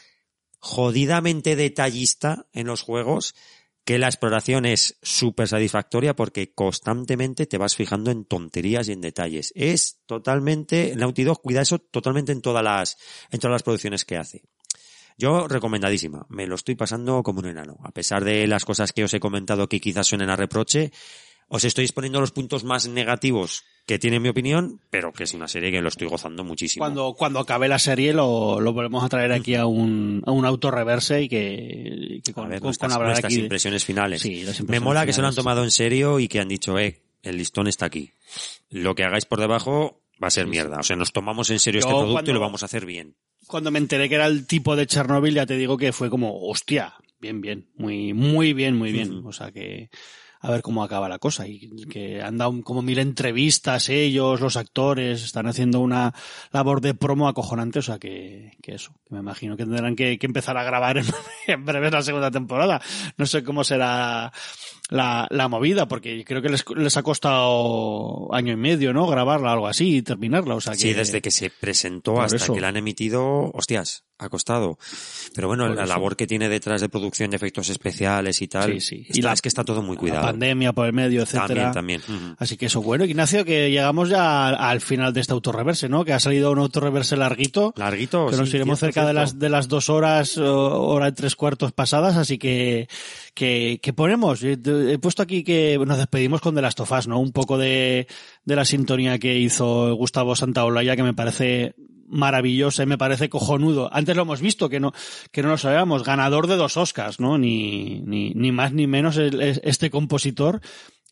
jodidamente detallista en los juegos, que la exploración es súper satisfactoria porque constantemente te vas fijando en tonterías y en detalles. Es totalmente, Naughty cuida eso totalmente en todas las, en todas las producciones que hace. Yo recomendadísima, me lo estoy pasando como un enano. A pesar de las cosas que os he comentado que quizás suenen a reproche, os estoy exponiendo los puntos más negativos que tiene mi opinión, pero que es una serie que lo estoy gozando muchísimo. Cuando, cuando acabe la serie lo, lo volvemos a traer aquí a un, a un autorreverse y que, y que a con, ver con- nuestras, con hablar nuestras aquí de- impresiones finales. Sí, Me mola que se lo han tomado en serio y que han dicho, eh, el listón está aquí. Lo que hagáis por debajo va a ser mierda. O sea, nos tomamos en serio Yo este producto y lo vamos a hacer bien. Cuando me enteré que era el tipo de Chernobyl, ya te digo que fue como, hostia, bien, bien, muy, muy bien, muy bien. O sea que, a ver cómo acaba la cosa. Y que han dado como mil entrevistas ellos, los actores, están haciendo una labor de promo acojonante, o sea que, que eso, que me imagino que tendrán que, que empezar a grabar en, en breve la segunda temporada. No sé cómo será la, la movida, porque creo que les, les ha costado año y medio, ¿no? Grabarla, algo así, y terminarla, o sea que... Sí, desde que se presentó hasta eso. que la han emitido, hostias, ha costado. Pero bueno, Por la eso. labor que tiene detrás de producción de efectos especiales y tal, Sí, sí. está- Y la- es que está todo muy La cuidado. pandemia por el medio, etcétera. También, también. Así que eso, bueno, Ignacio, que llegamos ya al, al final de este autorreverse, ¿no? Que ha salido un autorreverse larguito. Larguito, que nos sí, iremos cerca de las de las dos horas, hora y tres cuartos pasadas, así que que, que ponemos. He, puesto aquí que nos despedimos con The Last of ¿no? Un poco de, de la sintonía que hizo Gustavo Santaolalla, que me parece maravillosa y me parece cojonudo. Antes lo hemos visto, que no, que no lo sabíamos, ganador de dos Oscars, ¿no? Ni, ni, ni más ni menos este compositor,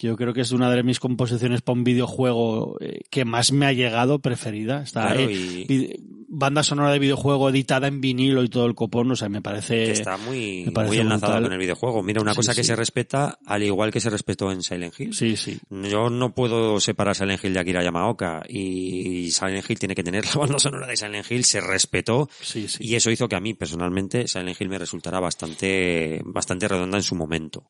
que yo creo que es una de mis composiciones para un videojuego eh, que más me ha llegado, preferida. Está, Claro, eh, y- banda sonora de videojuego editada en vinilo y todo el copón, o sea, me parece... que está muy, me parece muy enlazada brutal. con el videojuego. Mira, una Sí, cosa que se respeta al igual que se respetó en Silent Hill. Sí, sí. Yo no puedo separar Silent Hill de Akira Yamaoka y Silent Hill tiene que tener la banda sonora de Silent Hill, se respetó Sí, sí. y eso hizo que a mí personalmente Silent Hill me resultara bastante, bastante redonda en su momento.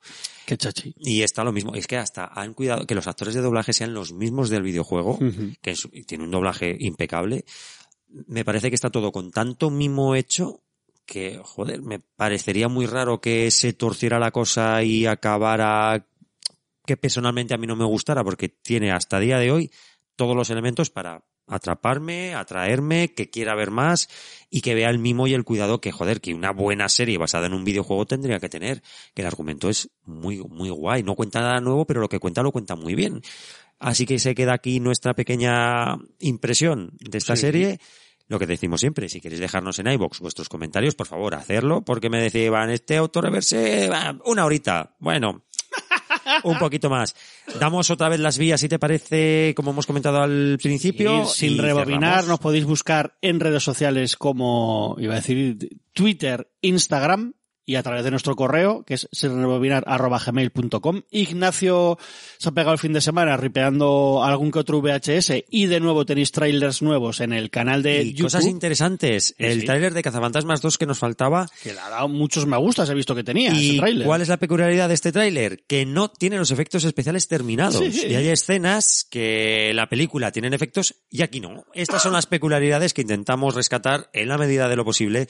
Qué chachi. Y está lo mismo, es que hasta han cuidado que los actores de doblaje sean los mismos del videojuego, que es- tiene un doblaje impecable. Me parece que está todo con tanto mimo hecho que, joder, me parecería muy raro que se torciera la cosa y acabara que personalmente a mí no me gustara, porque tiene hasta día de hoy todos los elementos para atraparme, atraerme, que quiera ver más y que vea el mimo y el cuidado que, joder, que una buena serie basada en un videojuego tendría que tener. Que el argumento es muy, muy guay. No cuenta nada nuevo, pero lo que cuenta lo cuenta muy bien. Así que se queda aquí nuestra pequeña impresión de esta Sí. serie. Lo que decimos siempre, si queréis dejarnos en iBox vuestros comentarios, por favor, hacerlo, porque me decían, este autorreverse, va, una horita. Bueno, un poquito más. Damos otra vez las vías, si te parece, como hemos comentado al principio. Y sin y rebobinar, cerramos. nos podéis buscar en redes sociales como, iba a decir, Twitter, Instagram y a través de nuestro correo, que es sinrebobinar.gmail.com. Ignacio se ha pegado el fin de semana ripeando algún que otro VHS y de nuevo tenéis trailers nuevos en el canal de Y YouTube. cosas interesantes. El sí. tráiler de Cazafantasmas 2 que nos faltaba. que le ha dado muchos me gustas, he visto que tenía ese ¿Y tráiler. cuál es la peculiaridad de este tráiler? Que no tiene los efectos especiales terminados. Sí. Y hay escenas que la película tienen efectos y aquí no. Estas son las peculiaridades que intentamos rescatar en la medida de lo posible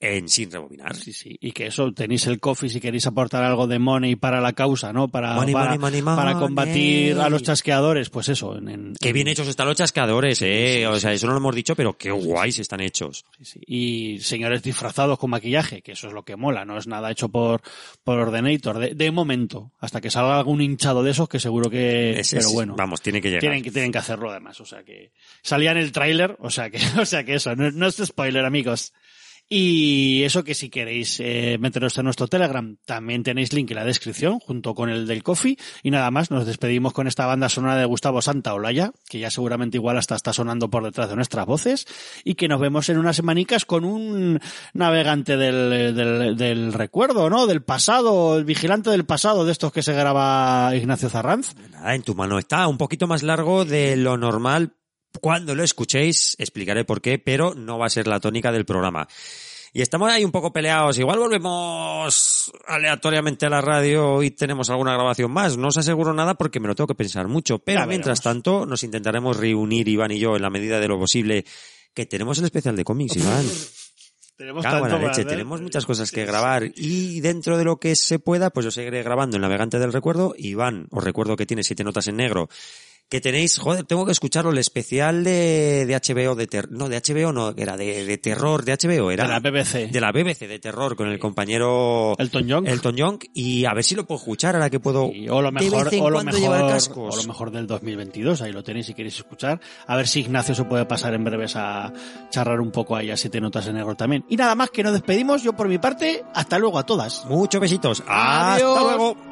en Sin Rebobinar. Sí, sí. Y que eso, tenéis el coffee si queréis aportar algo de money para la causa, ¿no? Para, Money, para, money, money, para combatir a los chasqueadores, pues eso. En, en- Qué bien hechos están los chascadores, eh. o sea, eso no lo hemos dicho, pero qué guays están hechos. Sí, sí. Y señores disfrazados con maquillaje, que eso es lo que mola, no es nada hecho por, por Ordenator, de, de momento, hasta que salga algún hinchado de esos, que seguro que, Ese pero es- bueno. Vamos, tiene que llegar. Tienen que, tienen que hacerlo además, o sea que salía en el tráiler, o sea que, o sea que eso, no, no es spoiler amigos. Y eso que si queréis eh, meteros en nuestro Telegram, también tenéis link en la descripción, junto con el del Coffee. Y nada más, nos despedimos con esta banda sonora de Gustavo Santaolalla, que ya seguramente igual hasta está sonando por detrás de nuestras voces, y que nos vemos en unas semanicas con un navegante del, del, del recuerdo, ¿no? Del pasado, el vigilante del pasado, de estos que se graba Ignacio Zarranz. Nada, en tu mano está un poquito más largo de lo normal. Cuando lo escuchéis, explicaré por qué, pero no va a ser la tónica del programa. Y estamos ahí un poco peleados. Igual volvemos aleatoriamente a la radio y tenemos alguna grabación más. No os aseguro nada porque me lo tengo que pensar mucho. Pero mientras tanto, nos intentaremos reunir Iván y yo en la medida de lo posible. Que tenemos el especial de cómics, Iván. Tenemos Cago en la tanto leche, tenemos muchas cosas que grabar y dentro de lo que se pueda, pues yo seguiré grabando el Navegante del Recuerdo. Iván, os recuerdo que tiene siete notas en negro. Que tenéis, joder, tengo que escucharlo, el especial de, de HBO, de ter, no, de HBO no, era de, de terror, de HBO, era. De la BBC. De la BBC, de terror, con el compañero Elton John. Elton John, y a ver si lo puedo escuchar ahora que puedo. Y- o lo mejor, o lo mejor, llevar o cascos. lo mejor del 2022, ahí lo tenéis si queréis escuchar. A ver si Ignacio se puede pasar en breves a charrar un poco ahí a siete notas en negro también. Y nada más que nos despedimos, yo por mi parte, hasta luego a todas. Muchos besitos. Adiós. Hasta luego.